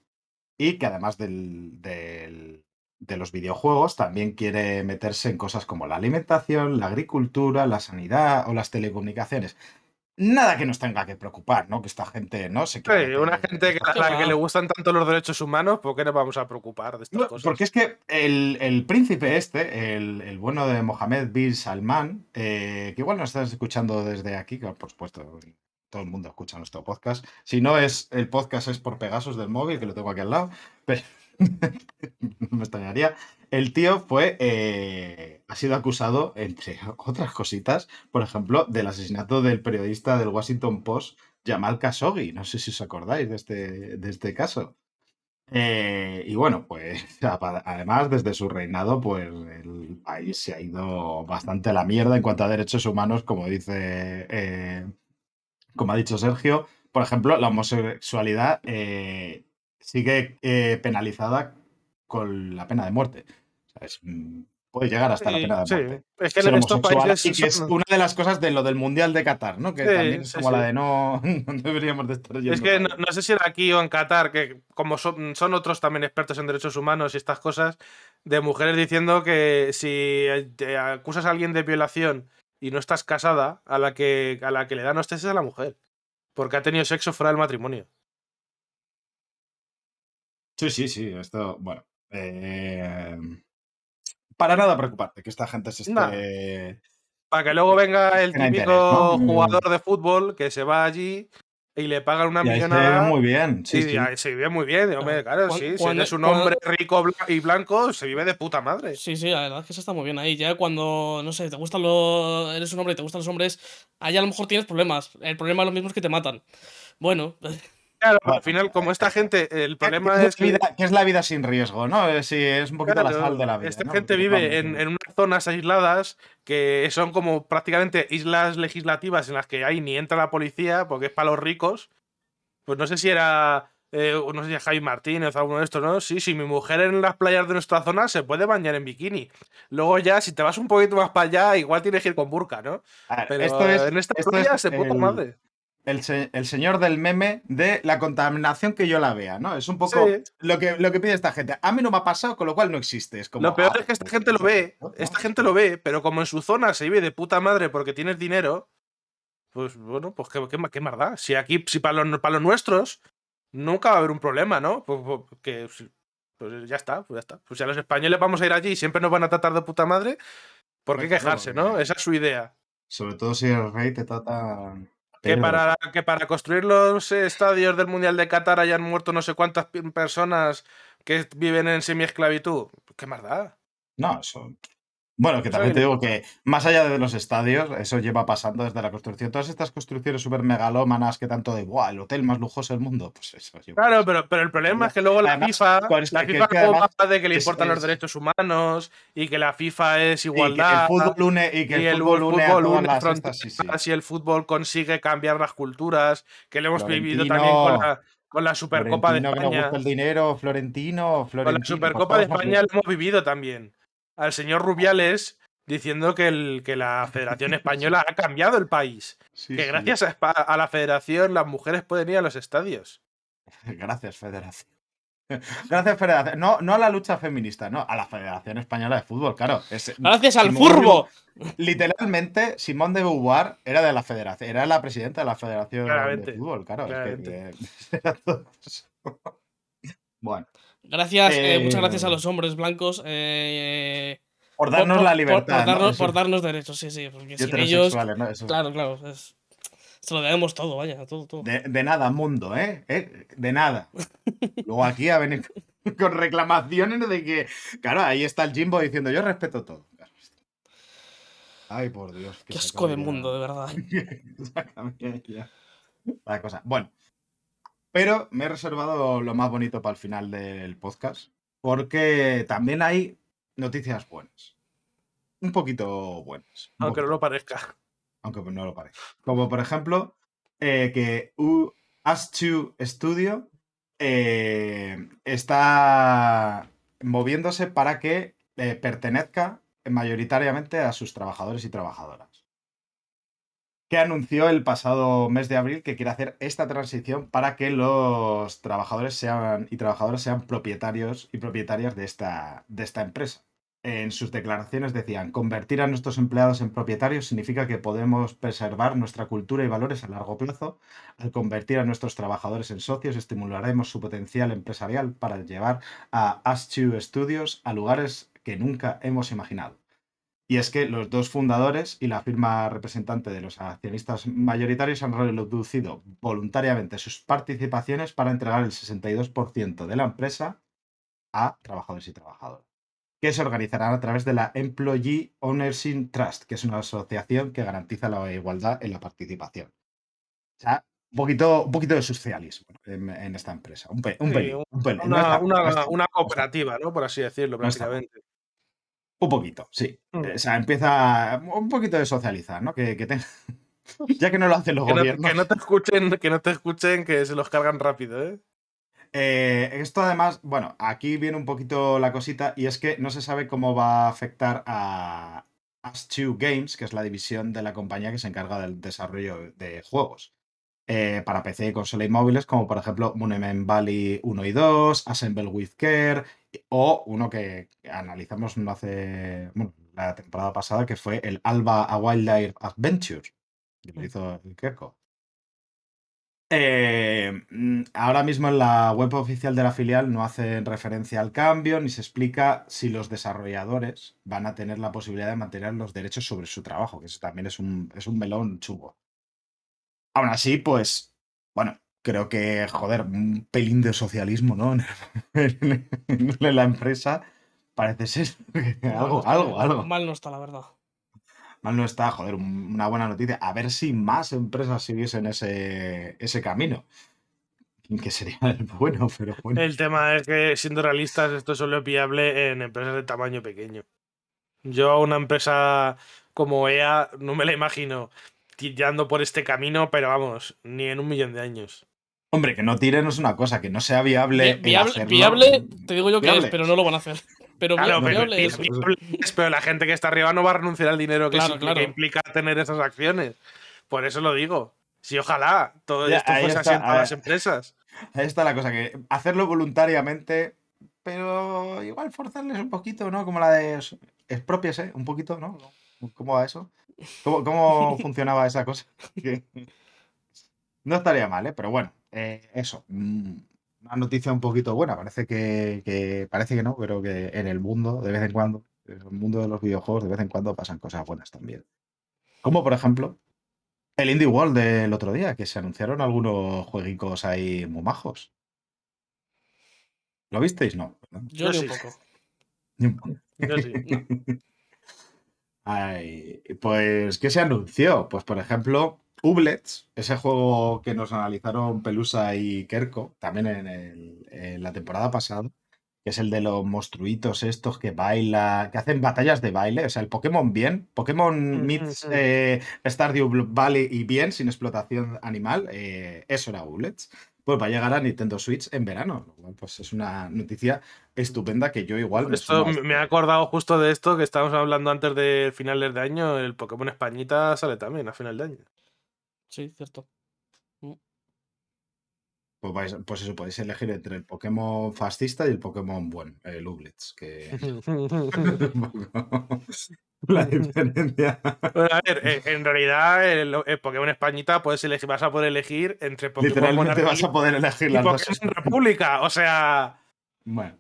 S1: y que además del- de los videojuegos también quiere meterse en cosas como la alimentación, la agricultura, la sanidad o las telecomunicaciones. Nada que nos tenga que preocupar, ¿no? Que esta gente, ¿no? Se
S3: Sí, una
S1: en
S3: gente que, a la que le gustan tanto los derechos humanos, ¿por qué nos vamos a preocupar de estas
S1: No,
S3: cosas?
S1: porque es que el, el príncipe este, el, el bueno de Mohammed bin Salman, eh, que igual nos estás escuchando desde aquí, que por supuesto, todo el mundo escucha nuestro podcast. Si no es el podcast, es por Pegasus del móvil, que lo tengo aquí al lado. Pero no me extrañaría. El tío fue. eh, ha sido acusado, entre otras cositas, por ejemplo, del asesinato del periodista del Washington Post, Jamal Khashoggi. No sé si os acordáis de este, de este caso. Eh, y bueno, pues además desde su reinado, pues el país se ha ido bastante a la mierda en cuanto a derechos humanos, como dice, eh, como ha dicho Sergio. Por ejemplo, la homosexualidad sigue penalizada con la pena de muerte. Mm, puede llegar hasta la pena de
S3: sí.
S1: muerte.
S3: Es que en estos países
S1: y que es una de las cosas de lo del Mundial de Qatar, ¿no? Que
S3: Sí,
S1: también es como la de no, no deberíamos de estar yendo
S3: Es que no sé si era aquí o en Qatar, que como son, son otros también expertos en derechos humanos y estas cosas, de mujeres diciendo que si eh, te acusas a alguien de violación y no estás casada, a la que, a la que le dan hostias es a la mujer. Porque ha tenido sexo fuera del matrimonio.
S1: Sí, sí, sí, esto, bueno. Eh, para nada preocuparte que esta gente se
S3: Nah.
S1: esté.
S3: Para que luego venga el típico
S1: interés, ¿no?
S3: jugador de fútbol que se va allí y le pagan una
S1: ahí se ve
S3: millonada.
S1: muy bien. Sí,
S3: se vive muy bien, hombre, claro, sí. Si
S2: cuando-
S3: eres un hombre rico y blanco, se vive de puta madre.
S2: Sí, sí, la verdad es que eso está muy bien ahí. Ya cuando, no sé, te gustan los. Eres un hombre y te gustan los hombres, ahí a lo mejor tienes problemas. El problema es lo mismo es que te matan. Bueno,
S3: Claro,
S1: Bueno,
S3: al final, como esta gente, el
S1: ¿Qué-
S3: problema
S1: qué
S3: es que.
S1: vida, qué es la vida sin riesgo, ¿no? Eh, Sí, es un poquito la sal de la vida.
S3: Esta
S1: ¿no?
S3: gente vive en, en unas zonas aisladas que son como prácticamente islas legislativas en las que ahí ni entra la policía porque es para los ricos. Pues no sé si era. eh, no sé si Javi Martínez o alguno de estos, ¿no? Sí, sí, mi mujer en las playas de nuestra zona se puede bañar en bikini. Luego ya, si te vas un poquito más para allá, igual tienes que ir con burka, ¿no?
S1: ver,
S3: Pero
S1: esto es,
S3: en esta
S1: esto
S3: playa
S1: es
S3: se puta
S1: el-
S3: madre.
S1: El, se- el señor del meme de la contaminación que yo la vea, ¿no? Es un poco
S3: Sí.
S1: lo, que, lo que pide esta gente. A mí no me ha pasado, con lo cual no existe. Es como,
S3: Lo peor
S1: ah,
S3: es que esta
S1: pues,
S3: gente lo ve. Esta gente lo ve, pero como en su zona se vive de puta madre porque tienes dinero, pues bueno, pues qué, qué, qué más da. Si aquí, si para los, para los nuestros, nunca va a haber un problema, ¿no? Pues, pues, que, pues ya está, pues ya está. Pues si a los españoles vamos a ir allí y siempre nos van a tratar de puta madre, ¿por qué quejarse, no? Esa es su idea.
S1: Sobre todo si el rey te trata.
S3: Que para, que para construir los estadios del Mundial de Qatar hayan muerto no sé cuántas personas que viven en semiesclavitud. ¿Qué más da?
S1: No, eso. Bueno, que también te digo que más allá de los estadios, eso lleva pasando desde la construcción. Todas estas construcciones súper megalómanas que tanto de, ¡buah! El hotel más lujoso del mundo. Pues eso.
S3: Claro, pero, pero el problema es que luego la
S1: Además,
S3: FIFA,
S1: es
S3: la
S1: que-
S3: FIFA
S1: que
S3: luego
S1: además
S3: de que le
S1: es-
S3: importan los derechos humanos y que la FIFA es
S1: Y que
S3: igualdad.
S1: el fútbol une, y que
S3: y
S1: el fútbol une
S3: fútbol
S1: las estas, sí, sí.
S3: y el fútbol consigue cambiar las culturas, que lo hemos vivido también con la, con la Supercopa de
S1: Florentino, que nos
S3: España.
S1: gusta el dinero, Florentino, Florentino.
S3: Con la Supercopa de España lo hemos vivido también. Al señor Rubiales diciendo que, el, que la Federación Española ha cambiado el país.
S1: Sí,
S3: que
S1: sí.
S3: gracias a, la Federación las mujeres pueden ir a los estadios.
S1: Gracias, Federación. Gracias, Federación. No, no a la lucha feminista, no, a la Federación Española de Fútbol, claro. Es-
S2: gracias al furbo.
S1: Literalmente, Simón de Beauvoir era de la Federación, era la presidenta de la Federación
S3: Claramente,
S1: de Fútbol, claro. es que,
S3: claramente.
S1: eh, era todo eso. bueno,
S2: Gracias, eh,
S1: Eh,
S2: muchas gracias a los hombres blancos. eh,
S1: por darnos
S2: por-
S1: la libertad.
S2: Por,
S1: ¿no?
S2: darnos,
S1: Eso-
S2: por darnos derechos, sí, sí. Porque sin ellos.
S1: heterosexuales, ¿no? Eso.
S2: Claro, claro. es- se lo debemos todo, vaya, todo, todo.
S1: De, de nada, mundo, ¿eh? ¿eh? De nada. Luego aquí a venir con reclamaciones de que, claro, ahí está el Jimbo diciendo yo respeto todo. Ay, por Dios.
S2: Qué asco de mundo, de verdad.
S1: La cosa. Bueno, pero me he reservado lo más bonito para el final del podcast, porque también hay noticias buenas. Un poquito buenas. un
S3: Aunque no lo parezca.
S1: aunque no lo parezca. Como por ejemplo, eh, que U As2 Studio eh, está moviéndose para que eh, pertenezca mayoritariamente a sus trabajadores y trabajadoras. Que anunció el pasado mes de abril que quiere hacer esta transición para que los trabajadores sean y trabajadoras sean propietarios y propietarias de esta, de esta empresa en sus declaraciones decían, convertir a nuestros empleados en propietarios significa que podemos preservar nuestra cultura y valores a largo plazo. Al convertir a nuestros trabajadores en socios, estimularemos su potencial empresarial para llevar a Us2 Studios a lugares que nunca hemos imaginado. Y es que los dos fundadores y la firma representante de los accionistas mayoritarios han reducido voluntariamente sus participaciones para entregar el 62% de la empresa a trabajadores y trabajadoras, que se organizarán a través de la Employee Ownership Trust, que es una asociación que garantiza la igualdad en la participación. O sea, un poquito, un poquito de socialismo en, en esta empresa. Un, pe- un
S3: Sí,
S1: pelín, un pelín. No
S3: Una,
S1: está-
S3: una-
S1: no está-
S3: una cooperativa, ¿no? Por así decirlo,
S1: No
S3: prácticamente.
S1: Un poquito, sí.
S3: Mm.
S1: O sea, empieza un poquito de socializar, ¿no? Que, que tenga- Ya que no lo hacen los
S3: Que no,
S1: gobiernos.
S3: que no te escuchen, que no te escuchen, que se los cargan rápido, ¿eh?
S1: Eh, esto además, bueno, aquí viene un poquito la cosita y es que no se sabe cómo va a afectar a As2 Games, que es la división de la compañía que se encarga del desarrollo de juegos eh, para PC, consola y móviles, como por ejemplo Monument Valley 1 y 2, Assemble with Care o uno que analizamos no hace, bueno, la temporada pasada, que fue el Alba a Wildlife Adventure, que lo
S2: Mm.
S1: hizo el. Eh, mm, ahora mismo en la web oficial de la filial no hacen referencia al cambio ni se explica si los desarrolladores van a tener la posibilidad de mantener los derechos sobre su trabajo, que eso también es un, es un melón chungo. Aún así, pues, bueno, creo que, joder, un pelín de socialismo, ¿no? En, la empresa parece ser
S2: no
S1: algo,
S2: está,
S1: algo, algo.
S2: Mal no está, la verdad.
S1: Mal no está, joder, un- una buena noticia. A ver si más empresas siguiesen ese, ese camino. Que sería el bueno, pero bueno.
S3: El tema es que, siendo realistas, esto solo es viable en empresas de tamaño pequeño. Yo a una empresa como EA no me la imagino tirando por este camino, pero vamos, ni en un millón de años.
S1: Hombre, que no tiren es una cosa, que no sea viable.
S2: Viable,
S1: hacerlo-
S2: viable, te digo yo que
S1: viable.
S2: es, pero no lo van a hacer. Pero
S3: Claro, pero,
S2: viable es.
S3: viable es, pero la gente que está arriba no va a renunciar al dinero que,
S2: Claro,
S3: sí-
S2: claro.
S3: que implica tener esas acciones. Por eso lo digo. Si ojalá todo
S1: Ya,
S3: esto fuese
S1: está,
S3: así en todas
S1: a
S3: las empresas.
S1: Ahí está la cosa, que hacerlo voluntariamente, pero igual forzarles un poquito, ¿no? Como la de expropiese, un poquito, ¿no? ¿Cómo va eso? ¿Cómo, cómo funcionaba esa cosa? No estaría mal, ¿eh? Pero bueno, eh, eso. mm, Una noticia un poquito buena. Parece que, que- parece que no, pero que en el mundo, de vez en cuando, en el mundo de los videojuegos, de vez en cuando pasan cosas buenas también. Como por ejemplo, el Indie World del otro día, que se anunciaron algunos jueguicos ahí muy majos. ¿Lo visteis? No. ¿verdad?
S2: Yo
S3: Yo sí.
S1: un poco.
S3: Yo sí.
S1: Ay, pues, ¿qué se anunció? Pues, por ejemplo, Ublets, ese juego que nos analizaron Pelusa y Kerko, también en, el- en la temporada pasada, que es el de los monstruitos estos que bailan, que hacen batallas de baile, o sea, el Pokémon bien, Pokémon meets eh, Stardew Valley y bien, sin explotación animal, eh, eso era Ublets. Pues va a llegar a Nintendo Switch en verano, lo cual, pues es una noticia estupenda que yo igual me
S3: Esto me- he acordado justo de esto que estábamos hablando antes de finales de año. El Pokémon Españita sale también a final de año.
S2: Sí, cierto.
S1: Pues, vais- pues eso, podéis elegir entre el Pokémon fascista y el Pokémon bueno, el Ublets, que la diferencia.
S3: Bueno, a ver, eh, en realidad el, el Pokémon Españita puedes elegir, vas a poder elegir entre Pokémon
S1: Literalmente vas a poder elegir las dos.
S3: República. O sea,
S1: Bueno,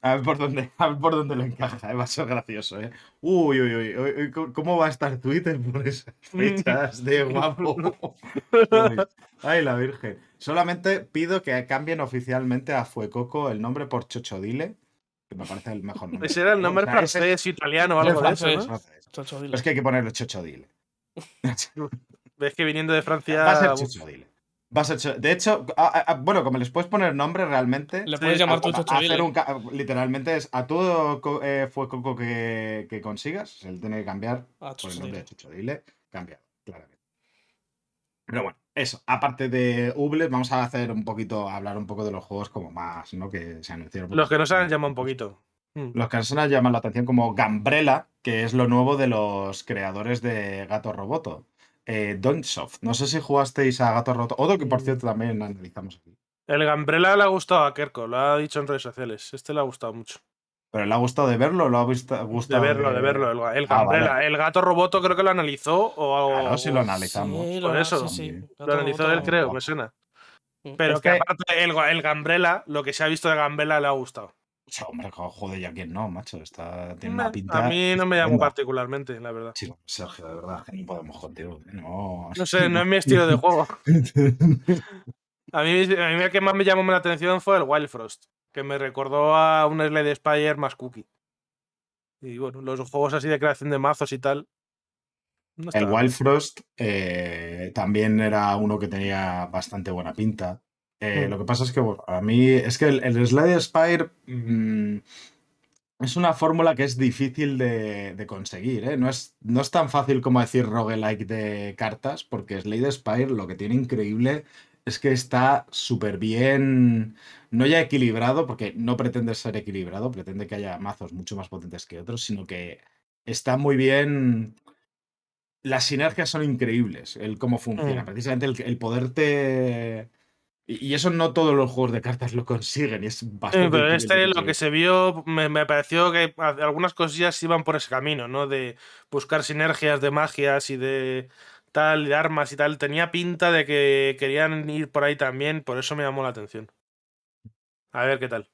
S1: a ver por dónde, a ver por dónde lo encaja, eh, va a ser gracioso, ¿eh? Uy, uy, uy, ¿cómo- ¿cómo va a estar Twitter por esas fechas de guapo? Ay, la Virgen. Solamente pido que cambien oficialmente a Fuecoco el nombre por Chochodile, que me parece el mejor nombre.
S3: ese era el nombre
S1: O sea, ese-
S3: francés, italiano o algo de eso,
S1: francés,
S3: ¿no?
S1: francés.
S2: Chacho, dile.
S1: Pero es que hay que ponerle Chochodile.
S3: Ves que viniendo de Francia.
S1: Va a ser Chochodile. Va a ser Cho- De hecho, a- a- a- bueno, como les puedes poner nombre realmente.
S2: Le puedes llamar
S1: ca- literalmente es a todo eh, fue coco que, que consigas, se le tiene que cambiar por el nombre de Chucho Dile, cambiado, claramente. Pero bueno, eso. Aparte de Ubles, vamos a hacer un poquito, a hablar un poco de los juegos como más, ¿no? Que se anunciaron.
S3: Los que no se han llamado un poquito. Mm.
S1: Los que nos llaman la atención como Gambrella, que es lo nuevo de los creadores de Gato Roboto. Eh, Donsoft. No sé si jugasteis a Gato Roboto. Otro que, por
S3: Mm.
S1: cierto, también analizamos aquí.
S3: El Gambrela le ha gustado a Kerko, lo ha dicho en redes sociales. Este le ha gustado mucho.
S1: ¿Pero le ha gustado de verlo o lo ha visto,
S3: De
S1: gustado
S3: verlo, de verlo. El, el
S1: Ah, vale.
S3: El gato roboto creo que lo analizó o.
S1: Claro, sí lo analizamos.
S2: Sí,
S3: Por
S2: lo,
S3: eso.
S2: sí, sí.
S1: Lo
S3: analizó él, creo, me suena.
S2: Mm.
S3: Pero
S1: Es
S3: que
S1: que-
S3: aparte el, el Gambrela, lo que se ha visto de Gambrela le ha gustado.
S1: O sea, hombre, jo- joder, ya quién no, macho. Está, tiene una pinta.
S3: A mí no me
S1: estupenda.
S3: particularmente, la verdad.
S1: Sí, Sergio, de verdad, que no podemos contigo. No.
S3: No sé, no es mi estilo de juego. A mí, a mí el que más me llamó la atención fue el Wild Frost, que me recordó a un Slade Spire más cookie. Y bueno, los juegos así de creación de mazos y tal. no
S1: El. Wild Frost eh, también era uno que tenía bastante buena pinta. Eh,
S3: Mm.
S1: Lo que pasa es que bueno, a mí es que el, el Slade Spire mm, es una fórmula que es difícil de, de conseguir. ¿eh? No, es, no es tan fácil como decir roguelike de cartas, porque Slade Spire lo que tiene increíble es que está súper bien, no ya equilibrado, porque no pretende ser equilibrado, pretende que haya mazos mucho más potentes que otros, sino que está muy bien las sinergias son increíbles, el cómo funciona.
S3: Mm.
S1: Precisamente el, el poderte. Y, eso no todos los juegos de cartas lo consiguen. Y es
S3: Sí,
S1: bastante.
S3: pero este lo que se vio me, me pareció que algunas cosillas iban por ese camino, ¿no? De buscar sinergias de magias y de tal, armas y tal. Tenía pinta de que querían ir por ahí también, por eso me llamó la atención. A ver qué tal.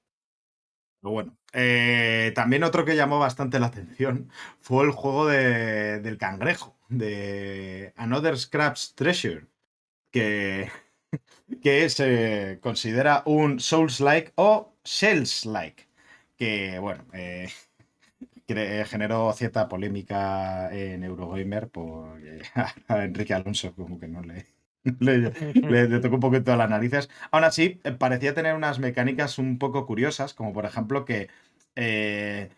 S1: Pero bueno. eh, también otro que llamó bastante la atención fue el juego de- del cangrejo, de Another Scraps Treasure, que, que se considera un Souls-like o Shells-like. Que bueno, eh, generó cierta polémica en Eurogamer porque a Enrique Alonso como que no le, le, le- le tocó un poquito a las narices. Aún así, eh, parecía tener unas mecánicas un poco curiosas, como por ejemplo que eh,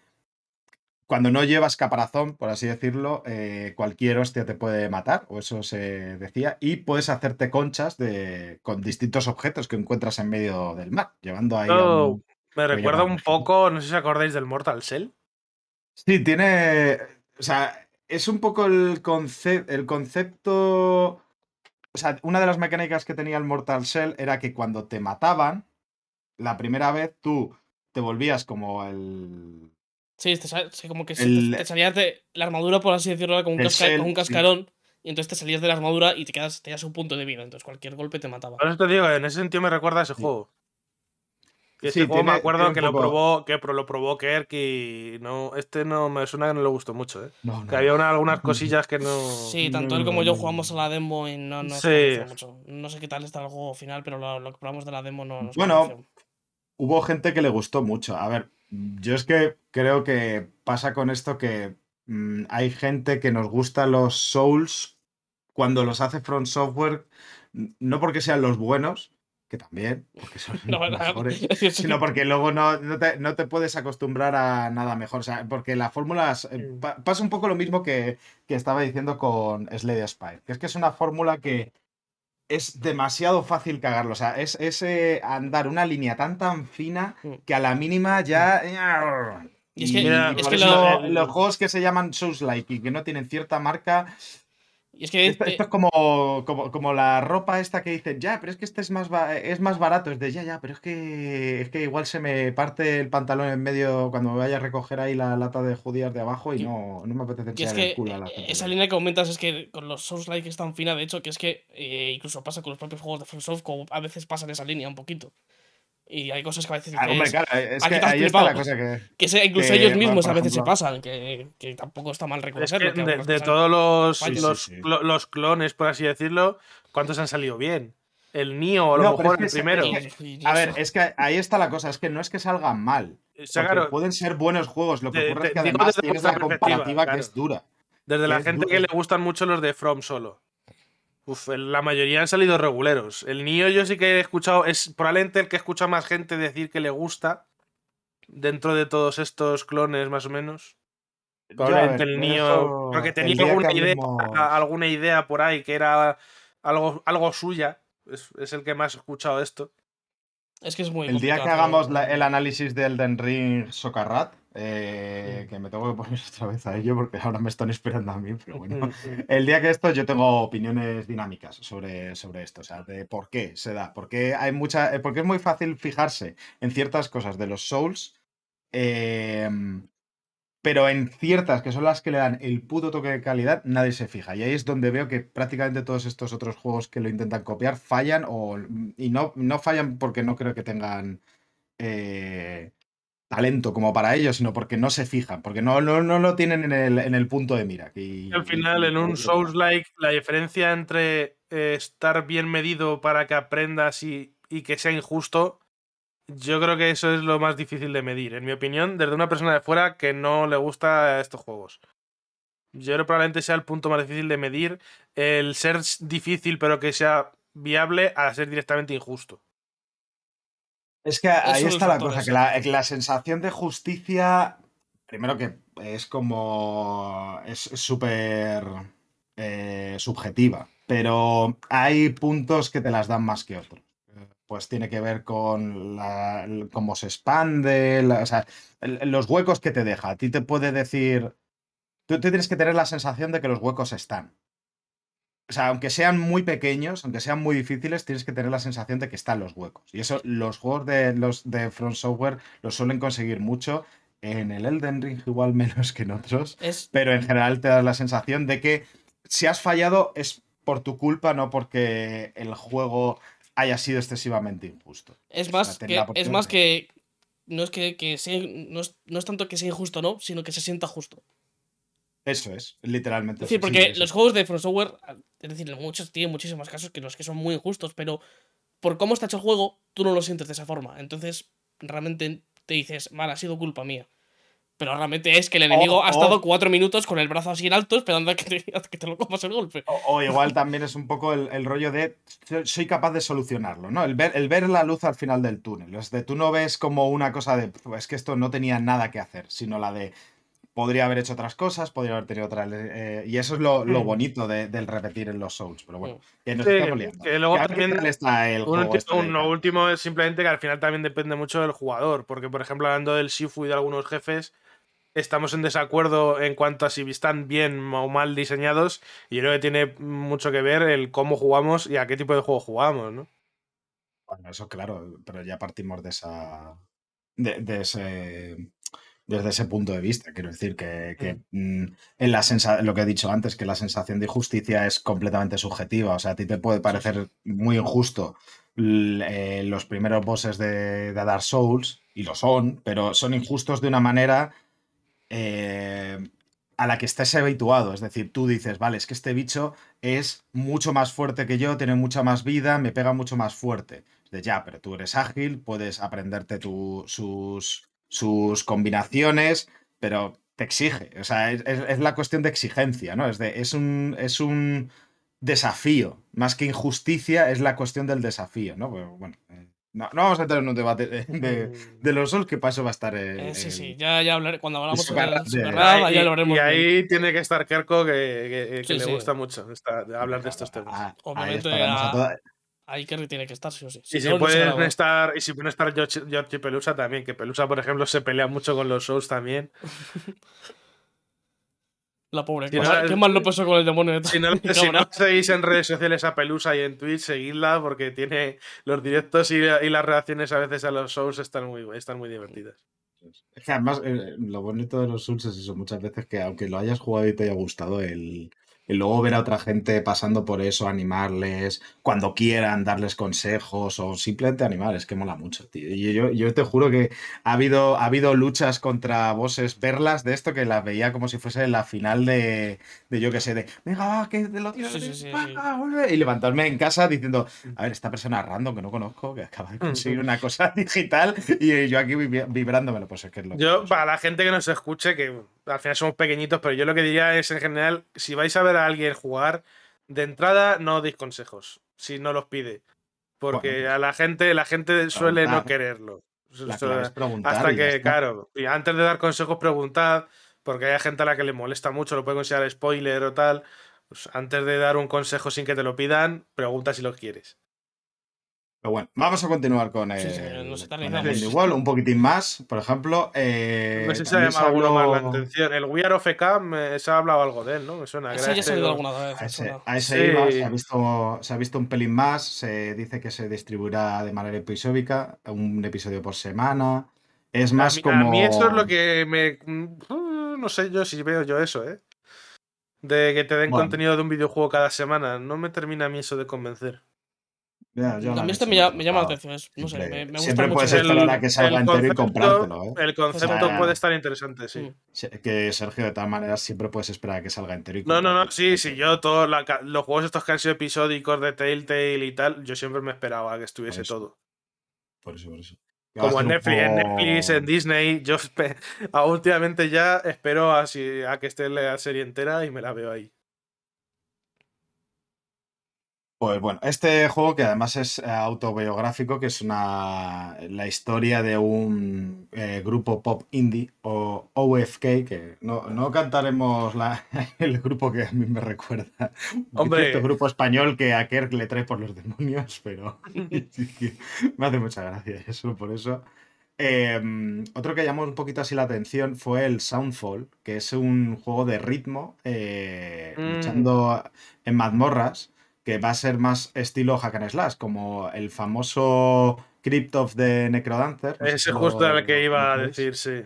S1: cuando no llevas caparazón, por así decirlo, eh, cualquier hostia te puede matar, o eso se decía, y puedes hacerte conchas de, con distintos objetos que encuentras en medio del mar, llevando ahí a
S3: Oh,
S1: un...
S3: me recuerda un poco, no sé si acordáis del Mortal Shell.
S1: Sí, tiene. O sea, es un poco el, conce- el concepto. O sea, una de las mecánicas que tenía el Mortal Shell era que cuando te mataban, la primera vez tú te volvías como el.
S2: Sí, te sal- sí, como que
S1: El-
S2: te, te salías de la armadura, por así decirlo, con un,
S1: El
S2: casca-
S1: shell,
S2: con un
S1: sí.
S2: cascarón. Y entonces te salías de la armadura y te quedas, tenías un punto de vida. Entonces cualquier golpe te mataba.
S3: Por eso te digo, en ese sentido me recuerda a ese
S1: Sí.
S3: juego. Que
S1: Sí,
S3: juego me acuerdo que lo probó, que pro- lo probó Kerk y no, este no me suena que no le gustó mucho, ¿eh?
S1: No, no.
S3: Que había una- algunas cosillas que no.
S2: Sí, tanto él como yo jugamos a la demo y no nos
S3: Sí.
S2: mucho. No sé qué tal está el juego final, pero lo, lo que probamos de la demo no nos
S1: Bueno. Hubo gente que le gustó mucho. A ver, yo es que creo que pasa con esto que mm, hay gente que nos gusta los Souls cuando los hace Front Software, no porque sean los buenos, que también, porque son
S2: No,
S1: los mejores, sino porque luego no, no, te, no te puedes acostumbrar a nada mejor. O sea, porque la fórmula es- eh,
S3: Mm.
S1: pa- pasa un poco lo mismo que, que estaba diciendo con Slade Spire, que es que es una fórmula que es demasiado fácil cagarlo. O sea, es, es, eh, andar una línea tan tan fina
S2: Mm.
S1: que a la mínima ya.
S2: Y es que-
S3: Mira,
S2: es que
S1: eso
S3: lo-
S1: los juegos que se llaman Souls-like y que no tienen cierta marca.
S2: Y es que
S1: Esto,
S2: eh,
S1: esto es como, como, como la ropa esta que dicen, ya, pero es que este es más, es más barato. Es de, ya, ya, pero es que, es que igual se me parte el pantalón en medio cuando me vaya a recoger ahí la lata de judías de abajo y
S2: Que-
S1: no, no me apetece
S2: que es que
S1: el culo a la
S2: eh,
S1: gente.
S2: esa línea que comentas es que con los Souls like es tan fina, de hecho, que es que eh, incluso pasa con los propios juegos de FromSoft, como a veces pasan esa línea un poquito. Y hay cosas que a veces
S1: Ah, hombre, claro, es
S2: aquí
S1: que ahí está la
S2: flipado.
S1: cosa que.
S2: que se- incluso
S1: que,
S2: ellos mismos a veces se pasan, que, que tampoco está mal
S3: Es que
S2: reconocerlo.
S3: de, todos los.
S1: Sí,
S3: los,
S1: sí, sí.
S3: clo- los clones, por así decirlo, ¿cuántos han salido bien? El Nio, a lo
S1: No,
S3: mejor
S1: es que
S3: el
S1: se-
S3: primero.
S1: A ver, es que ahí está la cosa, es que no es que salgan mal.
S3: O sea, claro,
S1: pueden ser buenos juegos, lo que
S3: Te-
S1: ocurre es que además
S3: desde
S1: tienes la comparativa
S3: claro.
S1: que es dura.
S3: desde la gente que le gustan mucho los de From solo. Uf, la mayoría han salido reguleros. El Nio yo sí que he escuchado, es probablemente el que escucha más gente decir que le gusta dentro de todos estos clones más o menos. Probablemente el Nio, porque tenía alguna idea, alguna idea por ahí que era algo, algo suya. Es, es el que más he escuchado esto.
S2: Es que es muy
S1: El día que hagamos la- el análisis del Den Ring Socarrat, eh, que me tengo que poner otra vez a ello porque ahora me están esperando a mí, pero bueno. El día que esto, yo tengo opiniones dinámicas sobre, sobre esto, o sea, de por qué se da, porque hay mucha, eh, porque es muy fácil fijarse en ciertas cosas de los Souls, eh, pero en ciertas que son las que le dan el puto toque de calidad, nadie se fija. Y ahí es donde veo que prácticamente todos estos otros juegos que lo intentan copiar fallan o, y no, no fallan porque no creo que tengan... eh, talento como para ellos, sino porque no se fijan, porque no, no, no lo tienen en el, en el punto de mira. Y,
S3: al final,
S1: y-
S3: en un
S1: y-
S3: Souls-like, la diferencia entre eh, estar bien medido para que aprendas y, y que sea injusto, yo creo que eso es lo más difícil de medir, en mi opinión, desde una persona de fuera que no le gusta estos juegos. Yo creo que probablemente sea el punto más difícil de medir el ser difícil pero que sea viable a ser directamente injusto.
S1: Es que ahí está la cosa, que la, que la sensación de justicia, primero que es como, es súper eh, subjetiva, pero hay puntos que te las dan más que otros. Eh, Pues tiene que ver con la- cómo se expande, la- o sea, los huecos que te deja. A ti te puede decir, tú, tú tienes que tener la sensación de que los huecos están. O sea, aunque sean muy pequeños, aunque sean muy difíciles, tienes que tener la sensación de que están los huecos. Y eso los juegos de los de Front Software lo suelen conseguir mucho. En el Elden Ring igual menos que en otros.
S2: Es,
S1: Pero en general te da la sensación de que si has fallado es por tu culpa, no porque el juego haya sido excesivamente injusto.
S2: es
S1: O
S2: más
S1: sea,
S2: que es más que no es que, que sea- no, es, no es tanto que sea injusto no, sino que se sienta justo.
S1: Eso es, literalmente.
S2: Es decir, porque los juegos de From Software, es decir, muchos tienen muchísimos casos que los que son muy injustos, pero por cómo está hecho el juego, tú no lo sientes de esa forma. Entonces, realmente te dices, vale, ha sido culpa mía. Pero realmente es que el enemigo ha estado cuatro minutos con el brazo así en alto esperando a que te, a que te lo comas el golpe.
S1: O, o igual también es un poco el, el rollo de "Soy- capaz de solucionarlo, ¿no? El ver, el ver la luz al final del túnel. Es de tú no ves como una cosa de "Pf, es que esto no tenía nada que hacer, sino la de podría haber hecho otras cosas, podría haber tenido otras. eh, y eso es lo, lo bonito de- del repetir en los Souls. Pero bueno, que nos
S3: Sí,
S1: estamos liando.
S3: que luego
S1: ¿A qué
S3: también
S1: está el
S3: Un,
S1: este
S3: un- lo último es simplemente que al final también depende mucho del jugador, porque por ejemplo hablando del Shifu y de algunos jefes, estamos en desacuerdo en cuanto a si están bien o mal diseñados y creo que tiene mucho que ver el cómo jugamos y a qué tipo de juego jugamos, ¿no?
S1: Bueno, eso claro, pero ya partimos de esa. de, de ese. Desde ese punto de vista, quiero decir que, que, mm, en la sensa- lo que he dicho antes, que la sensación de injusticia es completamente subjetiva. O sea, a ti te puede parecer muy injusto eh, los primeros bosses de, de Dark Souls, y lo son, pero son injustos de una manera eh, a la que estés habituado. Es decir, tú dices, vale, es que este bicho es mucho más fuerte que yo, tiene mucha más vida, me pega mucho más fuerte. De ya, pero tú eres ágil, puedes aprenderte tu- sus, sus combinaciones, pero te exige. O sea, es, la cuestión de exigencia, ¿no? Es, de, es, un, es un desafío. Más que injusticia, es la cuestión del desafío, ¿no? Pero, bueno, eh, no, no vamos a entrar en un debate de, de- de los Souls, que para eso va a estar el,
S2: Eh, sí, sí, ya, ya hablaré. Cuando hablamos
S1: de-
S2: Superrap,
S3: Ahí-
S2: ya
S3: y-
S2: lo haremos.
S3: y
S2: bien.
S3: ahí tiene que estar Kerko que, que- que
S2: Sí,
S3: le
S2: sí.
S3: gusta mucho esta- hablar de estos temas.
S1: Ah,
S2: Obviamente,
S1: a
S2: Ahí Kerry tiene que estar, sí o sí.
S3: Y si,
S2: no,
S3: pueden estar, y si pueden estar George, George y Pelusa también, que Pelusa, por ejemplo, se pelea mucho con los Souls también.
S2: La pobre.
S3: Si
S2: qué,
S3: no,
S2: qué mal lo pasó con el demonio de
S3: Si no, si no seguís en redes sociales a Pelusa y en Twitch, seguidla porque tiene los directos y, y las reacciones a veces a los shows están muy, están muy divertidas.
S1: Es que además, eh, lo bonito de los Souls es eso, muchas veces que aunque lo hayas jugado y te haya gustado, el, el luego ver a otra gente pasando por eso, animarles, cuando quieran, darles consejos o simplemente animar, es que mola mucho, tío. Y yo, yo te juro que ha habido, ha habido luchas contra bosses, verlas de esto que las veía como si fuese la final de, de yo que sé, de venga, va, que te lo tiro,
S2: Sí, sí, sí,
S1: va,
S2: sí.
S1: va, vuelve", y levantarme en casa diciendo, a ver, esta persona random que no conozco, que acaba de conseguir una cosa digital y yo aquí vibrándomelo, pues es que es lo que
S3: Yo, para la gente que nos escuche, que al final somos pequeñitos, pero yo lo que diría es en general, si vais a ver a alguien jugar, de entrada no deis consejos, si no los pide. Porque
S1: Bueno,
S3: a la gente, la gente suele no quererlo.
S1: La
S3: Eso-
S1: clave es preguntar
S3: Hasta que, claro, y antes de dar consejos, preguntad, porque hay gente a la que le molesta mucho, lo puede considerar spoiler o tal. Pues antes de dar un consejo sin que te lo pidan, pregunta si lo quieres.
S1: Pero bueno, vamos a continuar con el,
S2: Sí, sí, nos
S1: con el Wall, un poquitín más, por ejemplo. eh,
S3: no sé si se llama alguno más la
S1: habló-
S3: atención. El We Are OFK, me- se ha hablado algo de él, ¿no? Me suena.
S2: Ese ya ha salido
S3: con-
S2: alguna vez.
S1: A ese,
S2: suena.
S1: a ese
S3: Sí.
S1: iba, se ha, visto, se ha visto un pelín más, se dice que se distribuirá de manera episódica, un episodio por semana. Es más
S3: a, mí,
S1: como...
S3: a mí eso es lo que me. uh, No sé yo si veo yo eso, ¿eh? De que te den
S1: Bueno.
S3: contenido de un videojuego cada semana. No me termina a mí eso de convencer.
S1: Ya,
S2: A mí este
S1: versión
S2: me llama, me llama la atención. es- no sé,
S1: Siempre-
S2: me, me gusta
S1: siempre
S2: mucho.
S1: puedes
S2: el-
S1: esperar a que salga entero y comprártelo, ¿eh?
S3: el concepto
S1: O sea,
S3: puede estar interesante, sí.
S2: Mm.
S1: Que Sergio, de todas maneras, siempre puedes esperar a que salga entero y
S3: No, no, no, sí, sí, yo todos los juegos estos que han sido episódicos de Telltale y tal, yo siempre me esperaba que estuviese
S1: Por
S3: todo.
S1: Por eso, por eso.
S3: Como en Netflix, en Netflix, en Disney, yo últimamente ya espero a, si- a que esté la serie entera y me la veo ahí.
S1: Pues bueno, este juego que además es eh, autobiográfico, que es una la historia de un eh, grupo pop indie o OFK, que no, no cantaremos la- el grupo que a mí me recuerda.
S3: Hombre.
S1: cierto grupo español que a Kirk le trae por los demonios, pero me hace mucha gracia eso, por eso. Eh, otro que llamó un poquito así la atención fue el Soundfall, que es un juego de ritmo, eh,
S3: Mm.
S1: luchando en mazmorras, que va a ser más estilo hack and slash, como el famoso Crypt of the Necrodancer. no
S3: Ese justo era el que iba a decir, sí.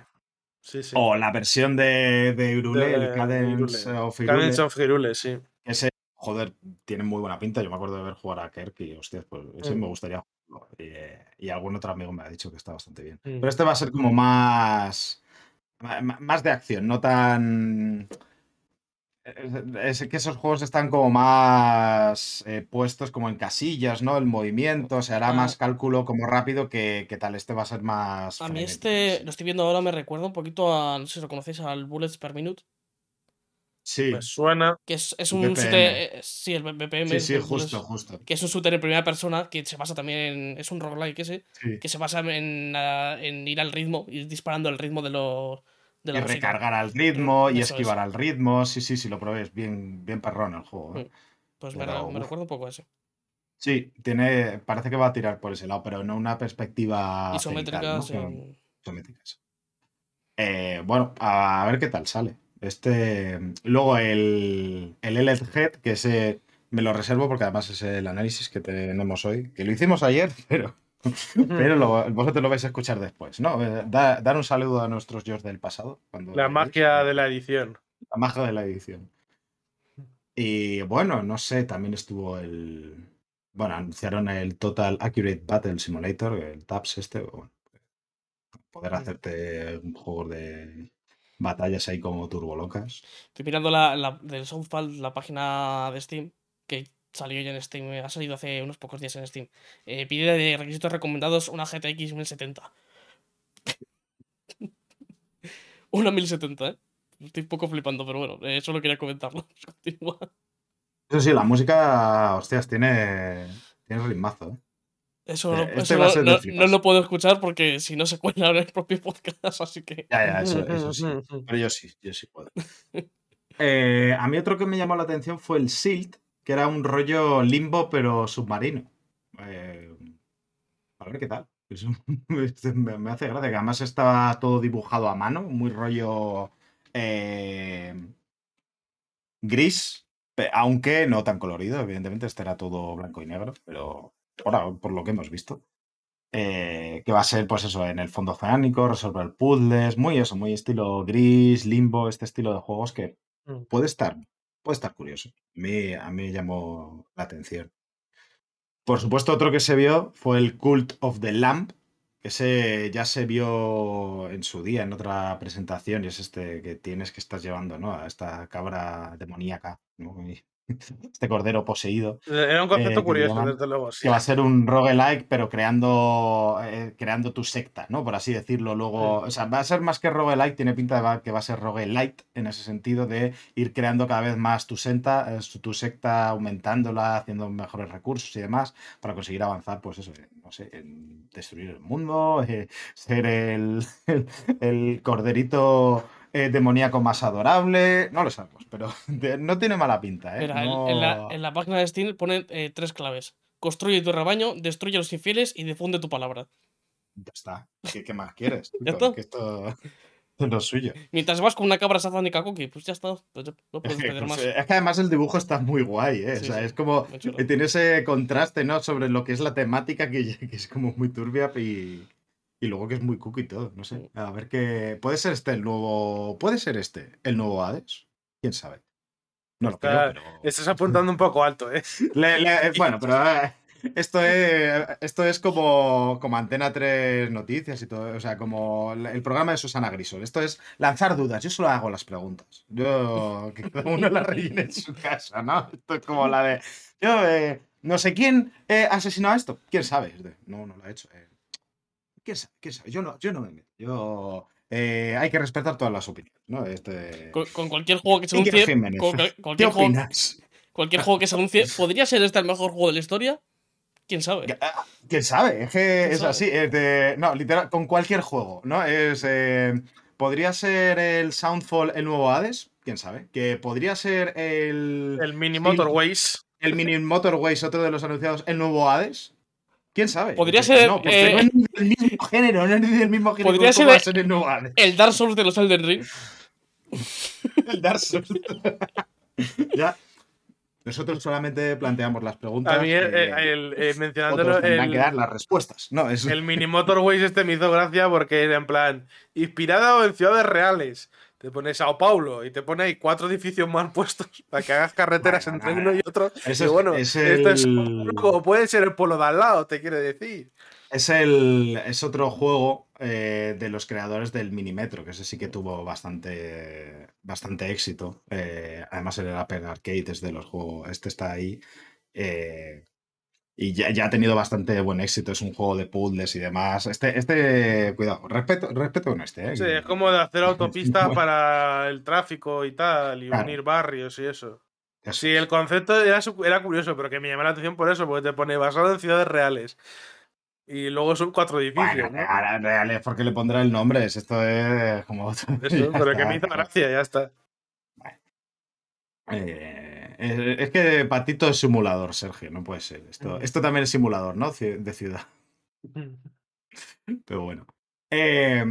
S3: Sí, sí.
S1: O la versión de, de Hyrule,
S3: De-
S1: el
S3: de
S1: Cadence
S3: Hyrule.
S1: of Hyrule,
S3: Cadence of Hyrule, sí.
S1: ese, joder, tiene muy buena pinta. Yo me acuerdo de ver jugar a Kirk y, hostias, pues ese
S3: Mm.
S1: me gustaría jugarlo. Y, eh, y algún otro amigo me ha dicho que está bastante bien.
S3: Mm.
S1: Pero este va a ser como más. Más de acción, no tan. Es, es que esos juegos están como más eh, puestos como en casillas, ¿no? El movimiento, se hará
S2: Ah.
S1: más cálculo como rápido que, que tal. Este va a ser más.
S2: A mí
S1: frenético,
S2: este, lo estoy viendo ahora, me recuerda un poquito a, no sé si lo conocéis, al Bullets per Minute,
S1: Sí,
S3: Me suena.
S2: que es, es
S1: BPM.
S2: un shooter, eh, sí, el BPM,
S1: sí, sí,
S2: el
S1: justo,
S2: Bullets-
S1: justo.
S2: que es un shooter en primera persona, que se basa también en, es un roguelike ese,
S1: Sí.
S2: que se basa en, en ir al ritmo, ir disparando al ritmo de los de
S1: Y
S2: música.
S1: recargar al ritmo y
S2: Eso es.
S1: esquivar al ritmo. Sí, sí, sí, lo probé. Es bien, bien perrón el juego. ¿eh?
S2: Pues me,
S1: Pero,
S2: me
S1: uf.
S2: recuerda un poco a ese.
S1: Sí, tiene, parece que va a tirar por ese lado, pero no una perspectiva
S2: Isométrica,
S1: cenital, ¿no?
S2: sí.
S1: Que- isométricas. Eh, bueno, a ver qué tal sale. Este, luego el, el LED Head, que ese me lo reservo porque además es el análisis que tenemos hoy, que lo hicimos ayer, pero, pero lo- vosotros lo vais a escuchar después, ¿no? Eh, da- dar un saludo a nuestros yo del pasado. Cuando
S3: La magia de la edición.
S1: La magia de la edición. Y bueno, no sé, también estuvo el. Bueno, anunciaron el Total Accurate Battle Simulator, el TAPS este. Bueno, poder
S3: Mm.
S1: hacerte un juego de batallas ahí como turbolocas.
S2: Estoy mirando la, la del Soundfall, la página de Steam, que salió ya en Steam, ha salido hace unos pocos días en Steam. Eh, pide de requisitos recomendados una GTX 1070. una 1070, ¿eh? Estoy un poco flipando, pero bueno, eh, solo quería comentarlo. Continúa.
S1: Eso sí, la música, hostias, tiene, tiene ritmazo, ¿eh?
S2: Eso,
S1: Eh,
S2: no,
S1: este
S2: eso no lo puedo escuchar porque si no se cuela en el propio podcast, así que.
S1: Ya, ya, eso, eso sí. Pero yo sí, yo sí puedo. Eh, a mí otro que me llamó la atención fue el Silt, que era un rollo limbo pero submarino. Eh, a ver qué tal. Eso me, hace gracia, que además estaba todo dibujado a mano, muy rollo eh, gris, aunque no tan colorido, evidentemente este era todo blanco y negro, pero ahora por lo que hemos visto. Eh, que va a ser, pues eso, en el fondo oceánico, resolver puzzles, muy eso, muy estilo gris, limbo, este estilo de juegos que
S3: Mm.
S1: puede estar, puede estar curioso. A mí, a mí llamó la atención. Por supuesto, otro que se vio fue el Cult of the Lamp, que ese ya se vio en su día en otra presentación y es este que tienes que estás llevando, ¿no? A esta cabra demoníaca, este cordero poseído
S3: Era un concepto
S1: Eh,
S3: curioso,
S1: llaman-
S3: desde luego. Sí.
S1: que va a ser un roguelike, pero creando, eh, creando tu secta, ¿no? Por así decirlo. Luego, o sea, va a ser más que roguelike, tiene pinta de que va a ser roguelite en ese sentido de ir creando cada vez más tu secta, eh, tu secta, aumentándola, haciendo mejores recursos y demás, para conseguir avanzar, pues eso, no sé, en destruir el mundo, eh, ser el, el, el corderito eh, demoníaco más adorable, no lo sabemos, pero no tiene mala pinta, ¿eh?
S2: Mira, en-
S1: No-
S2: en, la, en la página de Steam pone eh, tres claves: construye tu rebaño, destruye a los infieles y difunde tu palabra.
S1: Ya está. ¿Qué, qué más quieres?
S2: Ya
S1: chico?
S2: está.
S1: Que esto es lo suyo.
S2: Mientras vas con una cabra satánica cookie, pues ya está. pues ya no puedes pedir
S1: Pues,
S2: más.
S1: eh, es que además el dibujo está muy guay, ¿eh?
S2: Sí,
S1: o sea,
S2: sí,
S1: es como. eh, Tiene ese contraste, ¿no? Sobre lo que es la temática, que, que es como muy turbia y. Y luego que es muy cookie y todo, no sé. A ver qué. ¿Puede ser este el nuevo. ¿Puede ser este el nuevo Hades? ¿Quién sabe? No lo creo, pero.
S3: Estás apuntando un poco alto, ¿eh?
S1: Le- le- bueno, pero. eh, Esto es, esto es como, como Antena 3 Noticias y todo, o sea, como el programa de Susana Grisol. Esto es lanzar dudas, yo solo hago las preguntas. Yo, que cada uno las rellene en su casa, ¿no? Esto es como la de, yo, eh, no sé quién eh, asesinó a esto, quién sabe. No, no lo ha hecho. eh. ¿Quién sabe? ¿Quién sabe? Yo no, yo no me meto. Yo, eh, hay que respetar todas las opiniones, ¿no? Este...
S2: Con, con cualquier juego que se anuncie. Con cual-
S1: ¿Qué
S2: cualquier, juego, cualquier juego que se anuncie. ¿Podría ser este el mejor juego de la historia? ¿Quién sabe?
S1: Ah, ¿Quién sabe? Es que es
S2: sabe?
S1: así. es de- no, literal, con cualquier juego, ¿no? Es. eh, ¿Podría ser el Soundfall el nuevo Hades? ¿Quién sabe? Que podría ser el.
S3: El Mini. Motorways.
S1: El Mini Motorways, otro de los anunciados, el nuevo Hades. ¿Quién sabe?
S2: Podría
S1: Porque
S2: ser,
S1: No,
S2: eh,
S1: no es ni del mismo género, no es ni del mismo género.
S2: Podría
S1: ¿cómo
S2: ser
S1: va a
S2: el-
S1: ser el nuevo Hades?
S2: El Dark Souls de los Elden Ring.
S1: El Dark Souls. ya. Nosotros solamente planteamos las preguntas.
S3: A mí, el,
S1: eh,
S3: el- eh, mencionándolo,
S1: otros tendrán
S3: el,
S1: que dar las respuestas. No, es.
S3: el Mini Motorways este me hizo gracia porque era en plan, inspirada en ciudades reales. Te pone Sao Paulo y te pone ahí cuatro edificios mal puestos para que hagas carreteras
S1: Bueno,
S3: entre uno y otro.
S1: Eso
S3: y
S1: es-
S3: bueno,
S1: es
S3: esto es como puede ser el polo de al lado, te quiere decir.
S1: Es el. Es otro juego eh, de los creadores del Minimetro, que ese sí que tuvo bastante. bastante éxito. Eh, además, el Apple Arcade es de los juegos. Este está ahí. eh, y ya, ya ha tenido bastante buen éxito. Es un juego de puzzles y demás. Este, este, cuidado, respeto, respeto con este, ¿eh?
S3: Sí, es como de hacer autopistas para el tráfico y tal, y
S1: Claro.
S3: unir barrios y eso.
S1: Eso
S3: Sí, el concepto era, era curioso, pero que me llamó la atención por eso, porque te pone basado en ciudades reales. Y luego son cuatro edificios,
S1: Bueno,
S3: ¿no?
S1: real- real es porque le pondrá el nombre. es- Esto es como.
S3: Eso, pero que
S1: está,
S3: me hizo gracia, ya está.
S1: Eh, es, es que Patito es simulador, Sergio, no puede ser. Esto, esto también es simulador, ¿no? De ciudad. Pero bueno. Eh,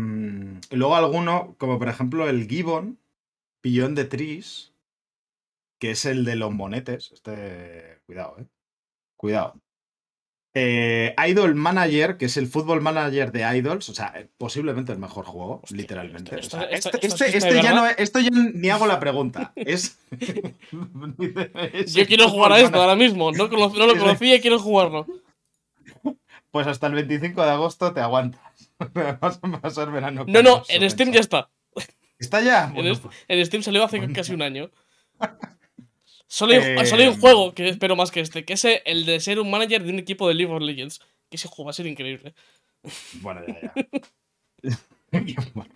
S1: luego alguno, como por ejemplo el Gibbon, Beyond the Trees, que es el de los monetes. Este. Cuidado, eh. Cuidado. Eh, Idol Manager, que es el fútbol manager de Idols, o sea, eh, posiblemente el mejor juego,
S2: Hostia,
S1: literalmente.
S2: esto-
S1: O sea, este, este- este ya
S2: verdad.
S1: no es- esto ya ni hago la pregunta. Es. es
S2: Yo quiero jugar a esto ahora mismo. No, lo conocía y quiero jugarlo.
S1: Pues hasta el 25 de agosto te aguantas. Vas a pasar verano.
S2: No, no, en Steam ya está.
S1: ¿Está ya?
S2: En,
S1: Bueno, pues,
S2: en Steam salió hace
S1: Bueno.
S2: casi un año. Solo hay,
S1: Eh,
S2: solo hay un juego que espero más que este, que es el de ser un manager de un equipo de League of Legends. Que ese juego va a ser increíble.
S1: Bueno, ya, ya.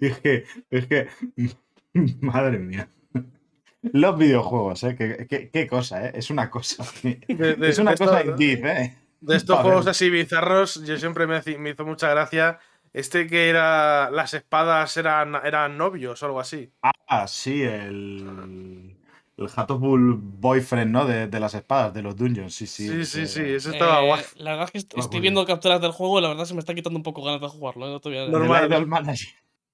S1: Es que, es que, madre mía. Los videojuegos, ¿eh? Qué, qué- qué cosa, ¿eh? Es una cosa.
S3: De- de-
S1: es una cosa
S3: esto-
S1: ¿eh?
S3: De estos juegos así bizarros, yo siempre me, me hizo mucha gracia. Este que era. Las espadas eran, eran novios o algo así.
S1: Ah, sí, el. El Hatoful Boyfriend, ¿no? De, de las espadas, de los dungeons, sí, sí.
S3: Sí, sí,
S1: ese-
S3: sí, eso estaba
S2: Eh,
S3: guay.
S2: La verdad es que est-
S1: Estaba
S2: estoy viendo capturas del juego y la verdad se me está quitando un poco ganas de jugarlo. ¿eh? No te voy a-
S1: del
S3: Normal.
S1: Idol Manager.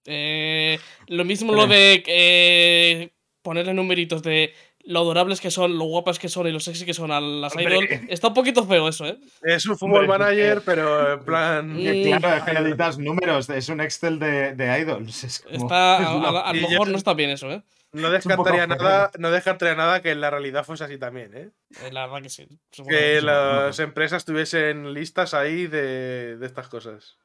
S2: Eh, lo mismo
S1: Pero-
S2: lo de eh, ponerle numeritos de lo adorables que son, lo guapas que son y lo sexy que son a las
S1: Hombre.
S2: idol. Está un poquito feo eso, ¿eh?
S3: Es un fútbol
S1: Hombre,
S3: manager, pero en plan.
S2: Mm.
S1: claro, es que necesitas números, es un Excel de, de idols. es como-
S2: Está,
S1: es
S2: a,
S1: lo-
S2: a- a lo
S3: y yo-
S2: mejor no está bien eso, ¿eh?
S3: No descartaría nada, no descartaría nada que en la realidad fuese así también, ¿eh?
S2: Eh, La verdad que sí.
S3: Que las empresas tuviesen listas ahí de, de estas cosas.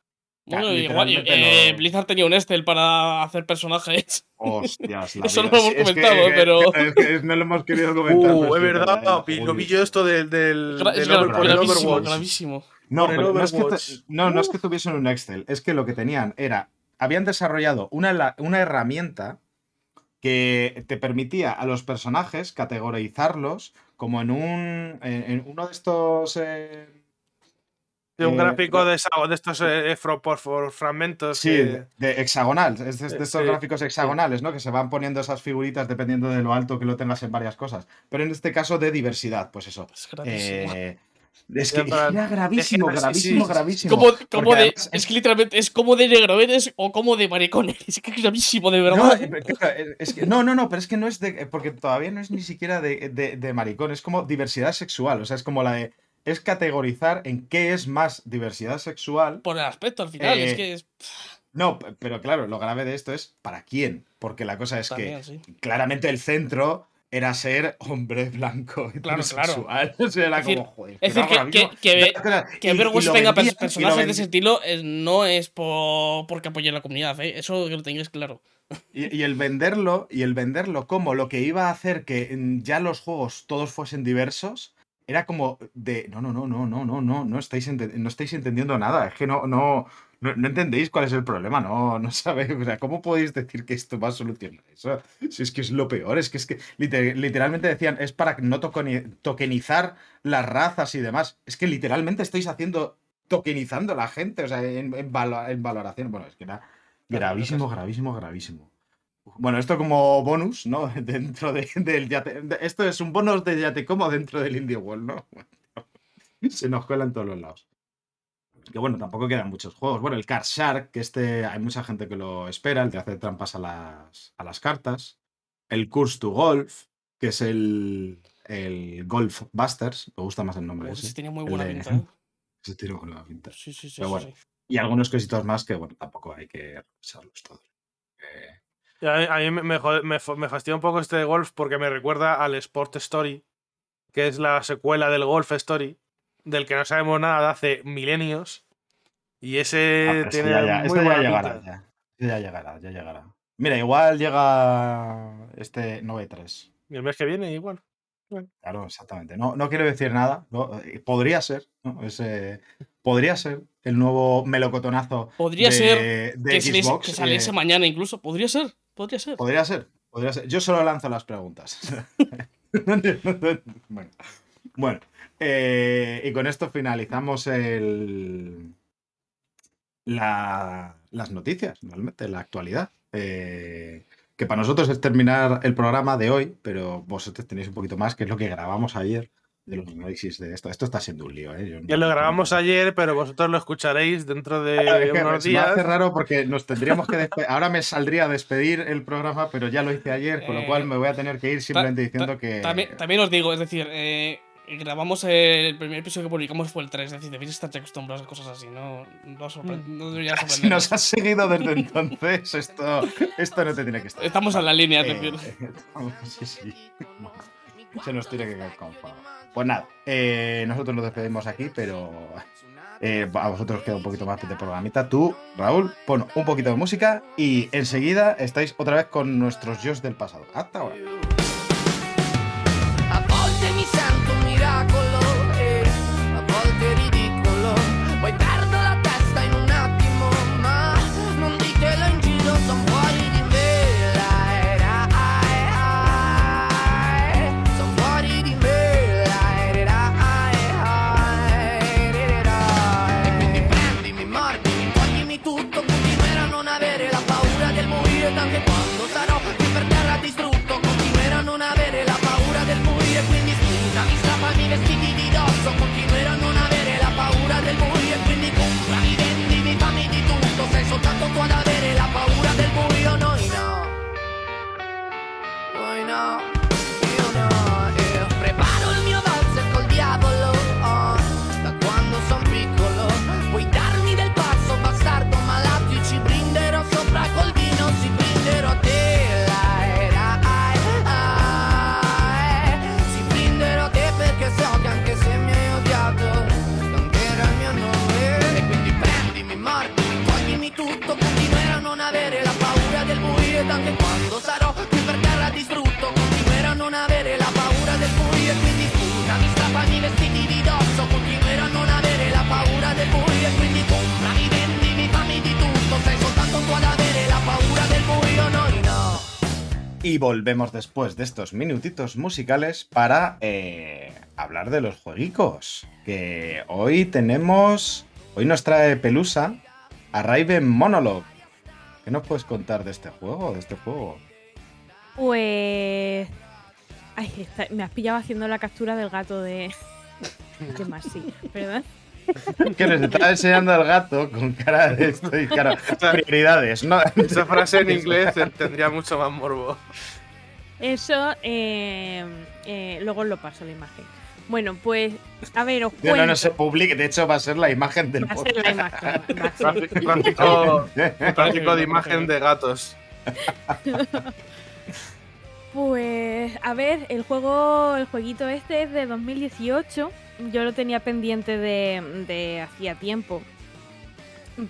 S2: Bueno, igual, eh,
S1: lo-
S2: Blizzard tenía un Excel para hacer personajes.
S1: Hostias, la
S2: Eso no lo hemos
S1: Sí, es que-
S2: comentado,
S1: que-
S2: pero-
S1: es que no lo hemos querido comentar.
S3: Uh,
S1: pero
S3: es verdad,
S1: el-
S3: lo vi yo esto del, del,
S2: Gra- gra- gravísimo.
S1: No, pero no es, que no, no es que tuviesen un Excel, es que lo que tenían era, habían desarrollado una, una herramienta que te permitía a los personajes categorizarlos como en un, en, en uno de estos... eh,
S3: De un
S1: Eh,
S3: gráfico de, estos eh, fro- por, por fragmentos.
S1: Sí,
S3: que-
S1: de, de hexagonal, es de, de estos
S3: Sí,
S1: gráficos hexagonales, ¿no? Que se van poniendo esas figuritas dependiendo de lo alto que lo tengas en varias cosas. Pero en este caso de diversidad, pues eso.
S2: Es gravísimo.
S1: Eh, es que
S3: para-
S1: era gravísimo,
S3: es que- sí,
S1: gravísimo,
S3: sí,
S1: gravísimo.
S2: Como, como
S1: Porque
S2: de,
S1: además
S2: es que literalmente es como de negro eres o como de maricón. Es que es gravísimo, de
S1: No,
S2: verdad.
S1: eh, eh, es que- no, no, no, pero es que no es de. Porque todavía no es ni siquiera de, de- de maricón, es como diversidad sexual. O sea, es como la de. Es categorizar en qué es más diversidad sexual.
S2: Por el aspecto al final,
S1: Eh,
S2: es que es.
S1: No, pero claro, lo grave de esto es para quién. Porque la cosa es que
S2: También, sí.
S1: claramente el centro era ser hombre blanco y
S2: Claro, claro.
S1: heterosexual. O sea, era
S2: Es decir-
S1: como, joder.
S2: es decir, que- que- que- Que
S1: y- y
S2: tenga
S1: lo
S2: personajes de ese estilo eh, no es por, porque apoye a la comunidad, ¿eh? Eso que lo tengáis claro.
S1: Y, y el venderlo, y el venderlo como lo que iba a hacer que ya los juegos todos fuesen diversos, era como de no, no, no, no, no, no, no, no estáis, no estáis entendiendo nada. Es que no, no, no, no entendéis cuál es el problema, no, no sabéis. O sea, ¿cómo podéis decir que esto va a solucionar eso? Si es que es lo peor, es que es que liter- literalmente decían, es para no tokeni- tokenizar las razas y demás. Es que literalmente estáis haciendo, tokenizando a la gente, o sea, en, en valo- en valoración. Bueno, es que era gravísimo, gravísimo, gravísimo. Bueno, esto como bonus, ¿no? Dentro de- del yate. de- Esto es un bonus de yate como dentro del Indie World, ¿no? Se nos cuela en todos los lados. Que bueno, tampoco quedan muchos juegos. Bueno, el Card Shark, que este hay mucha gente que lo espera, el de hacer trampas a las, a las cartas. El Curse to Golf, que es el, el Golf Busters. Me gusta más el nombre.
S2: Ese
S1: ese.
S2: tenía muy buena
S1: de-
S2: pinta, ¿eh?
S1: Ese tiro con la pinta.
S2: Sí, sí, sí.
S1: Pero
S2: sí,
S1: bueno.
S2: sí.
S1: Y algunos cositos más que, bueno, tampoco hay que revisarlos todos. Eh,
S3: A mí, a mí me, me me fa- me fastidia un poco este de golf porque me recuerda al Sport Story, que es la secuela del Golf Story, del que no sabemos nada de hace milenios. Y
S1: Ah,
S3: ese
S1: pero este
S3: tiene
S1: ya, ya-
S3: muy
S1: este ya llegará, ya. Este ya llegará, ya llegará. Mira, igual llega este 9-3.
S3: Y el mes que viene igual.
S1: Claro, exactamente. No, no quiero decir nada. ¿no? Eh, Podría ser, ¿no? Ese- podría ser el nuevo melocotonazo
S2: Podría
S1: de,
S2: ser
S1: de
S2: que, saliese,
S1: Xbox.
S2: que saliese
S1: eh,
S2: mañana incluso. Podría ser. Podría ser.
S1: podría ser, podría ser. Yo solo lanzo las preguntas. bueno, bueno eh, y con esto finalizamos el, la- las noticias, realmente, la actualidad. Eh, que para nosotros es terminar el programa de hoy, pero vosotros tenéis un poquito más, que es lo que grabamos ayer de los análisis de esto. Esto está siendo un lío, ¿eh? Yo no-
S3: Ya lo
S1: no-
S3: grabamos ayer, pero vosotros lo escucharéis dentro de
S1: Claro, es que
S3: unos
S1: se me hace
S3: días.
S1: raro porque nos tendríamos que despedir. Ahora me saldría a despedir el programa, pero ya lo hice ayer, con lo
S2: Eh,
S1: cual me voy a tener que ir simplemente
S2: Ta-
S1: diciendo
S2: ta-
S1: que.
S2: También, también os digo, es decir, eh, grabamos el primer episodio que publicamos fue el 3, es decir, debéis estar acostumbrados a cosas así, no, no, sorpre- no debería
S1: Si nos has seguido desde entonces, esto, esto no te tiene que estar.
S2: Estamos en la línea,
S1: Eh,
S2: decir.
S1: sí, sí. Se nos tiene que caer con fama. Pues nada, eh, nosotros nos despedimos aquí, pero eh, a vosotros os queda un poquito más de programita. Tú, Raúl, pon un poquito de música y enseguida estáis otra vez con nuestros yo del pasado. Hasta ahora.
S5: No, io no, io preparo il mio valzer col diavolo, oh, da quando son piccolo, puoi darmi del passo, bastardo malato, ci brinderò sopra col vino, si brinderò brinderò te tutto, continuerò a non avere la paura del buio, ed anche
S1: Y volvemos después de estos minutitos musicales para eh, hablar de los jueguicos. Que hoy tenemos. Hoy nos trae Pelusa a Raven Monologue. ¿Qué nos puedes contar de este juego? De este juego?
S6: Pues. Me has pillado haciendo la captura del gato de. ¿Qué más? Sí, ¿verdad?
S1: Que nos está enseñando el gato con cara de esto y cara. Prioridades, ¿no?
S3: Esa frase en inglés tendría mucho más morbo.
S6: Eso, eh, eh, luego lo paso la imagen. Bueno, pues, a ver, os
S1: No,
S6: cuento.
S1: no, no se publique. De hecho, va a ser la imagen del
S6: Va a ser la imagen.
S3: de imagen de gatos.
S6: Pues, a ver, el juego, el jueguito este es de 2018. Yo lo tenía pendiente de, de hacía tiempo.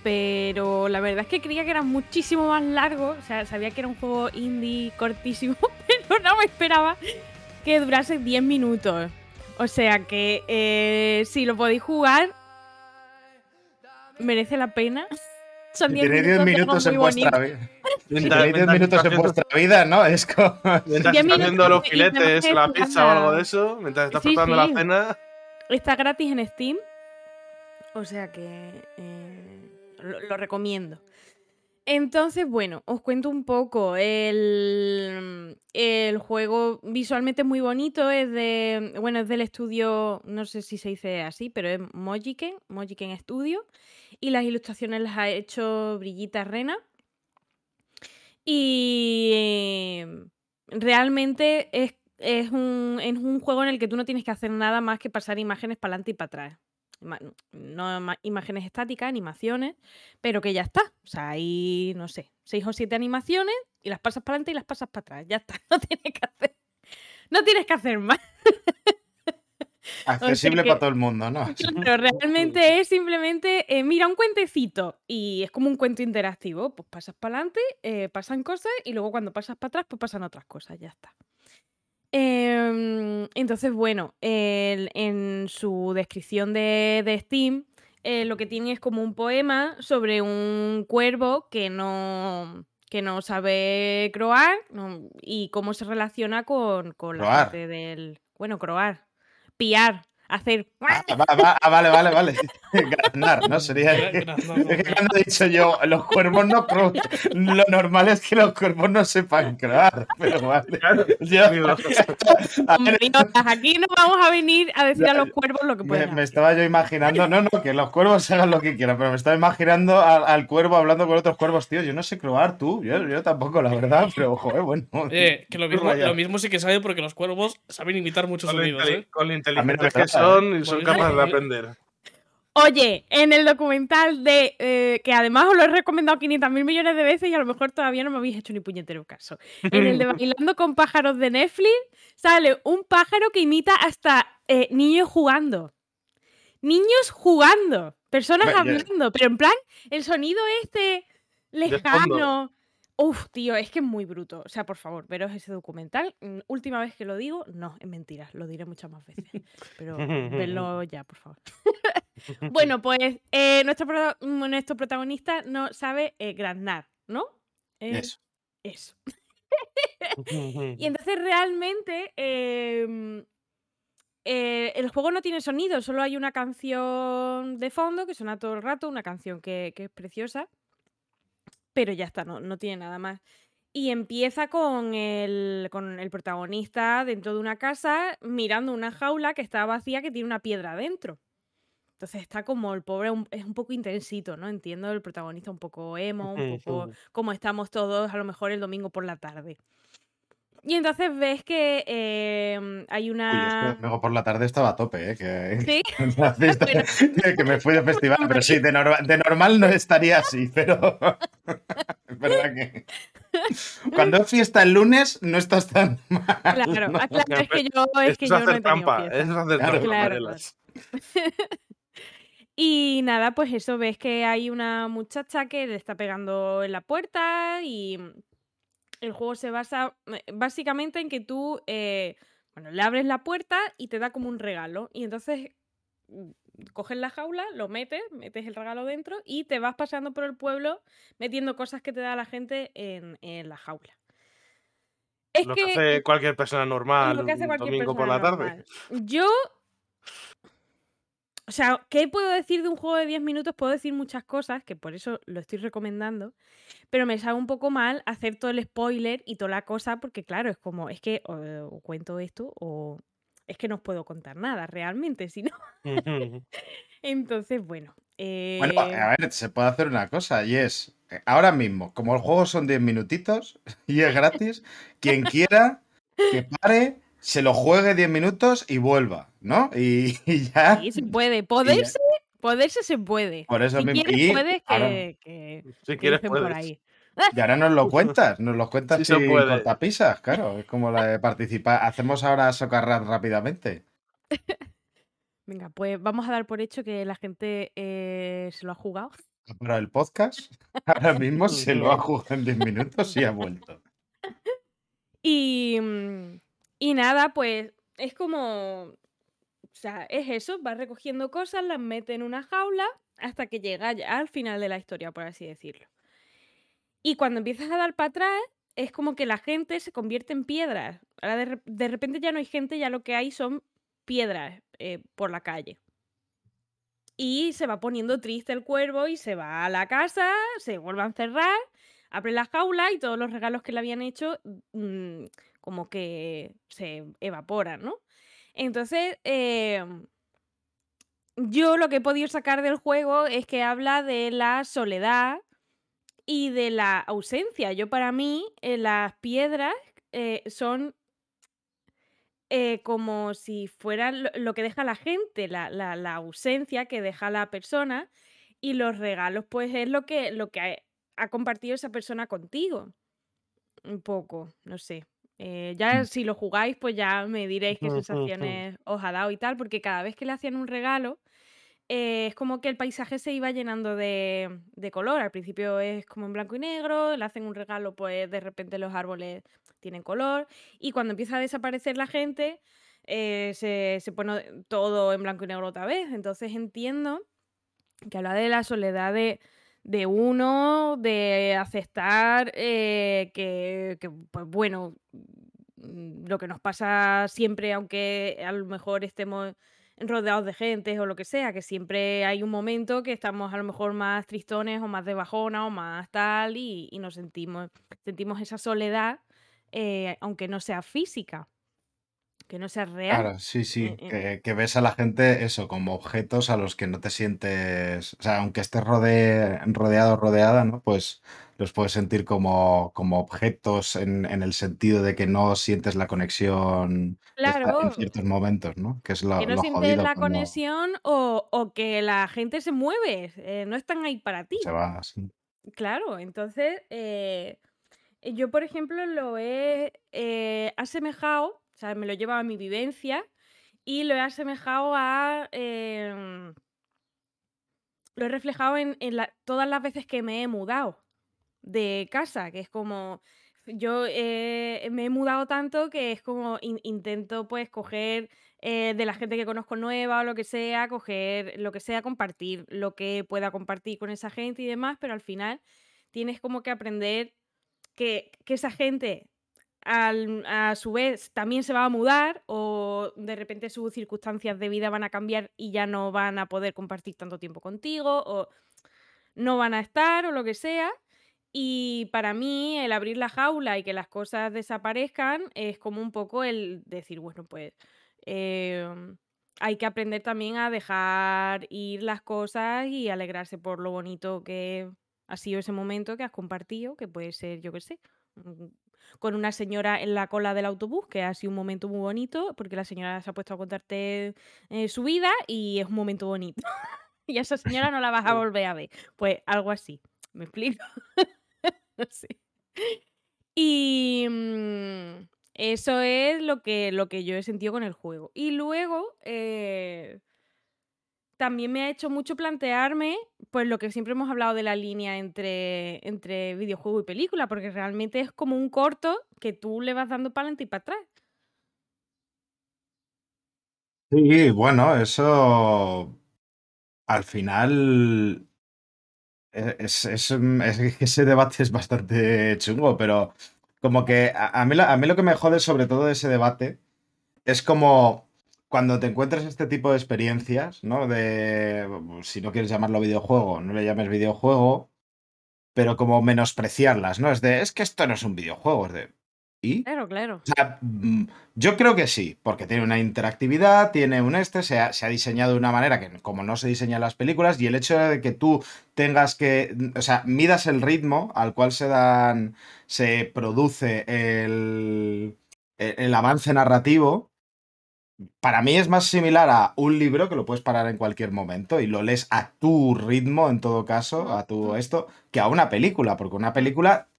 S6: Pero la verdad es que creía que era muchísimo más largo. O sea, sabía que era un juego indie cortísimo, pero no me esperaba que durase 10 minutos. O sea que eh, si lo podéis jugar, merece la pena. Son
S1: Si
S6: 10
S1: tenéis 10
S6: de
S1: minutos en vuestra vida. Si
S3: Mientras-
S1: tenéis 10
S3: mientras
S1: minutos
S3: está
S1: en vuestra vida, ¿no? Es como.
S3: Mientras
S6: Diez
S3: está
S6: minutos
S3: haciendo los filetes, la pizza o algo de eso, mientras estás
S6: Sí,
S3: preparando
S6: sí.
S3: la cena.
S6: Está gratis en Steam. O sea que eh, lo, recomiendo. Entonces, bueno, os cuento un poco. El, el juego visualmente es muy bonito. Es de. Bueno, es del estudio. No sé si se dice así, pero es Mojiken. Mojiken Studio. Y las ilustraciones las ha hecho Brillita Rena. Y eh, realmente es, es un, es un juego en el que tú no tienes que hacer nada más que pasar imágenes para adelante y para atrás. No imágenes estáticas, animaciones, pero que ya está. O sea, hay, no sé, seis o siete animaciones y las pasas para adelante y las pasas para atrás. Ya está. No tienes que hacer, no tienes que hacer más.
S1: Accesible
S6: que-
S1: para todo el mundo, ¿no?
S6: Pero realmente es simplemente, eh, mira, un cuentecito y es como un cuento interactivo. Pues pasas para adelante, pasan cosas y luego cuando pasas para atrás, pues pasan otras cosas, ya está. Em, entonces, bueno, el- en su descripción de, de Steam, eh, lo que tiene es como un poema sobre un cuervo que no, que no sabe croar no- y cómo se relaciona con, con la
S1: Croar.
S6: parte del... Bueno, croar, piar, hacer...
S1: Ah, va- va- ah, vale, vale, vale. Graznar, ¿no? Sería. Es que cuando he dicho yo, los cuervos no Lo normal es que los cuervos no sepan croar. Pero vale. Yo- a ver,
S6: aquí no vamos a venir a decir a los cuervos lo que
S1: me,
S6: pueden
S1: me estaba yo imaginando, no, no, que los cuervos hagan lo que quieran, pero me estaba imaginando al, al cuervo hablando con otros cuervos, tío. Yo no sé croar, tú. Yo, yo tampoco, la verdad, pero joder, bueno.
S2: Eh, que lo mismo, lo mismo sí que sabe porque los cuervos saben imitar muchos
S3: la
S2: sonidos, ¿eh?
S3: con lo
S1: A
S3: son y son capaces de aprender.
S6: Oye, en el documental de. eh, que además os lo he recomendado 500 mil millones de veces y a lo mejor todavía no me habéis hecho ni puñetero caso. En el de Bailando con pájaros de Netflix sale un pájaro que imita hasta eh, niños jugando. Niños jugando. Personas hablando. Pero en plan, el sonido este lejano. Uf, tío, es que es muy bruto. O sea, por favor, veros ese documental. Mm, Última vez que lo digo, no, es mentira, lo diré muchas más veces. Pero vedlo ya, por favor. bueno, pues eh, nuestro, pro- mm, nuestro protagonista no sabe eh, ¿no? Eh,
S1: Eso.
S6: Eso. Y entonces realmente em, eh, el juego no tiene sonido, solo hay una canción de fondo que suena todo el rato, una canción que, que es preciosa, pero ya está, no, no tiene nada más. Y empieza con el, con el protagonista dentro de una casa mirando una jaula que está vacía que tiene una piedra dentro. Entonces está como el pobre, un- es un poco intensito, ¿no? Entiendo el protagonista un poco emo, un poco como estamos todos a lo mejor el domingo por la tarde. Y entonces ves que em, hay
S1: Uy,
S6: una...
S1: es que luego por la tarde estaba a tope, ¿eh? Que,
S6: Sí,
S1: que me fui de festival, pero sí, de, norma- de normal no estaría así, pero es verdad que cuando es fiesta el lunes no estás tan mal.
S6: claro,
S1: ¿no?
S6: ah, claro, es que yo, es que
S3: Eso
S6: yo
S3: es
S6: no
S3: hacer
S6: he
S3: trampa,
S6: fiesta.
S3: eso es hacer
S1: Claro.
S3: trampa.
S6: Y nada, pues eso, ves que hay una muchacha que le está pegando en la puerta y el juego se basa eh, básicamente en que tú, eh, bueno, le abres la puerta y te da como un regalo. Y entonces mm, coges la jaula, lo metes, metes el regalo dentro y te vas paseando por el pueblo metiendo cosas que te da la gente en, en la jaula. Es
S3: Lo que
S6: que
S3: hace cualquier persona normal
S6: lo que hace
S3: un
S6: cualquier
S3: domingo por la tarde.
S6: Yo. O sea, ¿qué puedo decir de un juego de 10 minutos? Puedo decir muchas cosas, que por eso lo estoy recomendando. Pero me sabe un poco mal hacer todo el spoiler y toda la cosa, porque claro, es como, es que o, o cuento esto o es que no os puedo contar nada realmente, si no. Entonces, bueno.
S1: Bueno,
S6: eh,
S1: a ver, se puede hacer una cosa y es, eh, ahora mismo, como el juego son 10 minutitos y es gratis, quien quiera que pare, se lo juegue 10 minutos y vuelva, ¿no? Y, y ya,
S6: sí, se puede. Poderse, poderse se puede.
S1: por eso
S6: Si
S1: mismo.
S6: quieres,
S1: y
S6: puedes
S1: ahora-
S6: que, que-
S3: Si
S6: que
S3: quieres,
S6: por
S3: puedes.
S6: ahí.
S1: Y ahora nos lo cuentas, nos lo cuentas
S3: Sí
S1: cortapisas, claro. Es como la de participar. Hacemos ahora socarrat rápidamente.
S6: Venga, pues vamos a dar por hecho que la gente eh, se lo ha jugado.
S1: Para el podcast, ahora mismo se lo ha jugado en 10 minutos y ha vuelto.
S6: Y, mm, y nada, pues es como. O sea, es eso, va recogiendo cosas, las mete en una jaula hasta que llega ya al final de la historia, por así decirlo. Y cuando empiezas a dar para atrás, es como que la gente se convierte en piedras. Ahora de, de repente ya no hay gente, ya lo que hay son piedras eh, por la calle. Y se va poniendo triste el cuervo y se va a la casa, se vuelve a encerrar, abre la jaula y todos los regalos que le habían hecho mm, como que se evaporan, ¿no? Entonces, em, yo lo que he podido sacar del juego es que habla de la soledad y de la ausencia. Yo para mí, eh, las piedras eh, son eh, como si fuera lo, que deja la gente, la, ausencia que deja la persona y los regalos pues es lo que, lo que ha compartido esa persona contigo. Un poco, no sé. Eh, ya si lo jugáis pues ya me diréis qué sensaciones os ha dado y tal, porque cada vez que le hacían un regalo eh, es como que el paisaje se iba llenando de, de color. Al principio es como en blanco y negro, le hacen un regalo, pues de repente los árboles tienen color. Y cuando empieza a desaparecer la gente, eh, se, se pone todo en blanco y negro otra vez. Entonces entiendo que habla de la soledad de, de uno, de aceptar eh, que, que, pues bueno, mm, lo que nos pasa siempre, aunque a lo mejor estemos rodeados de gente o lo que sea, que siempre hay un momento que estamos a lo mejor más tristones o más de bajona o más tal y, y nos sentimos, sentimos esa soledad, eh, aunque no sea física, que no sea real.
S1: Claro, sí, sí.
S6: Eh, eh.
S1: Que, que ves a la gente eso, como objetos a los que no te sientes. O sea, aunque estés rode- rodeado o rodeada, ¿no? Pues los puedes sentir como, como objetos en, en el sentido de que no sientes la conexión esta
S6: Claro.
S1: en ciertos momentos, ¿no? Que es lo,
S6: que no
S1: lo
S6: sientes
S1: jodido
S6: la
S1: cuando
S6: conexión o, o que la gente se mueve, eh, no están ahí para ti.
S1: se va así.
S6: Claro, entonces eh, yo, por ejemplo, lo he eh, asemejado, o sea, me lo llevo a mi vivencia y lo he asemejado a... em, lo he reflejado en, todas las veces que me he mudado de casa, que es como... Yo eh, me he mudado tanto que es como in- intento pues coger eh, de la gente que conozco nueva o lo que sea, coger lo que sea, compartir lo que pueda compartir con esa gente y demás, pero al final tienes como que aprender que, que esa gente a su vez también se va a mudar o de repente sus circunstancias de vida van a cambiar y ya no van a poder compartir tanto tiempo contigo o no van a estar o lo que sea. Y para mí el abrir la jaula y que las cosas desaparezcan es como un poco el decir, bueno, pues em, hay que aprender también a dejar ir las cosas y alegrarse por lo bonito que ha sido ese momento que has compartido, que puede ser, yo qué sé, con una señora en la cola del autobús, que ha sido un momento muy bonito, porque la señora se ha puesto a contarte eh, su vida y es un momento bonito. y a esa señora no la vas a volver a ver. Pues algo así, ¿me explico? no sé. Y mm, eso es lo que, lo que yo he sentido con el juego. Y luego eh, también me ha hecho mucho plantearme, pues lo que siempre hemos hablado de la línea entre, entre videojuego y película, porque realmente es como un corto que tú le vas dando para adelante y para atrás.
S1: Sí, bueno, eso al final e- es, es, mm, ese debate es bastante chungo, pero como que a, a mí, a mí lo que me jode sobre todo de ese debate es como cuando te encuentras este tipo de experiencias, ¿no? De, si no quieres llamarlo videojuego, no le llames videojuego, pero como menospreciarlas, ¿no? Es de, es que esto no es un videojuego, es de, ¿y?
S6: Claro, claro.
S1: O sea, mm, yo creo que sí, porque tiene una interactividad, tiene un este, se ha, se ha diseñado de una manera que como no se diseñan las películas, y el hecho de que tú tengas que, o sea, midas el ritmo al cual se dan, se produce el, el, el avance narrativo, para mí es más similar a un libro que lo puedes parar en cualquier momento y lo lees a tu ritmo, en todo caso, a tu esto, que a una película, porque una película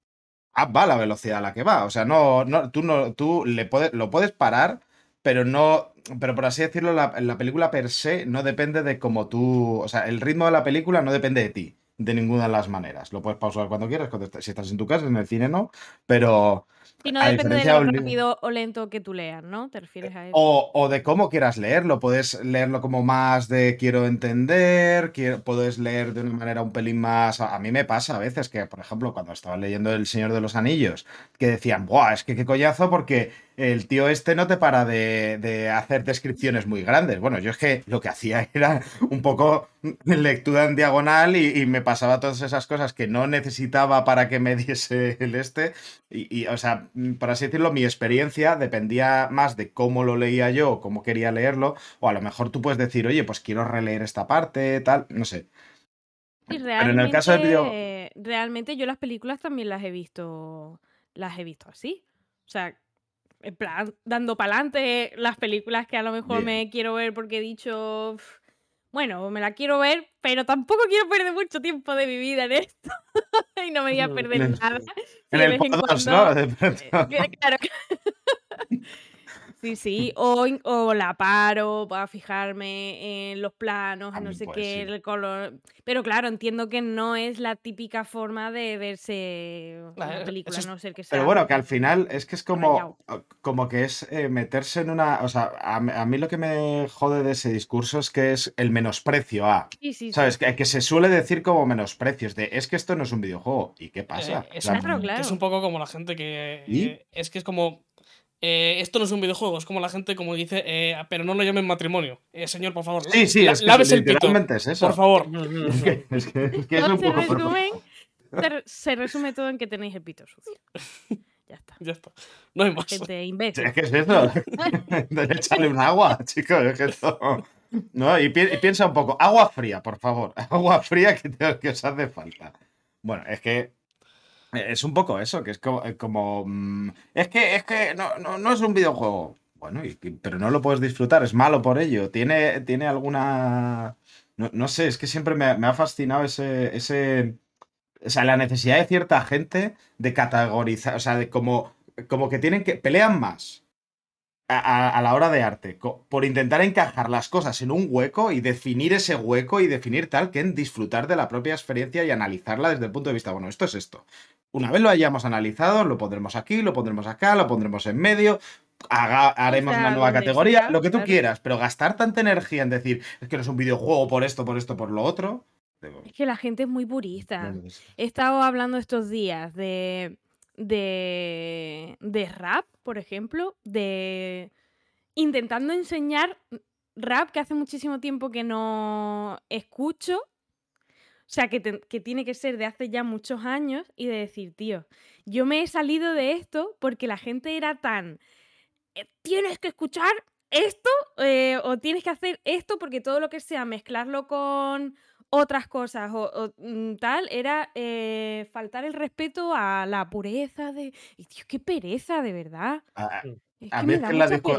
S1: ah, va a la velocidad a la que va. O sea, no, no, tú no, tú le puedes, lo puedes parar, pero no. Pero por así decirlo, la, la película per se no depende de cómo tú. O sea, el ritmo de la película no depende de ti, de ninguna de las maneras. Lo puedes pausar cuando quieras, cuando si estás en tu casa, en el cine no. Pero.
S6: Y no
S1: a
S6: depende de lo rápido o lento que tú leas, ¿no? ¿Te refieres a eso?
S1: O, o de cómo quieras leerlo. Puedes leerlo como más de quiero entender, quiero, puedes leer de una manera un pelín más. A, mí me pasa a veces que, por ejemplo, cuando estaba leyendo El Señor de los Anillos, que decían, ¡buah! Es que qué coñazo porque el tío este no te para de, de hacer descripciones muy grandes. Bueno, yo es que lo que hacía era un poco lectura en diagonal y, y me pasaba todas esas cosas que no necesitaba para que me diese el este. Y, y, o sea, por así decirlo, mi experiencia dependía más de cómo lo leía yo, o cómo quería leerlo, o a lo mejor tú puedes decir, oye, pues quiero releer esta parte, tal, no sé.
S6: Y
S1: Pero en el caso del video-
S6: realmente, realmente yo las películas también las he visto, las he visto así. O sea, en plan, dando para adelante las películas que a lo mejor
S1: Bien.
S6: me quiero ver porque he dicho, "Uf, bueno, me la quiero ver, pero tampoco quiero perder mucho tiempo de mi vida en esto. y no me voy a perder
S1: en
S6: nada.
S1: En
S6: si
S1: el
S6: vez en
S1: podcast,
S6: cuando-. Eh, Claro. Sí, sí, o, o la paro para fijarme en los planos, en no
S1: También
S6: sé
S1: puede
S6: qué,
S1: ser.
S6: el color. Pero claro, entiendo que no es la típica forma de verse
S2: Claro,
S6: una
S2: eso
S6: película,
S2: es-
S6: no ser que sea.
S1: Pero bueno, que al final es que es como,
S6: rayado.
S1: como que es eh, meterse en una. O sea, a, mí- a mí lo que me jode de ese discurso es que es el menosprecio a.
S6: Sí, sí, sí.
S1: ¿Sabes? Que, que se suele decir como menosprecios de es que esto no es un videojuego. ¿Y qué pasa?
S2: Eh, es,
S1: sea,
S2: un,
S6: Claro,
S2: que es
S6: claro.
S2: un poco como la gente que.
S1: ¿Y?
S2: eh, es que es como. Eh, esto no es un videojuego, es como la gente como dice, eh, pero no lo llamen matrimonio. Eh, señor, por favor,
S1: Sí, sí,
S2: la-
S1: es que
S2: lávese el pito.
S1: literalmente es eso.
S2: Por favor.
S1: Es que, es que- es que es
S6: Todo
S1: un
S6: se,
S1: poco
S6: resumen, resume todo en que tenéis el pito sucio. Ya está.
S2: Ya está. No hay más.
S6: Gente imbécil.
S1: Es que es eso. Échale un agua, chicos. Es que esto... No, y, pi- y piensa un poco. Agua fría, por favor. Agua fría que, te- que os hace falta. Bueno, es que es un poco eso, que es como... eh, como, mm, es que, es que no, no, no es un videojuego. Bueno, pero no lo puedes disfrutar, es malo por ello. Tiene, tiene alguna... No, no sé, es que siempre me, me ha fascinado ese, ese... O sea, la necesidad de cierta gente de categorizar, o sea, de como, como que tienen que... Pelean más a, a- la hora de arte, por intentar encajar las cosas en un hueco y definir ese hueco y definir tal que en disfrutar de la propia experiencia y analizarla desde el punto de vista, bueno, esto es esto. Una vez lo hayamos analizado, lo pondremos aquí, lo pondremos acá, lo pondremos en medio, haga- haremos
S6: sea,
S1: una nueva categoría,
S6: sea,
S1: lo que tú
S6: claro.
S1: quieras, pero gastar tanta energía en decir, es que no es un videojuego por esto, por esto, por lo otro.
S6: Es que la gente es muy purista.
S1: no.
S6: He estado hablando estos días de, de, de rap, por ejemplo, de intentando enseñar rap que hace muchísimo tiempo que no escucho. O sea, que, te- que tiene que ser de hace ya muchos años y de decir, tío, yo me he salido de esto porque la gente era tan, "Eh, tienes que escuchar esto eh, o tienes que hacer esto porque todo lo que sea mezclarlo con otras cosas o, o, mm, tal era eh, faltar el respeto a la pureza de... Y tío, qué pereza, de verdad.
S1: A,
S6: Es
S1: a
S6: que
S1: mí
S6: me
S1: es la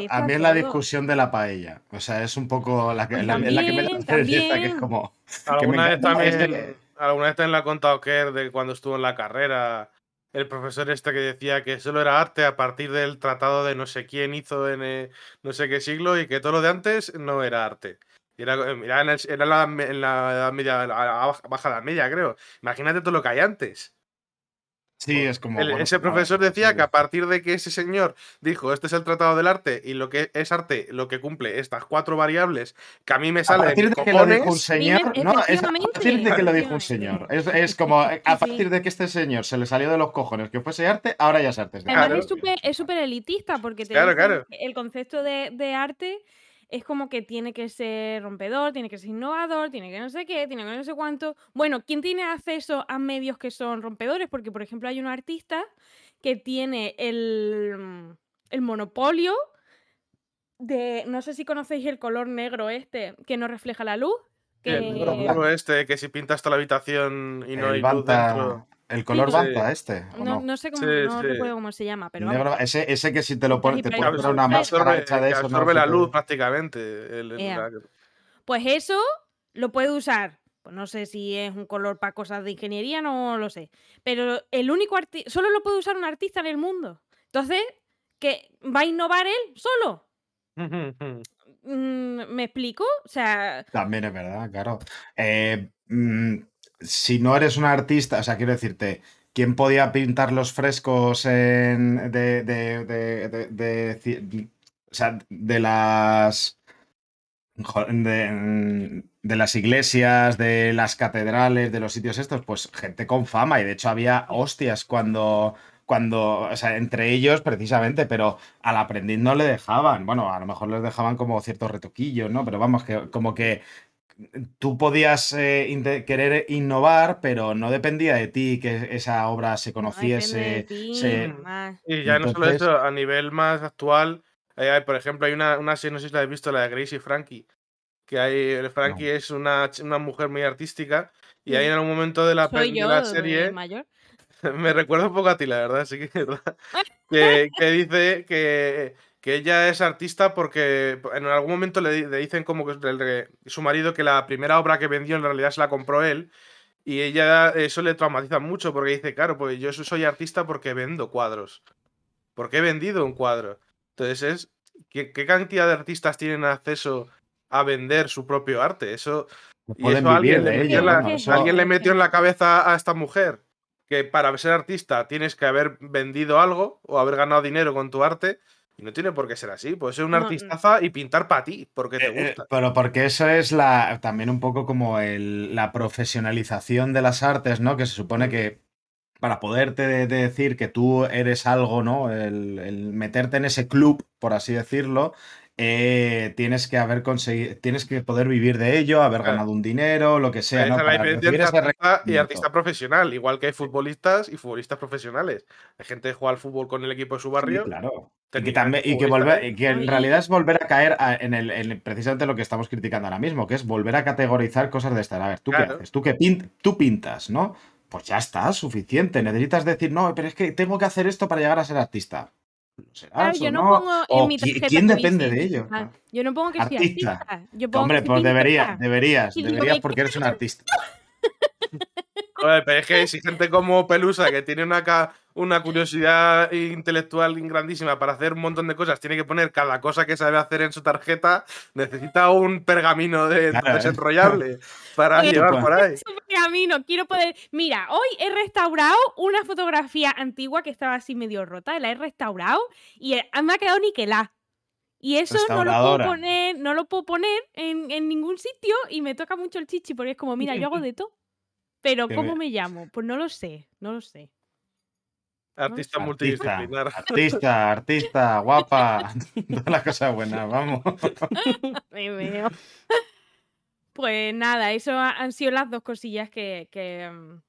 S1: a mí es la
S6: todo.
S1: discusión de la paella. O sea, es un poco la que,
S6: Pues
S1: la, la que me da
S6: también,
S1: pereza, que es
S6: también.
S1: como...
S3: Alguna vez también,
S1: de-
S3: alguna vez también le ha contado Kerr de cuando estuvo en la carrera, el profesor este que decía que solo era arte a partir del tratado de no sé quién hizo en eh, no sé qué siglo y que todo lo de antes no era arte. Y Era, era en, el- era la, en la Edad Media, la baja, baja Edad Media, creo. Imagínate todo lo que hay antes.
S1: Sí, es como...
S3: El-
S1: bueno,
S3: ese
S1: a
S3: profesor decía que a partir de que ese señor dijo, este es el tratado del arte y lo que es arte, lo que cumple estas cuatro variables que a mí me
S1: A
S3: sale
S1: partir
S3: mis
S1: de que lo dijo un
S3: cojones,
S1: señor, no, es a partir de que lo dijo un señor. Es, es como a
S6: Sí,
S1: partir de que este señor se le salió de los cojones que fuese arte, ahora ya es arte.
S6: Además
S3: Claro.
S6: es súper elitista porque te
S3: Claro,
S6: el concepto de, de arte es como que tiene que ser rompedor, tiene que ser innovador, tiene que no sé qué, tiene que no sé cuánto. Bueno, ¿quién tiene acceso a medios que son rompedores? Porque, por ejemplo, hay un artista que tiene el, el monopolio de, no sé si conocéis el color negro este, que no refleja la luz. Que,
S3: el negro este, que si pintas toda la habitación y no
S1: El
S3: hay luz
S1: Banta-
S3: dentro.
S1: El color
S6: Sí.
S1: Banta este. ¿o
S6: No,
S1: no?
S6: no sé cómo,
S3: Sí,
S6: no
S3: sí.
S6: recuerdo cómo se llama, pero
S1: Negro- ese, ese que si te lo pones, te
S6: Que
S1: puedes poner una
S6: absorbe-
S1: máscara
S3: absorbe,
S1: hecha de
S3: que
S1: eso.
S3: absorbe
S1: no
S3: la
S1: sé
S3: luz prácticamente. el- el- la-
S6: Pues eso lo puede usar. Pues no sé si es un color para cosas de ingeniería, no lo sé. Pero el único artista, solo lo puede usar un artista en el mundo. Entonces, ¿qué? ¿Va a innovar él solo? Mm, ¿Me explico? O sea,
S1: También es verdad, claro. Eh, mm, si no eres un artista, o sea, quiero decirte, ¿quién podía pintar los frescos en, de, de, de, de- o sea, de las de, de las iglesias, de las catedrales, de los sitios estos? Pues gente con fama, y de hecho había hostias cuando, cuando, o sea, entre ellos precisamente, pero al aprendiz no le dejaban. Bueno, a lo mejor les dejaban como ciertos retoquillos, ¿no? Pero vamos, que como que tú podías eh, querer innovar, pero no dependía de ti que esa obra se
S6: no
S1: conociese.
S6: ti,
S1: se-.
S3: Y ya no solo
S1: Entonces-
S3: eso, a nivel más actual, eh, hay, por ejemplo, hay una, una serie, no sé si la habéis visto, la de Gracie y Frankie, que hay, el Frankie es una, una mujer muy artística, y ahí en algún momento de la,
S6: Soy
S3: de la serie,
S6: mayor.
S3: me recuerda un poco a ti, la verdad, sí que que, que dice que, que ella es artista porque en algún momento le, di- le dicen como que el su marido que la primera obra que vendió en realidad se la compró él, y ella eso le traumatiza mucho porque dice, claro, pues yo soy artista porque vendo cuadros. Porque he vendido un cuadro. Entonces es, ¿qué, qué cantidad de artistas tienen acceso a vender su propio arte? Eso, y eso alguien, le metió la,
S1: eso-
S3: alguien le metió en la cabeza a esta mujer que para ser artista tienes que haber vendido algo o haber ganado dinero con tu arte. Y no tiene por qué ser así. Puedes ser una
S6: No,
S3: artistaza y pintar para ti, porque te
S1: Eh, eh,
S3: gusta.
S1: pero porque eso es la también un poco como el- la profesionalización de las artes, ¿no? Que se supone que para poderte de- de decir que tú eres algo, ¿no? El, el meterte en ese club, por así decirlo, eh, tienes que haber conseguido, tienes que poder vivir de ello, haber
S3: Claro.
S1: ganado un dinero, lo que sea,
S3: artista y artista profesional, igual que hay futbolistas y futbolistas profesionales. Hay gente que juega al fútbol con el equipo de su
S1: Sí,
S3: barrio.
S1: claro. Y que,
S3: técnicamente
S1: también, y que,
S3: futbolista,
S1: volver, y que en realidad es volver a caer a- en, el, en precisamente lo que estamos criticando ahora mismo, que es volver a categorizar cosas de estas. A ver, ¿tú qué
S3: Claro.
S1: haces? ¿Tú qué tú pintas, ¿no? Pues ya está, suficiente. Necesitas decir, no, pero es que tengo que hacer esto para llegar a ser artista. ¿Lo serás
S6: Claro, yo no,
S1: no?
S6: pongo en
S1: ¿O
S6: mi tarjeta
S1: quién
S6: de
S1: depende de ello?
S6: Ah, Yo no pongo que
S1: Artista.
S6: artista. Yo
S1: Que,
S6: pongo
S1: Hombre,
S6: que
S1: pues deberías, deberías
S6: que
S1: porque eres un artista.
S3: Joder, pero es que si gente como Pelusa, que tiene una, una curiosidad intelectual grandísima para hacer un montón de cosas, tiene que poner cada cosa que sabe hacer en su tarjeta, necesita un pergamino de,
S1: Claro, ¿eh?
S3: desenrollable para
S6: Oye,
S3: llevar por ahí.
S6: Su camino, quiero poder. Mira, hoy he restaurado una fotografía antigua que estaba así medio rota, la he restaurado y eh, me ha quedado niquelada. Y eso no lo puedo poner, no lo puedo poner en, en ningún sitio y me toca mucho el chichi porque es como, mira, yo hago de todo. Pero ¿cómo
S1: me-
S6: llamo? Pues no lo sé, no lo sé.
S3: Artista multidisciplinar.
S1: artista, artista, guapa, todas las cosas buenas, vamos.
S6: Me veo. Pues nada, eso ha- han sido las dos cosillas que. que, mm,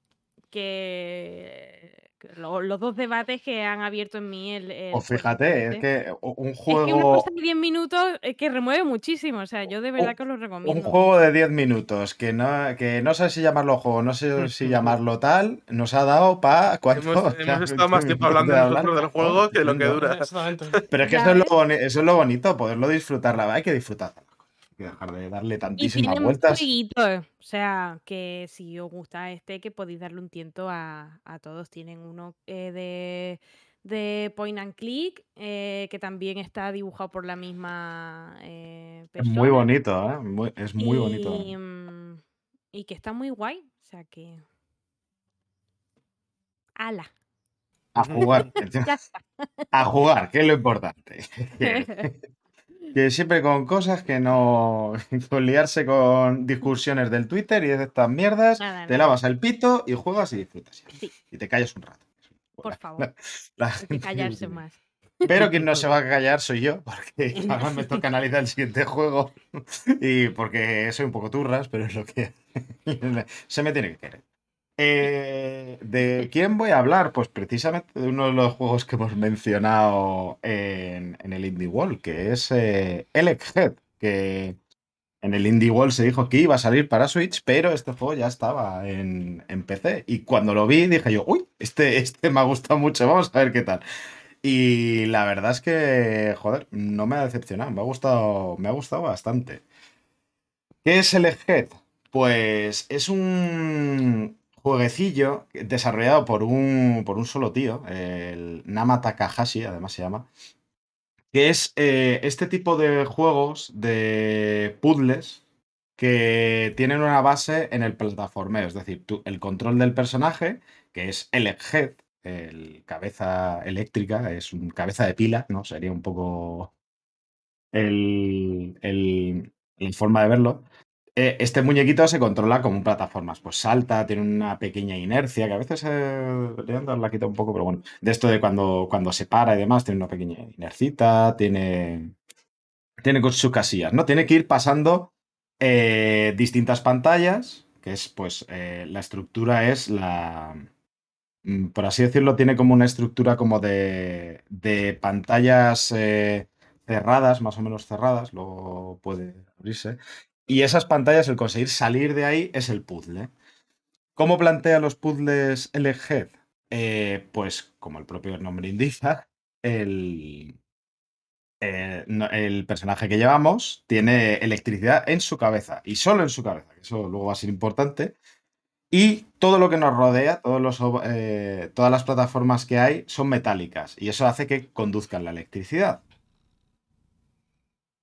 S6: que- los dos debates que han abierto en mí el. el
S1: O
S6: juego,
S1: fíjate, es que un
S6: Es que una
S1: juego.
S6: cosa de 10 minutos eh, que remueve muchísimo. O sea, yo de verdad que os lo
S1: Un
S6: recomiendo.
S1: juego de 10 minutos que no, que no sé si llamarlo juego, no sé si llamarlo tal, nos ha dado para cuánto.
S3: Hemos,
S1: O sea,
S3: hemos estado más
S1: 20
S3: tiempo hablando
S1: de
S3: nosotros del juego que lo que dura.
S1: Pero es que eso es, lo eso es lo bonito, poderlo disfrutarla. Hay que disfrutar. Que dejar de darle
S6: Y
S1: tantísimas
S6: tiene
S1: vueltas.
S6: jueguitos. O sea, que si os gusta este, que podéis darle un tiento a, a todos. Tienen uno eh, de, de Point and Click, eh, que también está dibujado por la misma eh,
S1: Es
S6: persona.
S1: muy bonito, ¿eh? Muy- es muy bonito.
S6: Y, mm, y que está muy guay. O sea que. ¡Hala!
S1: A jugar.
S6: Ya está.
S1: A jugar, que es lo importante. Que, siempre con cosas que no. Con liarse con discusiones del Twitter y de estas mierdas,
S6: Nada,
S1: te lavas el pito y juegas y disfrutas.
S6: Sí.
S1: Y te callas un rato.
S6: Por favor.
S1: La
S6: Hay que callarse más.
S1: Pero quien no se va a callar soy yo, porque además me toca analizar el siguiente juego. Y porque soy un poco turras, pero es lo que se me tiene que querer. Eh, ¿De quién voy a hablar? Pues precisamente de uno de los juegos que hemos mencionado en, el Indie Wall, que es eh, Elec Head, que en el Indie World se dijo que iba a salir para Switch, pero este juego ya estaba en, en PC. Y cuando lo vi dije yo, uy, este, este me ha gustado mucho, vamos a ver qué tal. Y la verdad es que, joder, no me ha decepcionado, me ha gustado, me ha gustado bastante. ¿Qué es el Head? Pues es un jueguecillo desarrollado por un, por un solo tío, el Nama Takahashi, además se llama, que es eh, este tipo de juegos de puzzles que tienen una base en el plataformeo, es decir, el control del personaje, que es el Head, el cabeza eléctrica, es un cabeza de pila, ¿no? Sería un poco el, el- la forma de verlo. Eh, este muñequito se controla como plataformas, pues salta, tiene una pequeña inercia, que a veces eh, Leandro la quita un poco, pero bueno, de esto de cuando, cuando se para y demás, tiene una pequeña inercita, tiene, tiene sus casillas, ¿no? Tiene que ir pasando eh, distintas pantallas, que es pues eh, la estructura es la, mm, por así decirlo, tiene como una estructura como de, de pantallas cerradas, más o menos cerradas, luego puede abrirse. Y esas pantallas, el conseguir salir de ahí es el puzzle. ¿Cómo plantea los puzzles Egghead? Eh, pues, como el propio nombre indica, el, eh, el personaje que llevamos tiene electricidad en su cabeza y solo en su cabeza, que eso luego va a ser importante. Y todo lo que nos rodea, todos los, eh, todas las plataformas que hay son metálicas y eso hace que conduzcan la electricidad.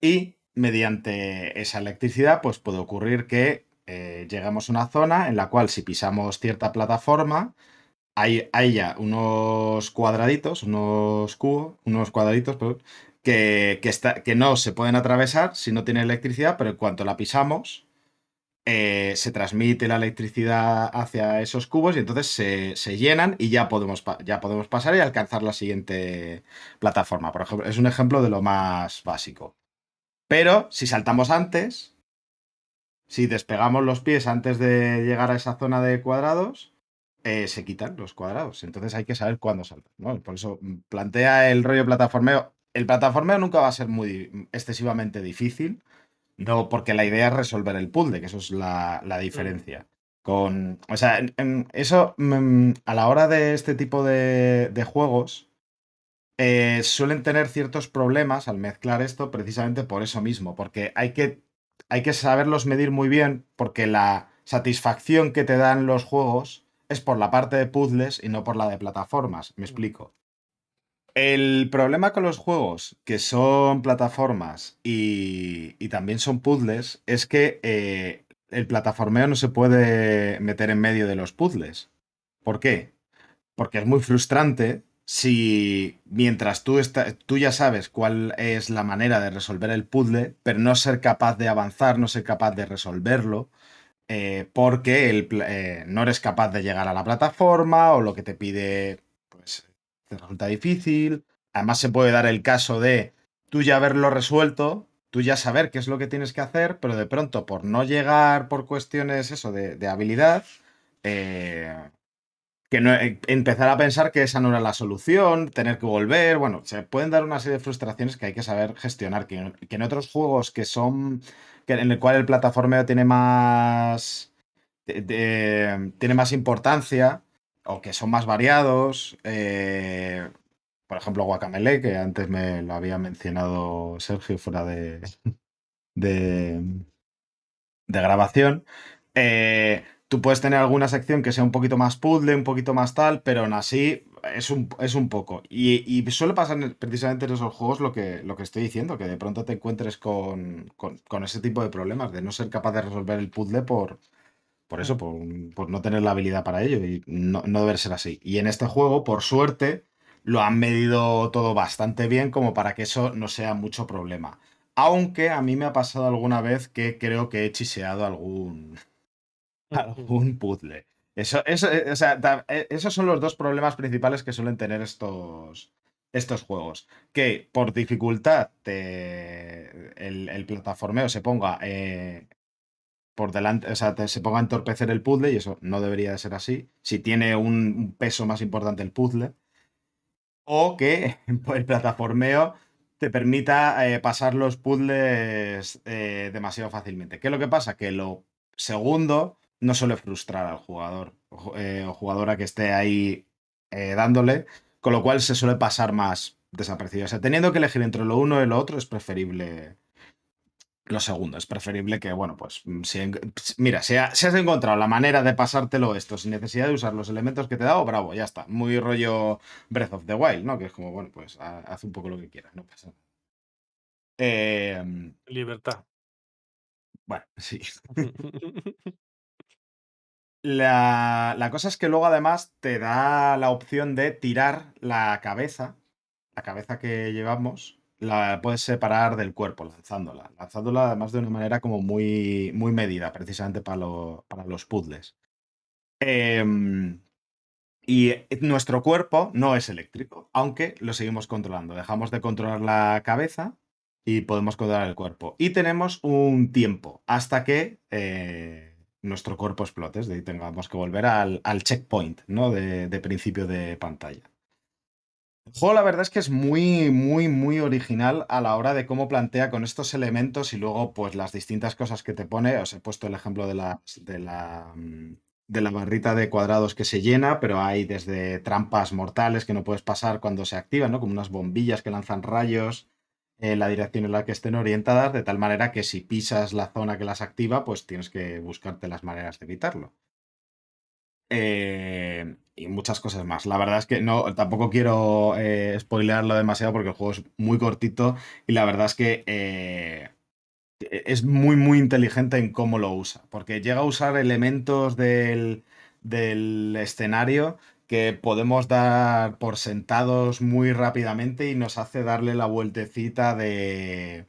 S1: Y mediante esa electricidad, pues puede ocurrir que eh, llegamos a una zona en la cual si pisamos cierta plataforma, hay, hay ya unos cuadraditos, unos cubos, unos cuadraditos, que, que, no se pueden atravesar si no tiene electricidad, pero en cuanto la pisamos, eh, se transmite la electricidad hacia esos cubos y entonces se, se llenan y ya podemos, ya podemos pasar y alcanzar la siguiente plataforma. Por ejemplo, es un ejemplo de lo más básico. Pero si saltamos antes, si despegamos los pies antes de llegar a esa zona de cuadrados, eh, se quitan los cuadrados. Entonces hay que saber cuándo saltar. ¿no? Por eso mm, plantea el rollo plataformeo. El plataformeo nunca va a ser muy excesivamente difícil. No, porque la idea es resolver el puzzle, que eso es la, la diferencia. Con, o sea, en- en eso mm, a la hora de este tipo de, de juegos eh, suelen tener ciertos problemas al mezclar esto precisamente por eso mismo, porque hay que, hay que saberlos medir muy bien, porque la satisfacción que te dan los juegos es por la parte de puzzles y no por la de plataformas. Me explico. El problema con los juegos que son plataformas y, y también son puzzles es que eh, el plataformeo no se puede meter en medio de los puzzles. ¿Por qué? Porque es muy frustrante si mientras tú, está- tú ya sabes cuál es la manera de resolver el puzzle, pero no ser capaz de avanzar, no ser capaz de resolverlo, eh, porque el eh, no eres capaz de llegar a la plataforma o lo que te pide pues, te resulta difícil. Además se puede dar el caso de tú ya haberlo resuelto, tú ya saber qué es lo que tienes que hacer, pero de pronto por no llegar por cuestiones eso de, de habilidad, eh, que eh, empezar a pensar que esa no era la solución, tener que volver, bueno, se pueden dar una serie de frustraciones que hay que saber gestionar, que, en- otros juegos que son, que en el cual el plataformeo tiene más, tiene más importancia o que son más variados, eh, por ejemplo, Guacamele, que antes me lo había mencionado Sergio fuera de, de, de grabación, eh, tú puedes tener alguna sección que sea un poquito más puzzle, un poquito más tal, pero aún así es un, es un poco. Y, y suele pasar en- precisamente en esos juegos lo que, lo que estoy diciendo, que de pronto te encuentres con, con- con ese tipo de problemas, de no ser capaz de resolver el puzzle por, por eso, por, por no tener la habilidad para ello y no, no deber ser así. Y en este juego, por suerte, lo han medido todo bastante bien como para que eso no sea mucho problema. Aunque a mí me ha pasado alguna vez que creo que he chiseado algún, algún puzzle. Eso, eso, eh, o sea, eh, esos son los dos problemas principales que suelen tener estos, estos juegos. Que por dificultad el, el plataformeo se ponga eh, por delante, o sea, se ponga a entorpecer el puzzle y eso no debería de ser así. Si tiene un, peso más importante el puzzle. O que el plataformeo te permita pasar los puzzles demasiado fácilmente. ¿Qué es lo que pasa? Que lo segundo no suele frustrar al jugador eh, o jugadora que esté ahí eh, dándole, con lo cual se suele pasar más desapercibido. O sea, teniendo que elegir entre lo uno y lo otro, es preferible lo segundo. Es preferible que, bueno, pues mm, si, mira, si, ha- si has encontrado la manera de pasártelo esto sin necesidad de usar los elementos que te he dado, bravo, ya está. Muy rollo Breath of the Wild, ¿no? Que es como, bueno, pues ha- haz un poco lo que quieras, no pasa nada. Eh,
S3: Libertad.
S1: bueno, sí. La, cosa es que luego además te da la opción de tirar la cabeza, la cabeza que llevamos, la puedes separar del cuerpo lanzándola. Lanzándola además de una manera como muy, muy medida, precisamente para, para los puzzles. Em, y eh, nuestro cuerpo no es eléctrico, aunque lo seguimos controlando. Dejamos de controlar la cabeza y podemos controlar el cuerpo. Y tenemos un tiempo hasta que eh, nuestro cuerpo explote, es decir, tengamos que volver al, checkpoint ¿no? de, principio de pantalla. El juego la verdad es que es muy, muy, muy original a la hora de cómo plantea con estos elementos y luego pues las distintas cosas que te pone. Os he puesto el ejemplo de la, de la, de la barrita de cuadrados que se llena, pero hay desde trampas mortales que no puedes pasar cuando se activan, ¿no? Como unas bombillas que lanzan rayos en la dirección en la que estén orientadas, de tal manera que si pisas la zona que las activa, pues tienes que buscarte las maneras de evitarlo. Eh, y muchas cosas más. La verdad es que no, tampoco quiero eh, spoilearlo demasiado porque el juego es muy cortito y la verdad es que eh, es muy, muy inteligente en cómo lo usa, porque llega a usar elementos del, del escenario que podemos dar por sentados muy rápidamente y nos hace darle la vueltecita de,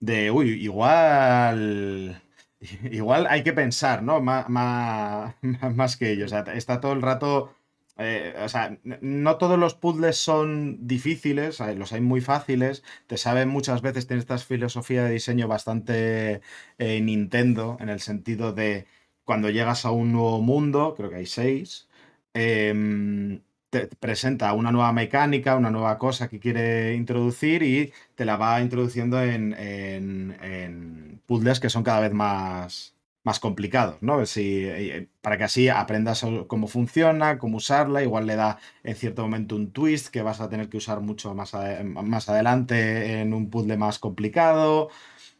S1: de uy, igual, igual hay que pensar, ¿no? Má- má- Más, que ello. O sea, está todo el rato. eh, o sea, no todos los puzzles son difíciles, los hay muy fáciles. Te saben muchas veces, tiene esta filosofía de diseño bastante eh, Nintendo, en el sentido de cuando llegas a un nuevo mundo, creo que hay seis, em, te presenta una nueva mecánica, una nueva cosa que quiere introducir y te la va introduciendo en, puzzles que son cada vez más, más complicados, ¿no? Si, eh, para que así aprendas cómo funciona, cómo usarla, igual le da en cierto momento un twist que vas a tener que usar mucho más, más adelante en un puzzle más complicado.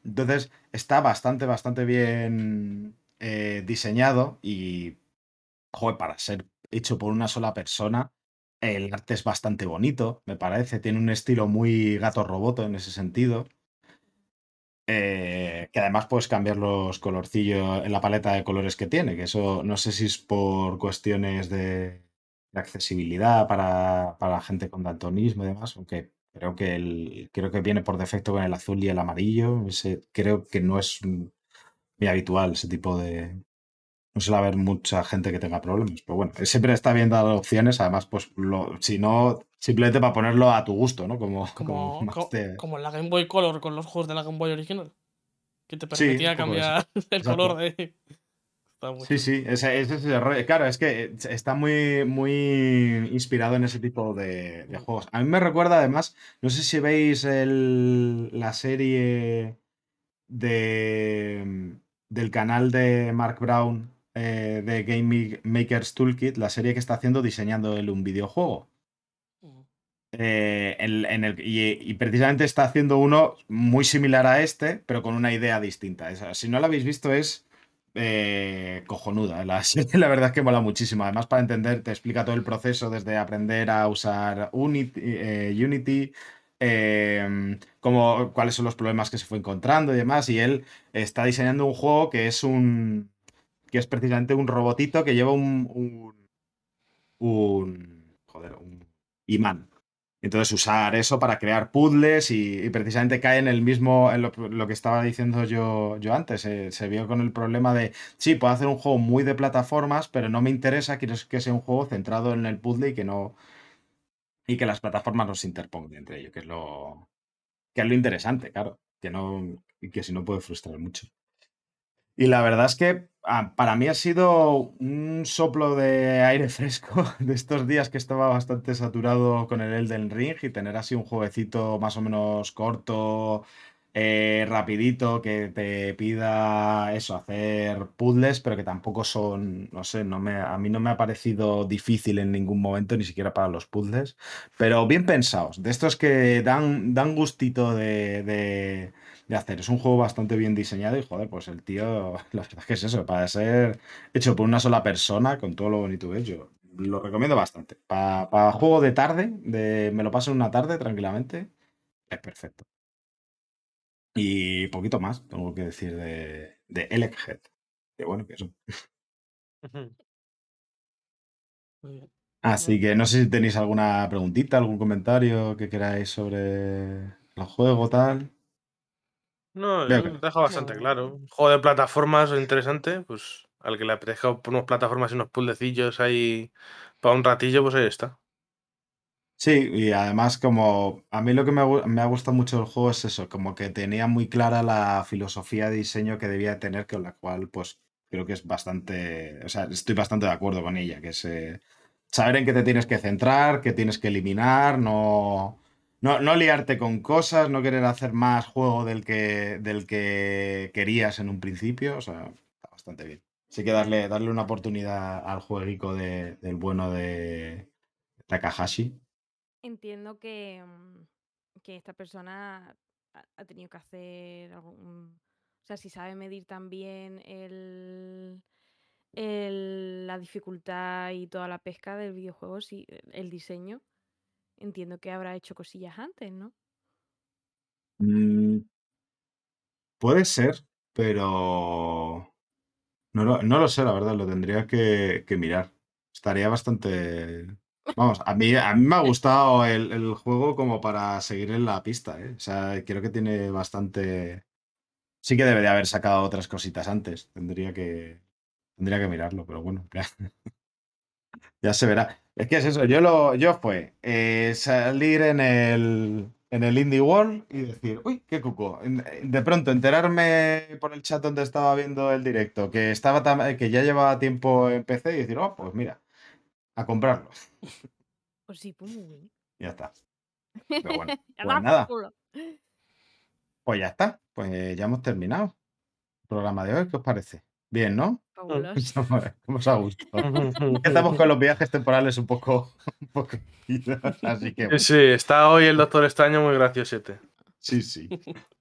S1: Entonces, está bastante, bastante bien eh, diseñado y, para ser hecho por una sola persona, el arte es bastante bonito, me parece. Tiene un estilo muy gato roboto en ese sentido. Eh, que además puedes cambiar los colorcillos en la paleta de colores que tiene, que eso no sé si es por cuestiones de, accesibilidad para, para gente con daltonismo y demás, aunque creo que, el, creo que viene por defecto con el azul y el amarillo. Creo que no es mm, muy habitual ese tipo de... No suele haber mucha gente que tenga problemas, pero bueno, siempre está bien dar opciones, además, pues lo, si no, simplemente para ponerlo a tu gusto, ¿no? Como, como
S2: Como, co-
S1: te-
S2: como la Game Boy Color con los juegos de la Game Boy original. Que te permitía
S1: eso.
S2: cambiar el
S1: Exacto.
S2: color de.
S1: Sí, sí, ese, ese. Claro, es que está muy, muy inspirado en ese tipo de, de juegos. A mí me recuerda además, no sé si veis el- la serie de, del canal de Mark Brown eh, de Game Maker's Toolkit, la serie que está haciendo diseñando él un videojuego.
S2: Mm.
S1: Eh, en- en el- y, y precisamente está haciendo uno muy similar a este, pero con una idea distinta. Esa- si no lo habéis visto, es eh, cojonuda. La, serie, la verdad es que mola muchísimo. Además, para entender, te explica todo el proceso desde aprender a usar Unity, eh, Unity cómo- cuáles son los problemas que se fue encontrando y demás. Y él está diseñando un juego que es un. Que es precisamente un robotito que lleva un. un, joder, un imán. Entonces usar eso para crear puzzles y, precisamente cae en el mismo, en lo, que estaba diciendo yo, yo antes. Se, se vio con el problema de, sí, puedo hacer un juego muy de plataformas, pero no me interesa, quiero que sea un juego centrado en el puzzle y que no... Y que las plataformas no se interpongan entre ellos, que es lo, que es lo interesante, claro. Que no, y que si no puede frustrar mucho. Y la verdad es que ah, para mí ha sido un soplo de aire fresco de estos días que estaba bastante saturado con el Elden Ring y tener así un jueguecito más o menos corto, eh, rapidito, que te pida eso, hacer puzzles, pero que tampoco son, no sé, no me, a mí no me ha parecido difícil en ningún momento, ni siquiera para los puzzles, pero bien pensados, de estos que dan, dan gustito de, de- de hacer. Es un juego bastante bien diseñado y, joder, pues el tío, la verdad es que es eso, para ser hecho por una sola persona, con todo lo bonito que es, yo lo recomiendo bastante. Para, juego de tarde, de, me lo paso en una tarde tranquilamente, es perfecto. Y poquito más tengo que decir de, de Elechead. Que bueno, que eso. Así que no sé si tenéis alguna preguntita, algún comentario que queráis sobre el juego, tal.
S3: No, yo
S1: que-
S3: deja bastante claro. Un juego de plataformas interesante, pues al que le apetezca unas plataformas y unos puzzlecillos ahí para un ratillo, pues ahí está.
S1: Sí, y además como a mí lo que me, ha gu- me ha gustado mucho del juego es eso, como que tenía muy clara la filosofía de diseño que debía tener, con la cual pues creo que es bastante, o sea, estoy bastante de acuerdo con ella, que es eh, saber en qué te tienes que centrar, qué tienes que eliminar, no, no, liarte con cosas, no querer hacer más juego del que, del que querías en un principio, o sea, está bastante bien. Así que darle, darle una oportunidad al jueguico de- del bueno de Takahashi.
S6: Entiendo que, mm, que esta persona ha, tenido que hacer. O sea, si sabe medir también el, el- la dificultad y toda la pesca del videojuego, el- el diseño, entiendo que habrá hecho cosillas antes, ¿no?
S1: Mm, puede ser, pero no lo, no lo sé, la verdad, lo tendría que, que mirar. Estaría bastante... Vamos, a mí, a mí me ha gustado el, el juego como para seguir en la pista, ¿eh? O sea, creo que tiene bastante... Sí que debe de haber sacado otras cositas antes. Tendría que, tendría que mirarlo, pero bueno, ya, ya se verá. Es que es eso, yo lo, yo fue eh, salir en el, en el Indie World y decir, uy, qué cuco. De pronto enterarme por el chat donde estaba viendo el directo que estaba tam- que ya llevaba tiempo en PC y decir, oh, pues mira, a comprarlo.
S6: Pues sí, pues muy bien.
S1: Ya está. Pero bueno, pues nada,
S6: culo.
S1: pues ya está. Pues ya hemos terminado el programa de hoy. ¿Qué os parece? Bien, ¿no?
S6: Fabuloso.
S1: ¿Cómo os ha gustado? Estamos con los viajes temporales un poco, un poco así que.
S3: Sí, está hoy el Doctor Extraño muy graciosete.
S1: Sí, sí.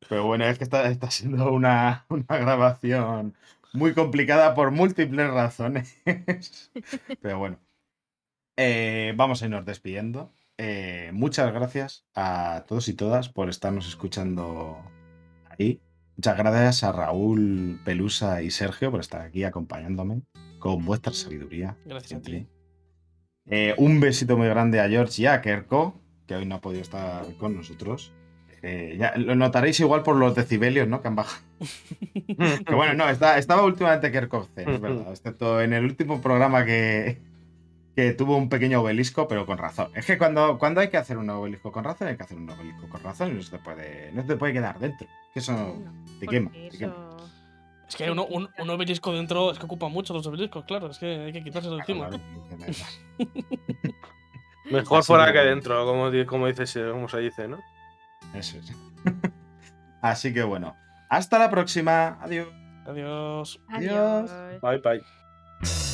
S1: Pero bueno, es que está, está siendo una, una grabación muy complicada por múltiples razones. Pero bueno, Eh, vamos a irnos despidiendo. Eh, muchas gracias a todos y todas por estarnos escuchando ahí. Muchas gracias a Raúl, Pelusa y Sergio por estar aquí acompañándome con vuestra sabiduría.
S2: Gracias a ti.
S1: siempre. Eh, un besito muy grande a George y a Kerko, que hoy no ha podido estar con nosotros. Eh, ya lo notaréis igual por los decibelios, ¿no? Que han bajado. que bueno, no, está- estaba últimamente Kerkov zen, es verdad. Excepto en el último programa que, que tuvo un pequeño obelisco, pero con razón. Es que cuando, cuando hay que hacer un obelisco con razón, hay que hacer un obelisco con razón y no se te puede, no te puede quedar dentro. Que eso
S6: No,
S1: te quema. te
S2: Es que uno, un, un obelisco dentro es que ocupa mucho los obeliscos, claro. Es que hay que quitárselo encima.
S1: Claro, claro.
S3: Mejor
S1: Así
S3: fuera
S1: que
S3: dentro, como, como, dices, como se dice, ¿no?
S1: Eso es. Así que bueno, hasta la próxima. Adiós.
S2: Adiós.
S1: Adiós.
S3: Bye, bye.